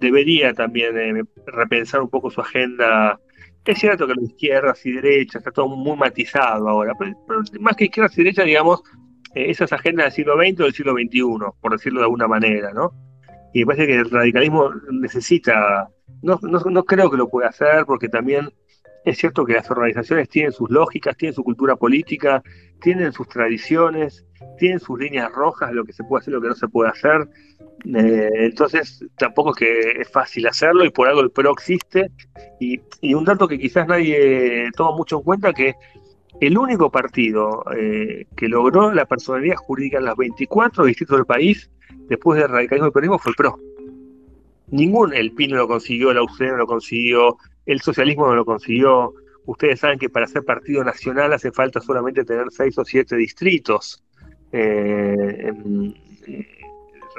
debería también eh, repensar un poco su agenda. Es cierto que la izquierdas y derechas está todo muy matizado ahora, pero, más que izquierdas y derechas, digamos, eh, esas agendas del siglo XX o del siglo XXI, por decirlo de alguna manera, ¿no? Y me parece que el radicalismo necesita no, no, creo que lo pueda hacer porque también es cierto que las organizaciones tienen sus lógicas, tienen su cultura política, tienen sus tradiciones, tienen sus líneas rojas, lo que se puede hacer, lo que no se puede hacer. Eh, entonces, tampoco es que es fácil hacerlo y por algo el PRO existe. Y, un dato que quizás nadie toma mucho en cuenta, que el único partido eh, que logró la personalidad jurídica en los 24 distritos del país, después del radicalismo y peronismo, fue el PRO. Ningún, el PIN no lo consiguió, la UCD no lo consiguió, el socialismo no lo consiguió. Ustedes saben que para ser partido nacional hace falta solamente tener seis o siete distritos eh, en,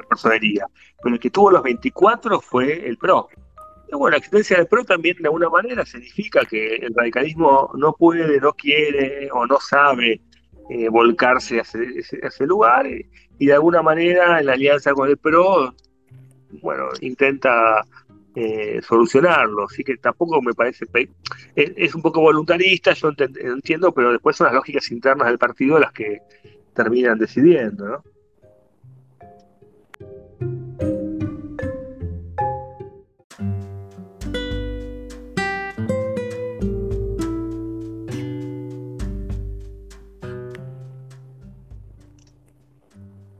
personería. Pero el que tuvo los 24 fue el PRO. Bueno, la existencia del PRO también de alguna manera significa que el radicalismo no puede, no quiere o no sabe eh, volcarse a ese, lugar y de alguna manera en la alianza con el PRO bueno, intenta eh, solucionarlo, así que tampoco me parece, es, un poco voluntarista, yo entiendo, pero después son las lógicas internas del partido las que terminan decidiendo, ¿no?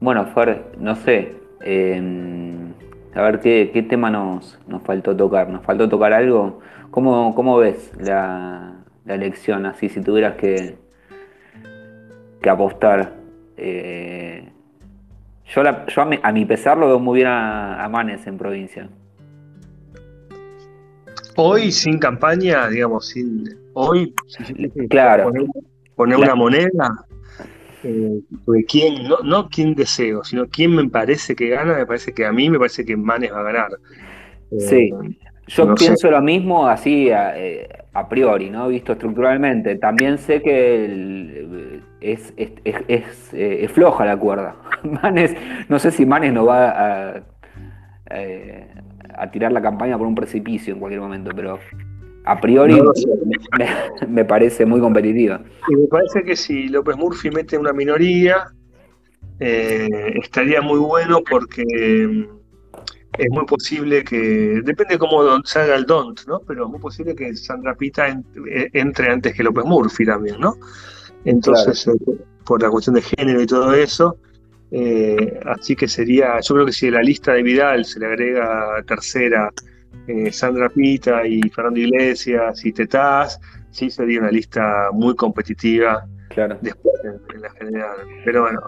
Bueno, Fer, no sé, eh, a ver qué, tema nos, nos, faltó tocar. ¿Nos faltó tocar algo? ¿Cómo, cómo ves la, elección así si tuvieras que, que apostar? Eh, yo, a, mi, pesar lo veo muy bien a, Manes en provincia. Hoy sin campaña, digamos, sin hoy. claro. poner una moneda, eh, quién, no, no quién deseo, sino quién me parece que gana, me parece que a mí me parece que Manes va a ganar. sí, eh, yo pienso lo mismo así eh, a, priori, ¿no? Visto estructuralmente. También sé que es, es, floja la cuerda. <laughs> Manes, no sé si Manes no va a, a tirar la campaña por un precipicio en cualquier momento, pero a priori me, parece muy competitiva. Y me parece que si López Murphy mete una minoría, eh, estaría muy bueno porque mm, es muy posible que, depende de cómo salga el DONT, ¿no? Pero es muy posible que Sandra Pita eh, entre antes que López Murphy también, ¿no? Entonces, eh, por la cuestión de género y todo eso, así que sería, yo creo que si la lista de Vidal se le agrega tercera eh, Sandra Pita y Fernando Iglesias y Tetaz, sí sería una lista muy competitiva claro. después en, la general. Pero bueno,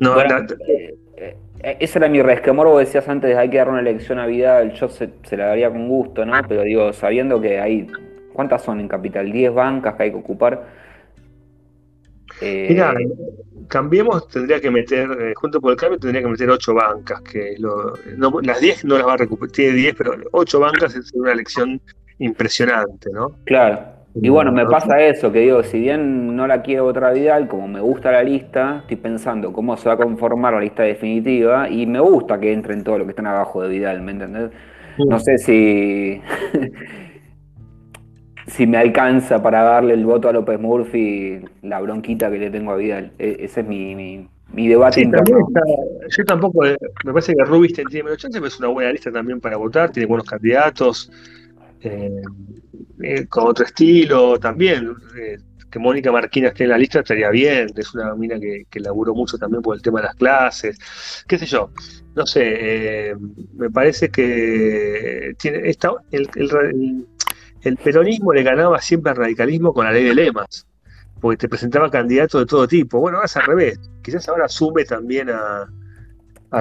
no, eh, eh, ese era mi resquemor, vos decías antes, hay que dar una elección a Vidal, yo se, la daría con gusto, ¿no? Pero digo, sabiendo que hay, ¿cuántas son en Capital? 10 bancas que hay que ocupar. Mira, Cambiemos tendría que meter, eh, junto por el cambio, tendría que meter ocho bancas, que las 10 no las va a recuperar, tiene 10, pero ocho bancas es una elección impresionante, ¿no? Claro. Y bueno, me pasa eso, que digo, si bien no la quiero otra Vidal, como me gusta la lista, estoy pensando cómo se va a conformar la lista definitiva y me gusta que entren todos los que están abajo de Vidal, ¿me entendés? No sé si <laughs> si me alcanza para darle el voto a López Murphy, la bronquita que le tengo a Vidal. E, ese es mi, mi, debate yo tampoco, eh, me parece que Rubinstein tiene menos chance, pero es una buena lista también para votar, tiene buenos candidatos, eh, eh, con otro estilo también. que Mónica Marquina esté en la lista estaría bien, es una mina que, que laburó mucho también por el tema de las clases, qué sé yo. No sé, me parece que tiene esta, el el peronismo le ganaba siempre al radicalismo con la ley de lemas, porque te presentaba candidatos de todo tipo. Bueno, ahora es al revés. Quizás ahora sume también a,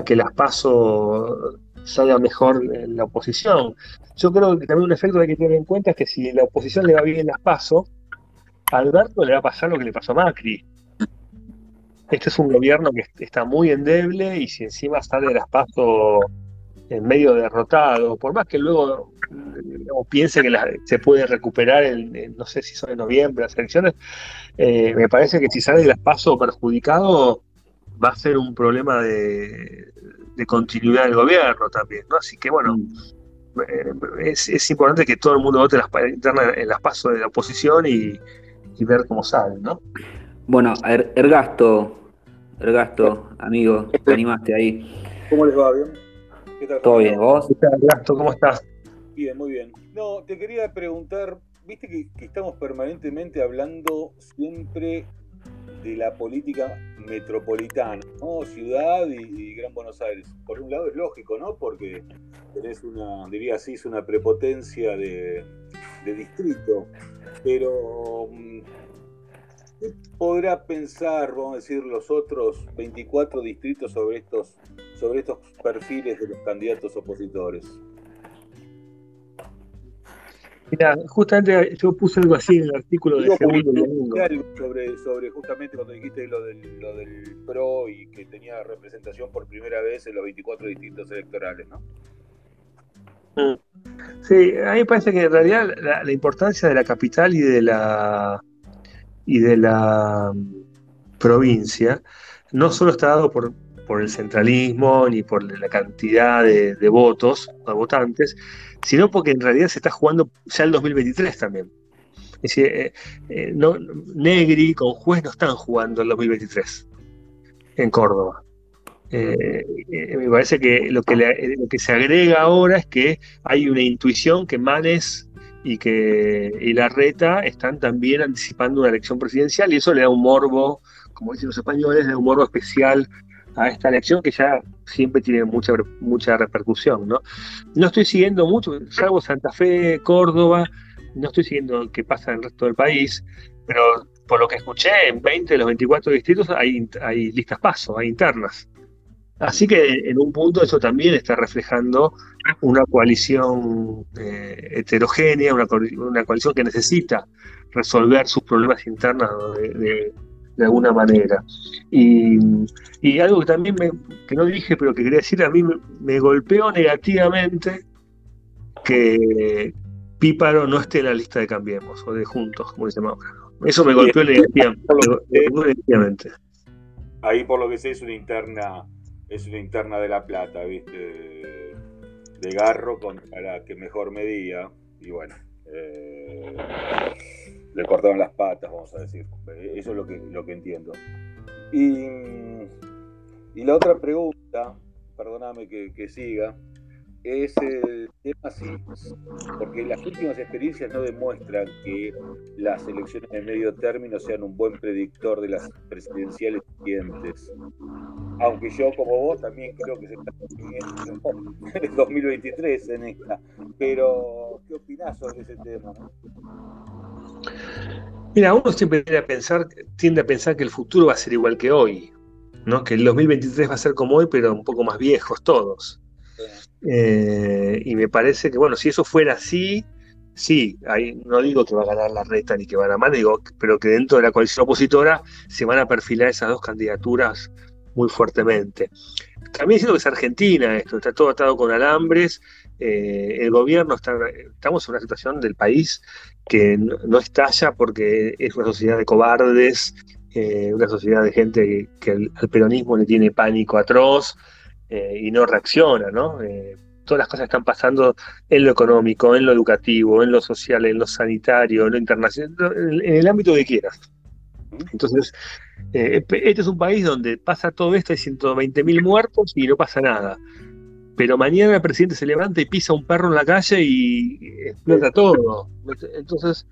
que las paso salga mejor la oposición. Yo creo que también un efecto que hay que tener en cuenta es que si la oposición le va bien en las paso, a Alberto le va a pasar lo que le pasó a Macri. Este es un gobierno que está muy endeble y si encima sale de las paso en medio derrotado, por más que luego o piense que se puede recuperar, el, no sé si son en noviembre las elecciones, eh, me parece que si sale de las pasos perjudicado va a ser un problema de, continuidad del gobierno también, ¿no? Así que bueno, eh, es, importante que todo el mundo vote las, en las pasos de la oposición y, ver cómo sale, ¿no? Bueno, er, Ergasto, Ergasto, amigo, te animaste ahí. ¿Cómo les va? ¿Bien? ¿Qué tal? ¿Todo bien? ¿Vos? Ergasto, ¿cómo estás? Bien, muy bien. No, te quería preguntar, viste que, estamos permanentemente hablando siempre de la política metropolitana, ¿no? Ciudad y, Gran Buenos Aires. Por un lado es lógico, ¿no? Porque tenés una, diría así, es una prepotencia de, distrito. Pero, mm, ¿qué podrá pensar, vamos a decir, los otros 24 distritos sobre estos, sobre estos perfiles de los candidatos opositores? Mira, justamente yo puse algo así en el artículo de segundo sobre, sobre justamente cuando dijiste lo del, lo del PRO y que tenía representación por primera vez en los 24 distritos electorales, ¿no? Sí, a mí me parece que en realidad la, importancia de la capital y de la y de la mm, provincia no solo está dado por, por el centralismo ni por la cantidad de, de votos, de votantes, sino porque en realidad se está jugando ya el 2023 también. Es decir, eh, eh, Negri con Juez no están jugando el 2023 en Córdoba. Eh, me parece que lo, que lo que se agrega ahora es que hay una intuición que Manes y que y Larreta están también anticipando una elección presidencial y eso le da un morbo, como dicen los españoles, le da un morbo especial a esta elección que ya siempre tiene mucha, mucha repercusión. ¿no? no estoy siguiendo mucho, salvo Santa Fe, Córdoba, no estoy siguiendo qué pasa en el resto del país, pero por lo que escuché, en 20 de los 24 distritos hay, hay listas paso, hay internas. Así que en un punto eso también está reflejando una coalición eh, heterogénea, una, coalición que necesita resolver sus problemas internos de, alguna manera. Y, algo que también me, que no dije, pero que quería decir, a mí me, golpeó negativamente que Píparo no esté en la lista de Cambiemos o de Juntos, como dice Mauro. Eso me golpeó negativamente. Ahí por lo que sé es una interna es una interna de La Plata, ¿viste? De, Garro para que mejor medía. Y bueno, eh, le cortaron las patas, vamos a decir. Eso es lo que, lo que entiendo. Y, y la otra pregunta, perdóname que, que siga, es el tema sí, porque las últimas experiencias no demuestran que las elecciones de medio término sean un buen predictor de las presidenciales siguientes. Aunque yo, como vos, también creo que se está en el 2023 en esta. Pero, ¿qué opinás sobre ese tema? Mira, uno siempre tiende a pensar, tiende a pensar que el futuro va a ser igual que hoy, ¿no? Que el 2023 va a ser como hoy, pero un poco más viejos todos. Eh, y me parece que, bueno, si eso fuera así, sí, ahí no digo que va a ganar la reta ni que va a ganar, digo, pero que dentro de la coalición opositora se van a perfilar esas dos candidaturas muy fuertemente. También siento que es Argentina esto, está todo atado con alambres, eh, el gobierno está, estamos en una situación del país que no, estalla porque es una sociedad de cobardes, eh, una sociedad de gente que, al peronismo le tiene pánico atroz, eh, y no reacciona, ¿no? Eh, todas las cosas están pasando en lo económico, en lo educativo, en lo social, en lo sanitario, en lo internacional, en el ámbito que quieras. Entonces, eh, este es un país donde pasa todo esto, hay 120.000 muertos y no pasa nada. Pero mañana el presidente se levanta y pisa un perro en la calle y explota todo. Entonces,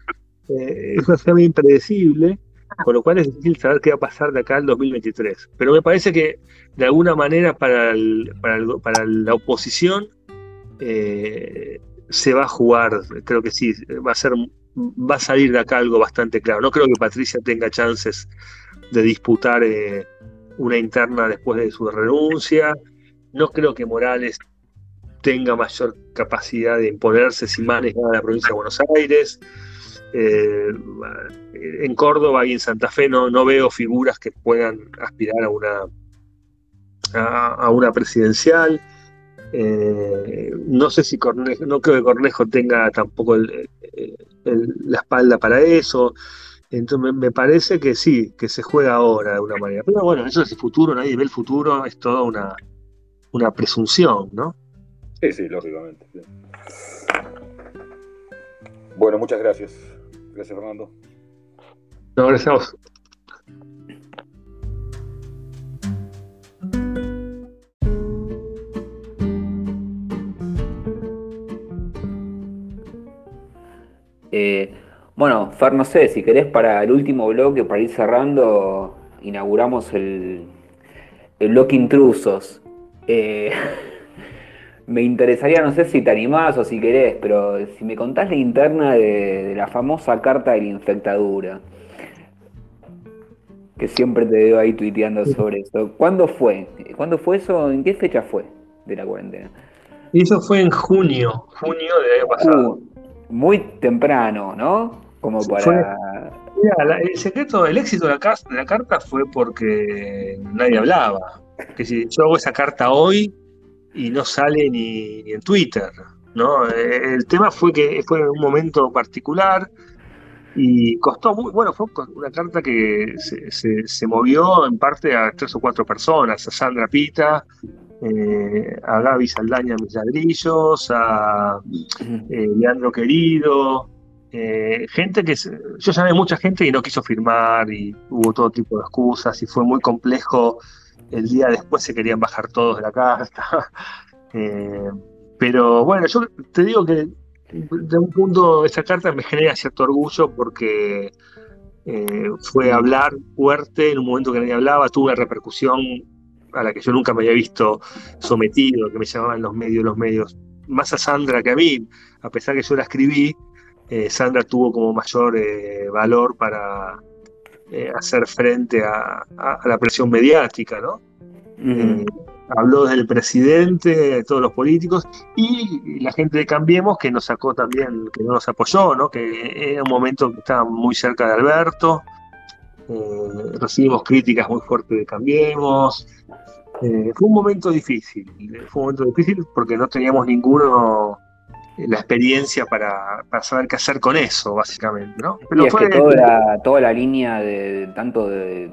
es una impredecible con lo cual es difícil saber qué va a pasar de acá al 2023. Pero me parece que de alguna manera para, para, la oposición eh, se va a jugar, creo que sí, va a ser va a salir de acá algo bastante claro. No creo que Patricia tenga chances de disputar eh, una interna después de su renuncia. No creo que Morales tenga mayor capacidad de imponerse si maneja la provincia de Buenos Aires. Eh, en Córdoba y en Santa Fe no, no veo figuras que puedan aspirar a una, a, una presidencial. Eh, no sé si Cornejo, no creo que Cornejo tenga tampoco la espalda para eso. Entonces me, parece que sí, que se juega ahora de una manera. Pero bueno, eso es el futuro, nadie ve el futuro, es toda una, una presunción, ¿no? Sí, sí, lógicamente. Bueno, muchas gracias. Gracias, Fernando. No, gracias a vos. Eh, bueno, Fer, no sé, si querés para el último bloque, para ir cerrando, inauguramos el, el bloque intrusos. Eh, <laughs> me interesaría, no sé si te animás o si querés, pero si me contás la interna de, la famosa carta de la infectadura, que siempre te veo ahí tuiteando sobre eso. ¿Cuándo fue? ¿Cuándo fue eso? ¿En qué fecha fue de la cuarentena? Eso fue en junio, junio del año pasado. Uh, muy temprano, ¿no? Como para... mira, el secreto, el éxito de la, de la carta fue porque nadie hablaba. Que si yo hago esa carta hoy, y no sale ni, en Twitter. ¿no? El tema fue que fue en un momento particular y costó muy, bueno, fue una carta que se, movió en parte a tres o cuatro personas, a Sandra Pita, eh, a Gaby Saldaña Mis Ladrillos, a eh, Leandro Querido, eh, gente que yo llamé mucha gente y no quiso firmar y hubo todo tipo de excusas y fue muy complejo. El día después se querían bajar todos de la carta. <laughs> Eh, pero bueno, yo te digo que de un punto esa carta me genera cierto orgullo porque eh, fue hablar fuerte en un momento que nadie hablaba, tuve una repercusión a la que yo nunca me había visto sometido, que me llamaban los medios, los medios, más a Sandra que a mí, a pesar que yo la escribí, eh, Sandra tuvo como mayor valor para, eh, hacer frente a, la presión mediática, ¿no? Eh, habló desde el presidente, de todos los políticos, y la gente de Cambiemos que nos sacó también, que no nos apoyó, ¿no? que era un momento que estaba muy cerca de Alberto, eh, recibimos críticas muy fuertes de Cambiemos, eh, fue un momento difícil, fue un momento difícil porque no teníamos ninguno eh, la experiencia para, saber qué hacer con eso, básicamente, ¿no? Pero fue, que toda la, toda la línea de, tanto de,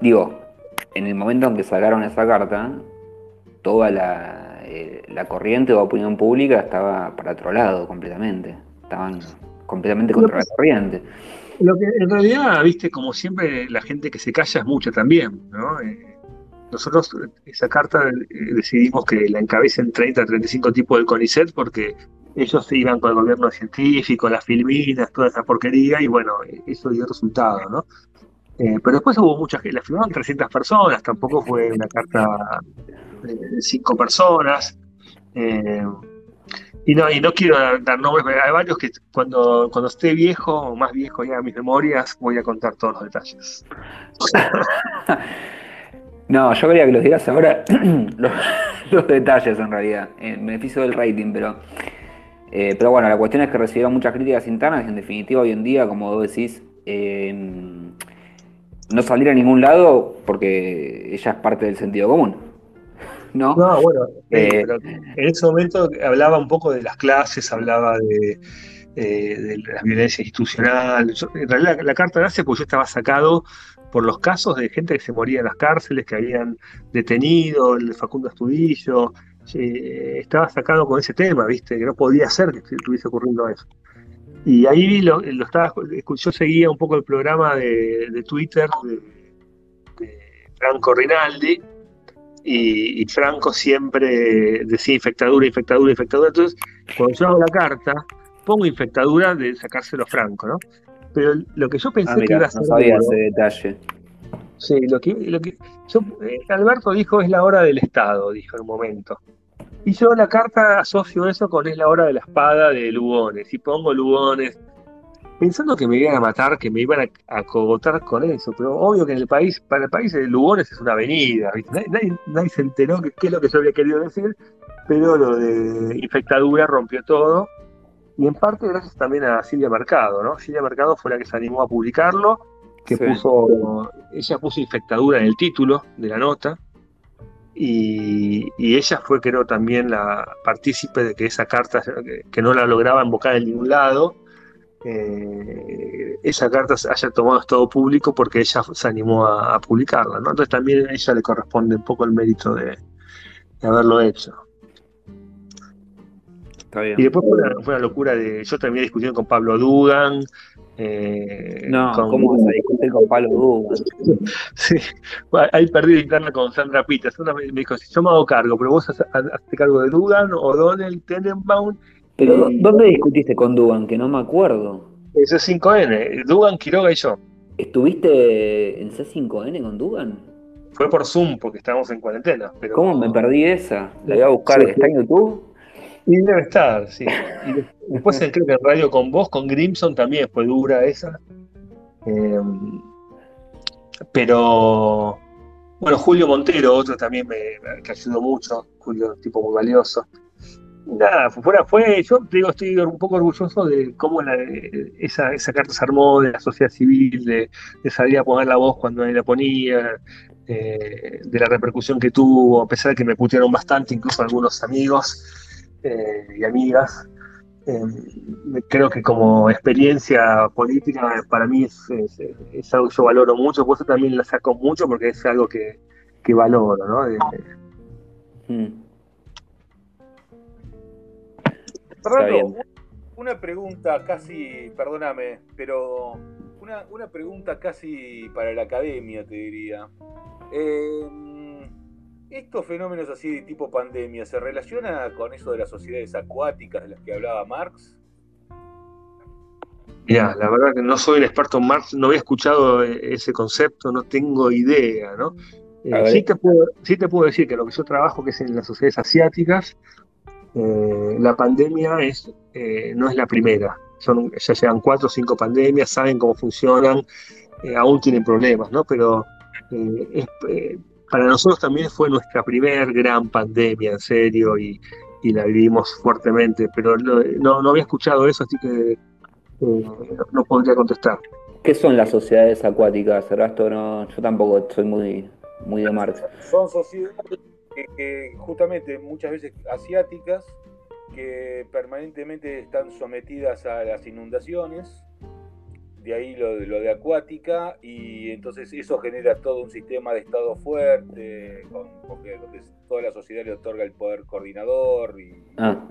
digo, en el momento en que sacaron esa carta, toda la, eh, la corriente o opinión pública estaba para otro lado completamente. Estaban completamente contra la corriente. Lo que en realidad, viste, como siempre, la gente que se calla es mucha también, ¿no? Eh, nosotros esa carta eh, decidimos que la encabecen 30, 35 tipos del CONICET porque ellos se iban con el gobierno científico, las filminas, toda esa porquería, y bueno, eso dio resultado, ¿no? Eh, pero después hubo muchas la firmaron 300 personas, tampoco fue una carta de 5 personas. Eh, y no, y no quiero dar, nombres, pero hay varios que cuando, cuando esté viejo, más viejo ya mis memorias, voy a contar todos los detalles. <laughs> no, yo quería que los digas ahora <clears throat> los, detalles en realidad, en beneficio del rating, pero, eh, pero bueno, la cuestión es que recibieron muchas críticas internas, en definitiva hoy en día, como vos decís, no salir a ningún lado porque ella es parte del sentido común. <laughs> ¿No? No, bueno, eh, en ese momento hablaba un poco de las clases, hablaba de, eh, la violencia institucional. en realidad la, carta nace porque yo estaba sacado por los casos de gente que se moría en las cárceles, que habían detenido, el Facundo Estudillo, eh, estaba sacado con ese tema, ¿viste? Que no podía ser que estuviese ocurriendo eso. Y ahí lo, estaba, yo seguía un poco el programa de, Twitter de, Franco Rinaldi, y, Franco siempre decía infectadura, infectadura, infectadura. Entonces, cuando yo hago la carta, pongo infectadura de sacárselo a Franco, ¿no? Pero lo que yo pensé ah, que iba a ser. No sabía ese detalle. Sí, lo que, lo que yo, eh, Alberto dijo es la hora del Estado, dijo en un momento. Y yo la carta asocio eso con es la hora de la espada de Lugones. Y pongo Lugones, pensando que me iban a matar, que me iban a, cogotar con eso. Pero obvio que en el país, para el país Lugones es una avenida. Nadie, se enteró qué es lo que yo había querido decir, pero lo de infectadura rompió todo. Y en parte gracias también a Silvia Mercado, ¿no? Silvia Mercado fue la que se animó a publicarlo, que puso, ella puso infectadura en el título de la nota y, ella fue, creo, también la partícipe de que esa carta, que no la lograba invocar en ningún lado, eh, esa carta haya tomado estado público porque ella se animó a, publicarla. ¿no? Entonces también a ella le corresponde un poco el mérito de, haberlo hecho. Y después fue una, locura de. Yo también discutiendo con Pablo Dugan, eh, no, ¿cómo vas a discutir con Pablo Dugan? <laughs> sí, ahí perdí la interna con Sandra Pitas. Una me dijo, si yo me hago cargo, pero vos haces cargo de Dugan o Donald Tenenbaum. Pero, ¿dónde discutiste con Dugan? Que no me acuerdo. En C5N, Dugan, Quiroga y yo. ¿Estuviste en C5N con Dugan? Fue por Zoom, porque estábamos en cuarentena. Pero... ¿Cómo me perdí esa? La voy a buscar, ¿está en YouTube? Y debe estar, sí. Y después creo que Radio con Vos, con Grimson también fue dura esa. Em, pero bueno, Julio Montero, otro también me, que ayudó mucho, Julio, tipo muy valioso. Nada, fuera fue, yo digo, estoy un poco orgulloso de cómo esa, esa carta se armó, de la sociedad civil, de, salir a poner la voz cuando nadie la ponía, eh, de la repercusión que tuvo, a pesar de que me putearon bastante, incluso algunos amigos. Eh, y amigas. Eh, creo que como experiencia política para mí es, algo que yo valoro mucho, por eso también la saco mucho porque es algo que, valoro, ¿no? Mm. una pregunta casi, perdóname, pero una, una pregunta casi para la academia, te diría. Eh, ¿Estos fenómenos así tipo pandemia se relaciona con eso de las sociedades acuáticas de las que hablaba Marx? Ya, la verdad que no soy un experto en Marx, no había escuchado e-, ese concepto, no tengo idea, ¿no? Eh, sí, te puedo, sí, te puedo, decir que lo que yo trabajo, que es en las sociedades asiáticas, eh, la pandemia es, eh, no es la primera. Son, ya llevan cuatro o cinco pandemias, saben cómo funcionan, aún tienen problemas, ¿no? Pero es, para nosotros también fue nuestra primer gran pandemia, en serio, y, la vivimos fuertemente, pero no, no, había escuchado eso, así que eh, no podría contestar. ¿Qué son las sociedades acuáticas, Ernesto? No, yo tampoco soy muy, muy de Marx. Son sociedades que, justamente muchas veces asiáticas que permanentemente están sometidas a las inundaciones, de ahí lo, lo de acuática, y entonces eso genera todo un sistema de Estado fuerte, porque donde toda la sociedad le otorga el poder coordinador y ah.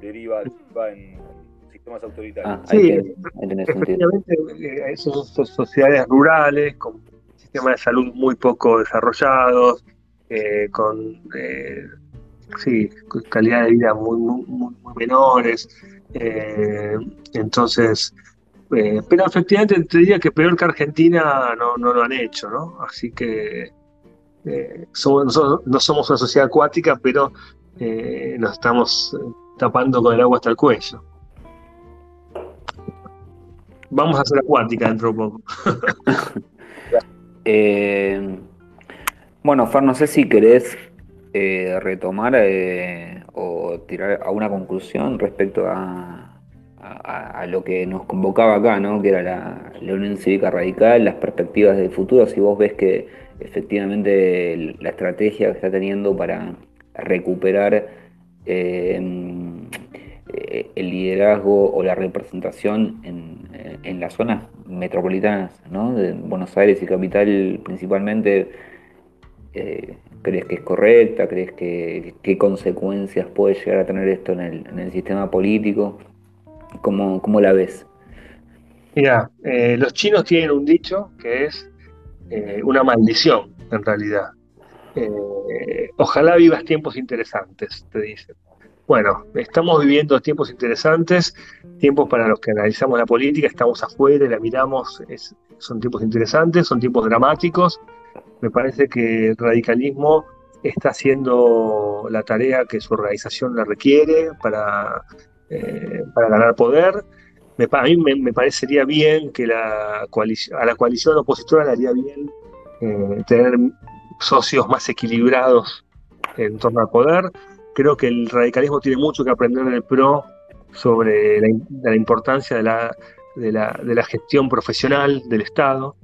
deriva, en sistemas autoritarios. Ah, sí, efectivamente, eh, son sociedades rurales, con sistemas de salud muy poco desarrollados, eh, con eh, sí, calidad de vida muy, muy, menores. Eh, entonces, eh, pero efectivamente te diría que peor que Argentina no, no lo han hecho, ¿no? Así que eh, somos, no somos una sociedad acuática, pero nos estamos tapando con el agua hasta el cuello. Vamos a ser acuática dentro de poco. <laughs> bueno, Fer, no sé si querés eh, retomar eh, o tirar a una conclusión respecto a, lo que nos convocaba acá, ¿no? que era la, Unión Cívica Radical, las perspectivas del futuro, si vos ves que efectivamente la estrategia que está teniendo para recuperar eh, el liderazgo o la representación en, en las zonas metropolitanas ¿no? de Buenos Aires y capital principalmente, ¿Crees que es correcta? ¿Crees que qué consecuencias puede llegar a tener esto en el, sistema político? ¿Cómo, ¿Cómo, la ves? Mira, eh, los chinos tienen un dicho que es eh, una maldición, en realidad. Eh, ojalá vivas tiempos interesantes, te dicen. Bueno, estamos viviendo tiempos interesantes, tiempos para los que analizamos la política, estamos afuera y la miramos, son tiempos interesantes, son tiempos dramáticos, me parece que el radicalismo está haciendo la tarea que su organización la requiere para, eh, para ganar poder. a mí me, parecería bien que la a la coalición opositora le haría bien eh, tener socios más equilibrados en torno al poder. Creo que el radicalismo tiene mucho que aprender en el PRO sobre la, importancia de la, gestión profesional del Estado.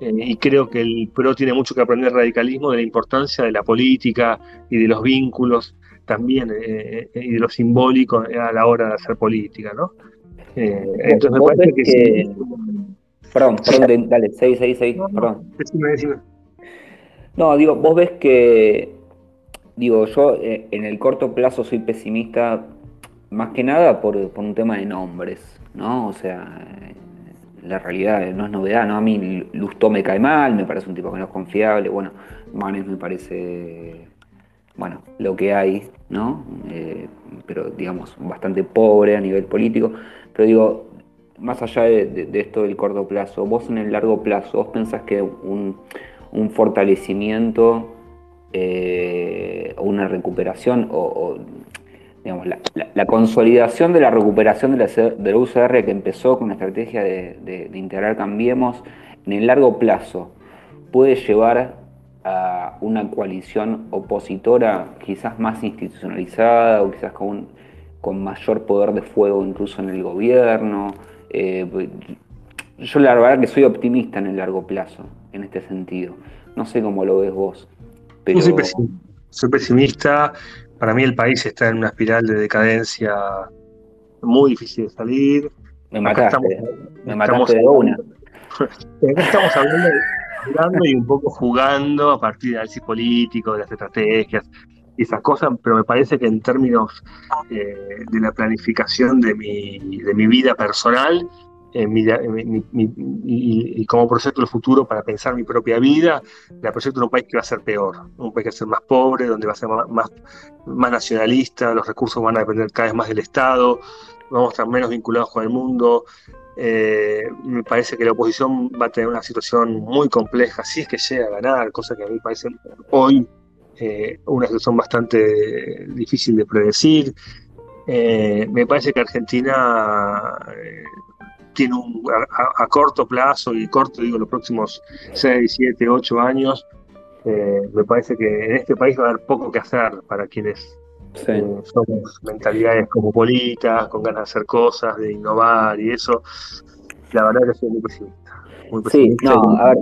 Eh, y creo que el PRO tiene mucho que aprender radicalismo de la importancia de la política y de los vínculos también eh, eh, y de lo simbólico a la hora de hacer política, ¿no? entonces me parece que, Perdón, perdón, dale, seis, seis, seis, perdón. Decime, decime. No, digo, vos ves que, digo, yo en el corto plazo soy pesimista más que nada por, por un tema de nombres, ¿no? O sea, la realidad no es novedad, ¿no? A mí Lustó me cae mal, me parece un tipo que no es confiable, bueno, Manes me parece, bueno, lo que hay, ¿no? Eh, pero digamos, bastante pobre a nivel político, pero digo, más allá de, esto del corto plazo, vos en el largo plazo, vos pensás que un, fortalecimiento eh, o una recuperación o la, consolidación de la recuperación de la, UCR que empezó con la estrategia de, integrar Cambiemos, en el largo plazo puede llevar a una coalición opositora quizás más institucionalizada o quizás con, con mayor poder de fuego incluso en el gobierno. Eh, yo la verdad que soy optimista en el largo plazo, en este sentido. No sé cómo lo ves vos. Pero... soy pesimista para mí el país está en una espiral de decadencia muy difícil de salir. Me mataste, me mataste de una. <laughs> estamos hablando, y un poco jugando a partir del análisis político, de las estrategias y esas cosas, pero me parece que en términos eh, de la planificación de mi, de mi vida personal, y, como proyecto del futuro para pensar mi propia vida, la proyecto de un país que va a ser peor, un país que va a ser más pobre, donde va a ser más, más, nacionalista, los recursos van a depender cada vez más del Estado, vamos a estar menos vinculados con el mundo. Eh, me parece que la oposición va a tener una situación muy compleja, si es que llega a ganar, cosa que a mí me parece hoy eh, una situación bastante difícil de predecir. Eh, me parece que Argentina tiene un, a, corto plazo, y corto digo los próximos 6, 7, 8 años, me parece que en este país va a haber poco que hacer para quienes somos mentalidades cosmopolitas, con ganas de hacer cosas, de innovar y eso. La verdad que soy muy pesimista. sí, no, a ver,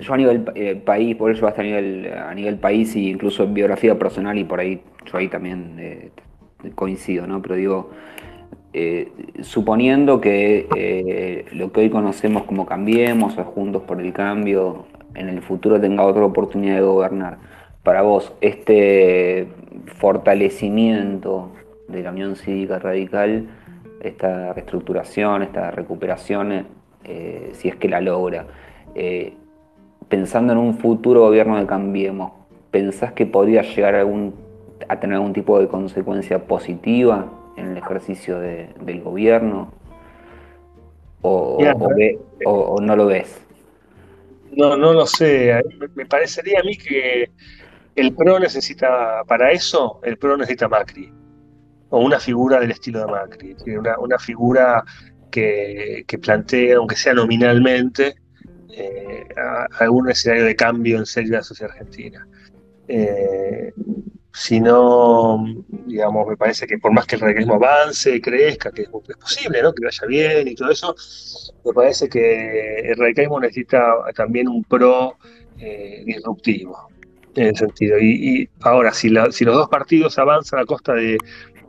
yo a nivel eh, país, por eso hasta a nivel, a nivel país e incluso en biografía personal y por ahí, yo ahí también eh, coincido, ¿no? Pero digo, eh, suponiendo que lo que hoy conocemos como Cambiemos o Juntos por el Cambio en el futuro tenga otra oportunidad de gobernar, para vos, este fortalecimiento de la Unión Cívica Radical, esta reestructuración, esta recuperación, si es que la logra, pensando en un futuro gobierno de Cambiemos, ¿pensás que podría llegar a, tener algún tipo de consecuencia positiva en el ejercicio del gobierno? ¿O, no lo ves? No, no lo sé. Me parecería a mí que el PRO necesita, para eso, el PRO necesita Macri. O una figura del estilo de Macri. Una, figura que, que plantee, aunque sea nominalmente, eh, algún escenario de cambio en serio de la sociedad argentina. Eh, si no, digamos, me parece que por más que el radicalismo avance, crezca, que es, posible, ¿no? Que vaya bien y todo eso, me parece que el radicalismo necesita también un pro eh, disruptivo, en ese sentido. Y, ahora, si, si, los dos partidos avanzan a costa de,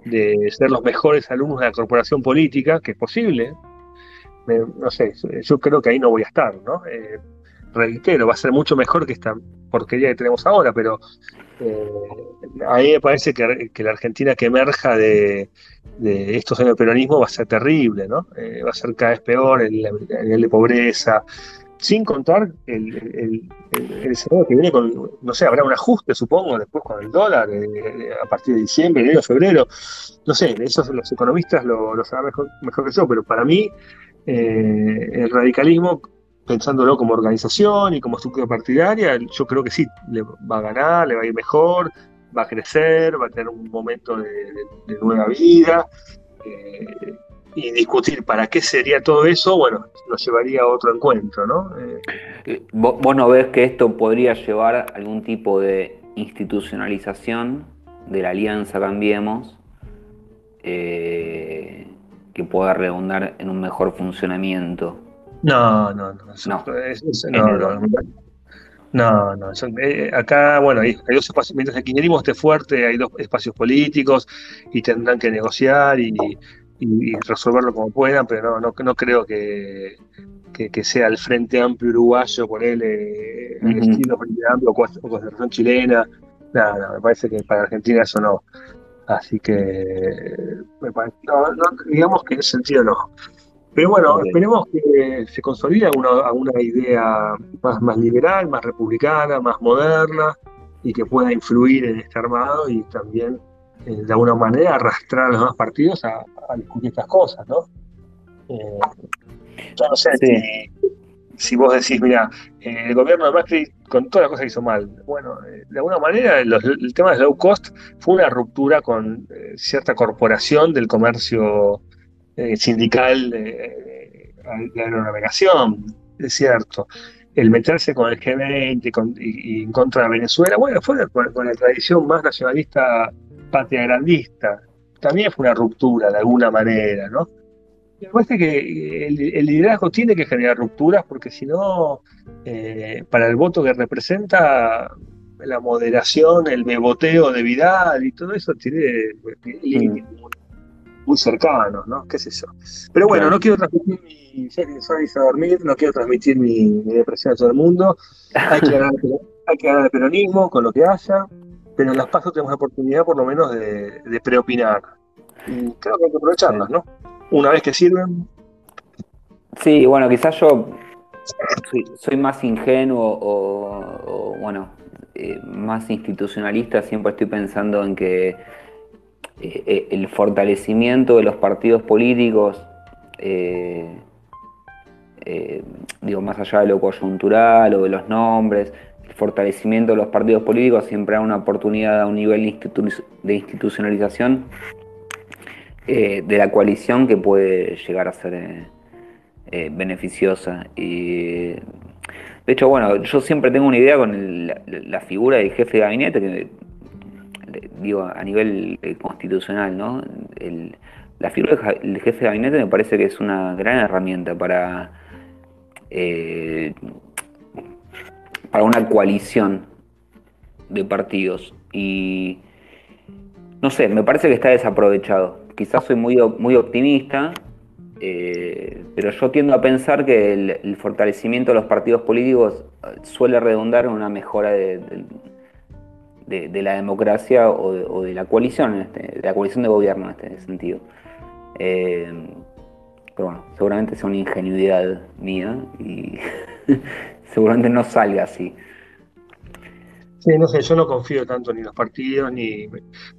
de ser los mejores alumnos de la corporación política, que es posible, no sé, yo creo que ahí no voy a estar, ¿no? Eh, reitero, va a ser mucho mejor que esta porquería que tenemos ahora, pero eh, a mí me parece que, la Argentina que emerja de, estos años de peronismo va a ser terrible, ¿no? Eh, va a ser cada vez peor el, nivel de pobreza, sin contar el, el, escenario que viene con, no sé, habrá un ajuste, supongo, después con el dólar, a partir de diciembre, enero, febrero, no sé, eso los economistas lo, lo saben mejor, que yo, pero para mí eh, el radicalismo, pensándolo como organización y como estructura partidaria, yo creo que sí, le va a ganar, le va a ir mejor, va a crecer, va a tener un momento de, nueva vida. Eh, y discutir para qué sería todo eso, bueno, nos llevaría a otro encuentro, ¿no? Eh, ¿Vos no ves que esto podría llevar a algún tipo de institucionalización de la alianza Cambiemos? Eh, que pueda redundar en un mejor funcionamiento. No, no, no. no. no, no, no, eh, acá, bueno, hay, dos espacios, mientras el kirchnerismo esté fuerte, hay dos espacios políticos y tendrán que negociar y, resolverlo como puedan, pero no, no, creo que, que, sea el Frente Amplio Uruguayo, por él, el estilo Frente Amplio o Constitución Chilena. Nada, me parece que para Argentina eso no. Así que, digamos que en ese sentido no. Pero bueno, esperemos que se consolide alguna, idea más, más liberal, más republicana, más moderna y que pueda influir en este armado y también eh, de alguna manera arrastrar a los demás partidos a, discutir estas cosas, ¿no? Eh, yo no sé si vos decís, mira, eh, el gobierno de Macri con todas las cosas que hizo mal, bueno, eh, de alguna manera el tema de low cost fue una ruptura con cierta corporación del comercio sindical de, la aeronavegación, es cierto. El meterse con el G20 y, en contra de Venezuela, bueno, fue con, la tradición más nacionalista patria grandista. También fue una ruptura de alguna manera, ¿no? Me parece que el, liderazgo tiene que generar rupturas porque si no, eh, para el voto que representa, la moderación, el beboteo de Vidal y todo eso tiene límites muy, cercanos, ¿no? ¿Qué sé yo? Pero bueno, no quiero transmitir mi. a dormir, no quiero transmitir mi, depresión a todo el mundo. Hay que, ganar, hay que el peronismo con lo que haya, pero en las pasos tenemos la oportunidad por lo menos de, de preopinar. Y creo que hay que aprovecharlas, ¿no? una vez que sirven. Sí, bueno, quizás yo soy, más ingenuo o, bueno, eh, más institucionalista, siempre estoy pensando en que eh, eh, el fortalecimiento de los partidos políticos, digo, más allá de lo coyuntural o de los nombres, fortalecimiento de los partidos políticos siempre da una oportunidad a un nivel de institucionalización eh, de la coalición que puede llegar a ser eh, eh, beneficiosa. Y De hecho, bueno, yo siempre tengo una idea con la, figura del jefe de gabinete, digo a nivel constitucional, ¿no? la figura del jefe de gabinete me parece que es una gran herramienta para, para una coalición de partidos. Y no sé, me parece que está desaprovechado. Quizás soy muy, muy optimista, eh, pero yo tiendo a pensar que el, fortalecimiento de los partidos políticos eh, suele redundar en una mejora de, la democracia o de, la coalición, este, de la coalición de gobierno en este sentido. Eh, pero bueno, seguramente sea una ingenuidad mía y <laughs> seguramente no salga así. Sí, no sé, yo no confío tanto ni en los partidos, ni...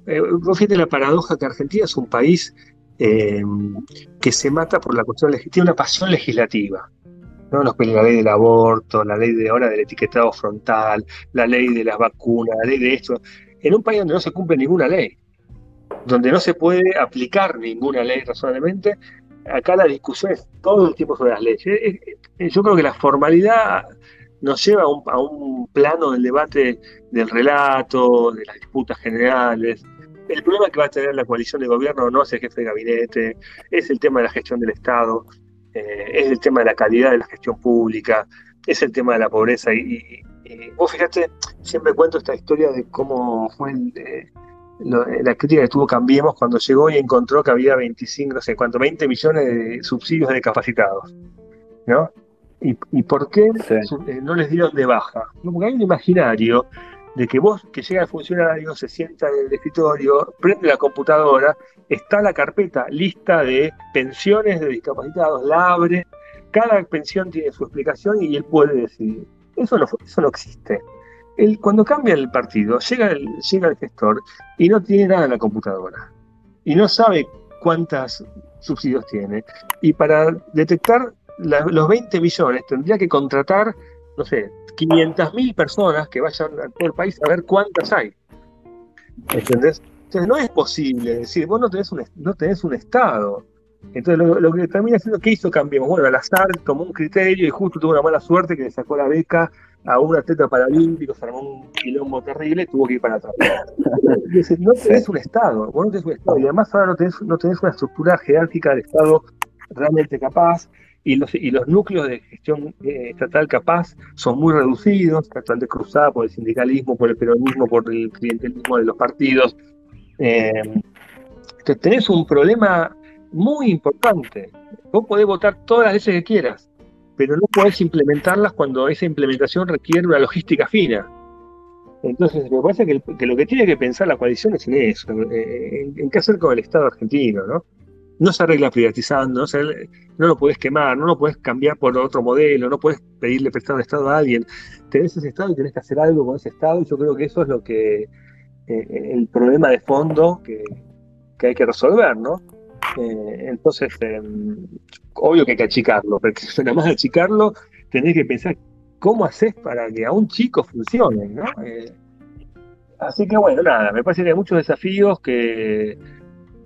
Eh, fíjate la paradoja que Argentina es un país eh, que se mata por la cuestión legislativa, tiene una pasión legislativa. ¿no? Nos la ley del aborto, la ley de ahora del etiquetado frontal, la ley de las vacunas, la ley de esto, en un país donde no se cumple ninguna ley donde no se puede aplicar ninguna ley razonablemente, acá la discusión es todo el tiempo sobre las leyes. Yo creo que la formalidad nos lleva a un, plano del debate del relato, de las disputas generales. El problema que va a tener la coalición de gobierno no es el jefe de gabinete, es el tema de la gestión del Estado, es el tema de la calidad de la gestión pública, es el tema de la pobreza. Y, vos fíjate, siempre cuento esta historia de cómo fue el, la crítica que tuvo Cambiemos cuando llegó y encontró que había 25, no sé cuánto, 20 millones de subsidios de discapacitados. ¿No? ¿Y, por qué eh, no les dieron de baja? Porque hay un imaginario de que vos que llega el funcionario, se sienta en el escritorio, prende la computadora, está la carpeta lista de pensiones de discapacitados, la abre, cada pensión tiene su explicación y él puede decidir. Eso no, eso no existe cuando cambia el partido, llega el, llega el gestor y no tiene nada en la computadora. Y no sabe cuántos subsidios tiene. Y para detectar los 20 millones tendría que contratar, no sé, 500.000 personas que vayan a todo el país a ver cuántas hay. ¿Entendés? Entonces no es posible decir, vos no tenés un, no tenés un Estado. Entonces lo, que termina haciendo, ¿qué hizo Cambiemos? Bueno, al azar tomó un criterio y justo tuvo una mala suerte que le sacó la beca a un atleta paralímpico, se armó un quilombo terrible, tuvo que ir para atrás. no tenés un Estado, vos no tenés un Estado, y además ahora no tenés, no tenés una estructura jerárquica del Estado realmente capaz, y los, y los núcleos de gestión eh, estatal capaz son muy reducidos, bastante cruzados por el sindicalismo, por el peronismo, por el clientelismo de los partidos. Eh, tenés un problema muy importante. Vos podés votar todas las leyes que quieras, pero no podés implementarlas cuando esa implementación requiere una logística fina. Entonces, me parece que, lo que tiene que pensar la coalición es en eso, en, qué hacer con el Estado argentino, ¿no? No se arregla privatizando, no, no lo puedes quemar, no lo puedes cambiar por otro modelo, no puedes pedirle prestado Estado a alguien. Tenés ese Estado y tenés que hacer algo con ese Estado, y yo creo que eso es lo que eh, el problema de fondo que, que hay que resolver, ¿no? Eh, entonces, em, obvio que hay que achicarlo, pero nada más achicarlo, tenés que pensar cómo haces para que a un chico funcione, ¿no? Eh, así que bueno, nada, me parece que hay muchos desafíos que,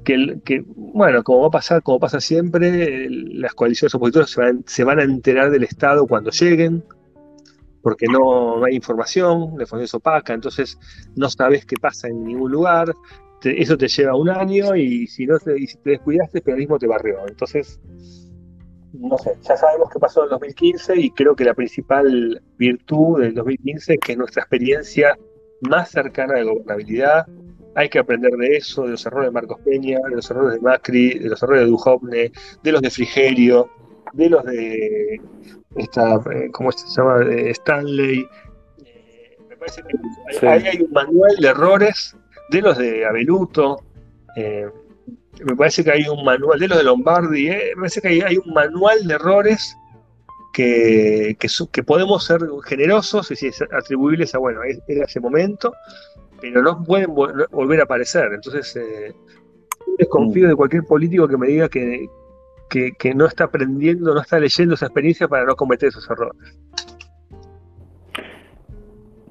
que, bueno, como va a pasar, como pasa siempre, las coaliciones opositoras se van, se van a enterar del Estado cuando lleguen, porque no, hay información, la información es opaca, entonces no sabes qué pasa en ningún lugar, eso te lleva un año y si no te, si te descuidaste, el periodismo te barrió. Entonces, no sé, ya sabemos qué pasó en el 2015 y creo que la principal virtud del 2015 es que es nuestra experiencia más cercana de gobernabilidad. Hay que aprender de eso, de los errores de Marcos Peña, de los errores de Macri, de los errores de Duhovne, de los de Frigerio, de los de esta, eh, ¿cómo se llama? De Stanley. Eh, me parece que ahí hay un manual de errores de los de Abeluto, eh, me parece que hay un manual, de los de Lombardi, eh, me parece que hay, un manual de errores que, que, podemos ser generosos y atribuibles a, bueno, era ese momento, pero no pueden volver a aparecer. Entonces, eh, desconfío de cualquier político que me diga que, que no está aprendiendo, no está leyendo esa experiencia para no cometer esos errores.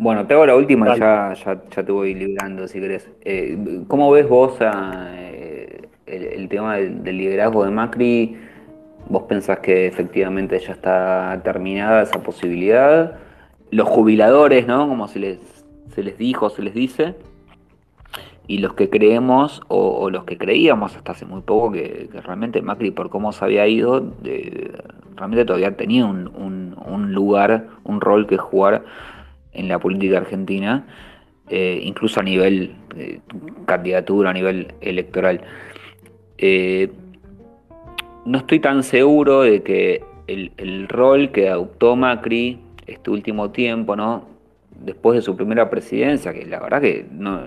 Bueno, te hago la última ya, ya, ya, te voy librando si querés. Eh, ¿Cómo ves vos eh, el, tema del, liderazgo de Macri ¿Vos pensás que efectivamente ya está terminada esa posibilidad? Los jubiladores, ¿no? Como se les, se les dijo, se les dice, y los que creemos o, los que creíamos hasta hace muy poco que, realmente Macri por cómo se había ido, realmente todavía tenía un, lugar, un rol que jugar en la política argentina, eh, incluso a nivel eh, candidatura, a nivel electoral. Eh, no estoy tan seguro de que el, el, rol que adoptó Macri este último tiempo, ¿no? Después de su primera presidencia, que la verdad que no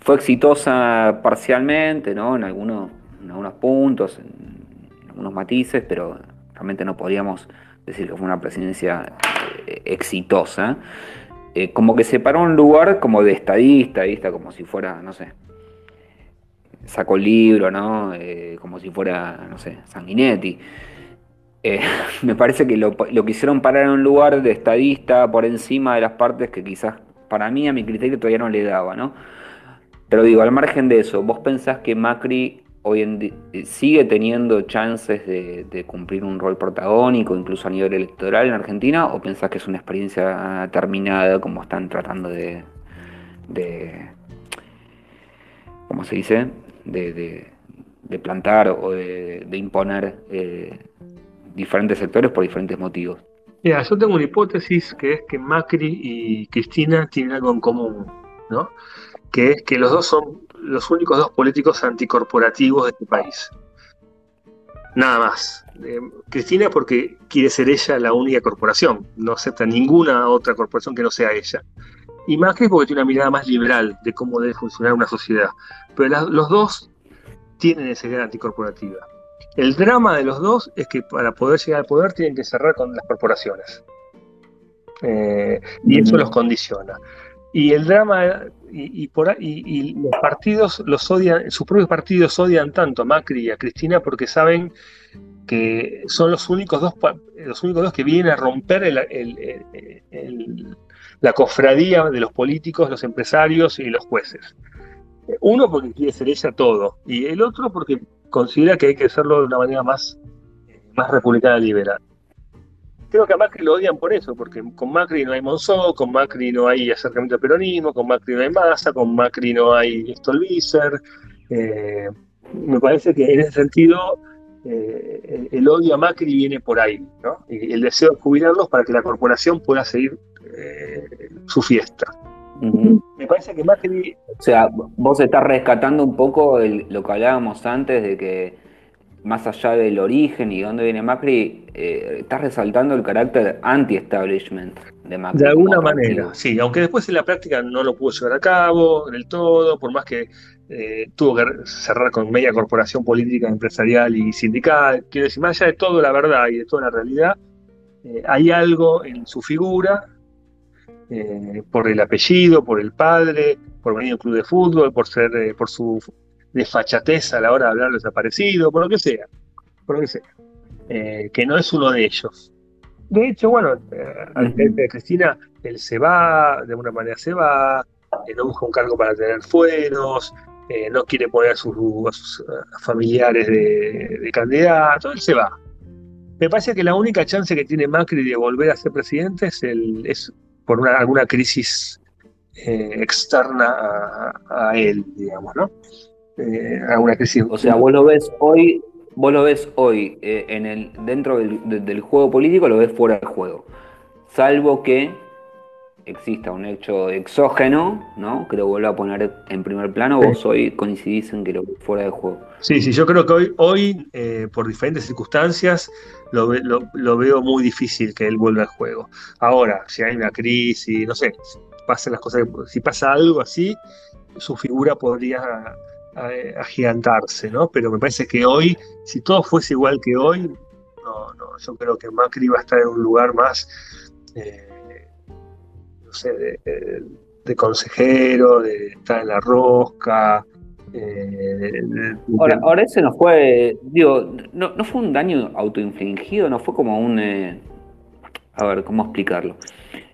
fue exitosa parcialmente, ¿no? En algunos, algunos puntos, en algunos matices, pero realmente no podríamos decir que fue una presidencia eh, exitosa. Eh, como que se paró un lugar como de estadista, ¿viste? como si fuera, no sé, sacó el libro, ¿no? Eh, como si fuera, no sé, Sanguinetti. <laughs> me parece que lo, quisieron parar en un lugar de estadista por encima de las partes que quizás para mí, a mi criterio, todavía no le daba, ¿no? Pero digo, al margen de eso, ¿vos pensás que Macri hoy en eh, sigue teniendo chances de, cumplir un rol protagónico, incluso a nivel electoral en Argentina, o pensás que es una experiencia terminada como están tratando de, de ¿cómo se dice? De, plantar o de, imponer eh, diferentes sectores por diferentes motivos. Mira, yo tengo una hipótesis que es que Macri y Cristina tienen algo en común, ¿no? que es que los dos son los únicos dos políticos anticorporativos de este país. Nada más. Eh, Cristina porque quiere ser ella la única corporación, no acepta ninguna otra corporación que no sea ella. Y Macri porque tiene una mirada más liberal de cómo debe funcionar una sociedad. Pero los dos tienen esa idea anticorporativa. El drama de los dos es que para poder llegar al poder tienen que cerrar con las corporaciones. Eh, y eso los condiciona. Y el drama, y, por, y, los partidos los odian, sus propios partidos odian tanto a Macri y a Cristina porque saben que son los únicos dos, los únicos dos que vienen a romper la cofradía de los políticos, los empresarios y los jueces. Uno porque quiere ser ella todo, y el otro porque considera que hay que hacerlo de una manera más, más republicana liberal creo que a Macri lo odian por eso, porque con Macri no hay Monzó, con Macri no hay acercamiento al peronismo, con Macri no hay masa, con Macri no hay Stolbizer. Eh, me parece que en ese sentido eh, el, odio a Macri viene por ahí, ¿no? Y el deseo de jubilarlos para que la corporación pueda seguir eh, su fiesta. Me parece que Macri... O sea, vos estás rescatando un poco lo que hablábamos antes de que más allá del origen y de dónde viene Macri, eh, estás resaltando el carácter anti-establishment de Macri. De alguna manera, sí, aunque después en la práctica no lo pudo llevar a cabo del todo, por más que eh, tuvo que cerrar con media corporación política, empresarial y sindical. Quiero decir, más allá de todo la verdad y de toda la realidad, eh, hay algo en su figura, por el apellido, por el padre, por venir a un club de fútbol, por ser, por su de fachatez a la hora de hablar desaparecido, por lo que sea, por lo que sea, eh, que no es uno de ellos. De hecho, bueno, eh, de Cristina, él se va, de alguna manera se va, eh, no busca un cargo para tener fueros, no quiere poner a sus, familiares de, de candidato, él se va. Me parece que la única chance que tiene Macri de volver a ser presidente es, el, es por una, alguna crisis externa a, él, digamos, ¿no? eh, una crisis. O sea, vos lo ves hoy, vos lo ves hoy eh, en el, dentro del, juego político, lo ves fuera del juego. Salvo que exista un hecho exógeno, ¿no? Que lo vuelva a poner en primer plano, vos hoy coincidís en que lo fuera del juego. Sí, sí, yo creo que hoy, hoy eh, por diferentes circunstancias, lo, lo, veo muy difícil que él vuelva al juego. Ahora, si hay una crisis, no sé, pasan las cosas, si pasa algo así, su figura podría agigantarse, ¿no? Pero me parece que hoy, si todo fuese igual que hoy, no, no, yo creo que Macri va a estar en un lugar más, eh, no sé, de, consejero, de estar en la rosca. Eh, ahora, ahora, ese no fue, digo, no, no, fue un daño autoinfligido, no fue como un, eh, a ver, ¿cómo explicarlo?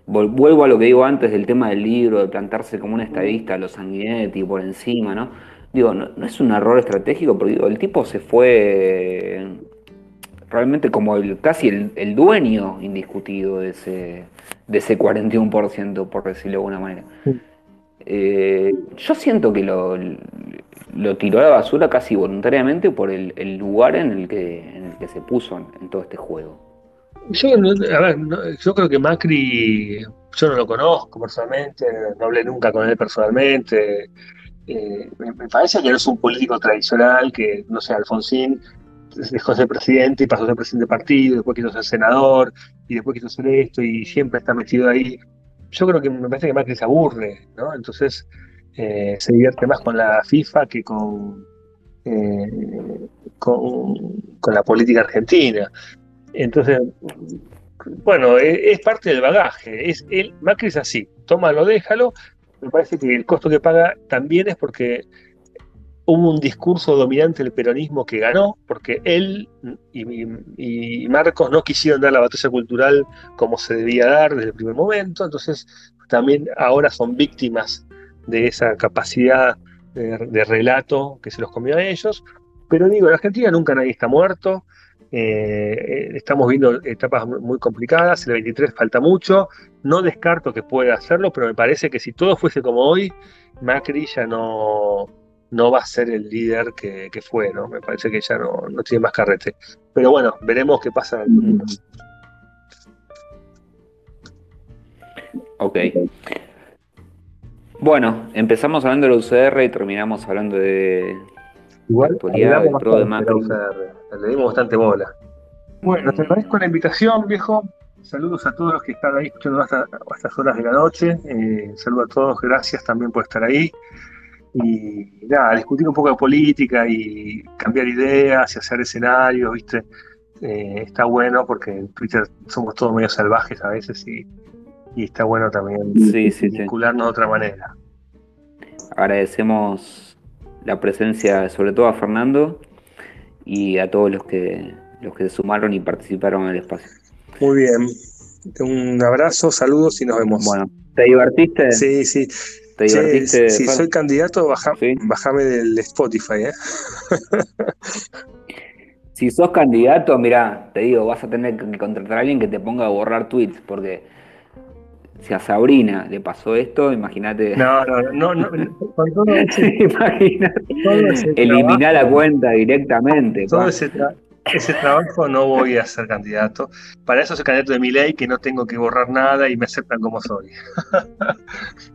Vuelvo a lo que digo antes del tema del libro, de plantarse como un estadista, los Sanguinetti por encima, ¿no? Digo, no, es un error estratégico, pero digo, el tipo se fue realmente como el, casi el, dueño indiscutido de ese, de ese 41%, por decirlo de alguna manera. Eh, yo siento que lo, lo, tiró a la basura casi voluntariamente por el, lugar en el, que, en el que se puso en, todo este juego. Yo, yo creo que Macri, yo no lo conozco personalmente, no hablé nunca con él personalmente. Eh, me, parece que no es un político tradicional, que, no sé, Alfonsín dejó de ser presidente y pasó a ser presidente de partido, después quiso ser senador y después quiso ser esto y siempre está metido ahí. Yo creo que me parece que Macri se aburre, ¿no? Entonces eh, se divierte más con la FIFA que con, eh, con, la política argentina. Entonces, bueno, e, es, parte del bagaje. Es, el, Macri es así, tómalo, déjalo. Me parece que el costo que paga también es porque hubo un discurso dominante del peronismo que ganó, porque él y, Marcos no quisieron dar la batalla cultural como se debía dar desde el primer momento, entonces también ahora son víctimas de esa capacidad de, relato que se los comió a ellos. Pero digo, en Argentina nunca nadie está muerto, eh, estamos viendo etapas muy complicadas, el 23 falta mucho, no descarto que pueda hacerlo, pero me parece que si todo fuese como hoy, Macri ya no, no va a ser el líder que, fue, ¿no? Me parece que ya no, tiene más carrete. Pero bueno, veremos qué pasa. Ok. Bueno, empezamos hablando de la UCR y terminamos hablando de Igual, pro de Le dimos bastante bola. Bueno, te agradezco la invitación, viejo. Saludos a todos los que están ahí escuchando hasta, estas horas de la noche. Eh, saludos a todos, gracias también por estar ahí y nada, discutir un poco de política y cambiar ideas y hacer escenarios, ¿viste? Eh, está bueno porque en Twitter somos todos medio salvajes a veces y, está bueno también vincularnos de otra manera. Agradecemos la presencia, sobre todo a Fernando y a todos los que los que se sumaron y participaron en el espacio. Muy bien. Un abrazo, saludos y nos vemos. Bueno, ¿te divertiste? Sí, sí. Si soy candidato, bajame del Spotify. ¿eh? <laughs> si sos candidato, mira, te digo, vas a tener que contratar a alguien que te ponga a borrar tweets, porque si a Sabrina le pasó esto, imagínate. No, no, no, no. <laughs> imagínate. Eliminar la cuenta directamente. Todo ese, ese, trabajo no voy a ser candidato. Para eso soy candidato de mi ley, que no tengo que borrar nada y me aceptan como soy. <laughs>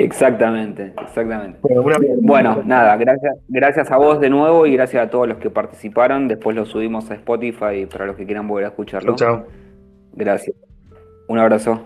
Exactamente, exactamente. Bueno, nada, gracias, gracias a vos de nuevo y gracias a todos los que participaron. Después lo subimos a Spotify para los que quieran volver a escucharlo. Chao. Gracias. Un abrazo.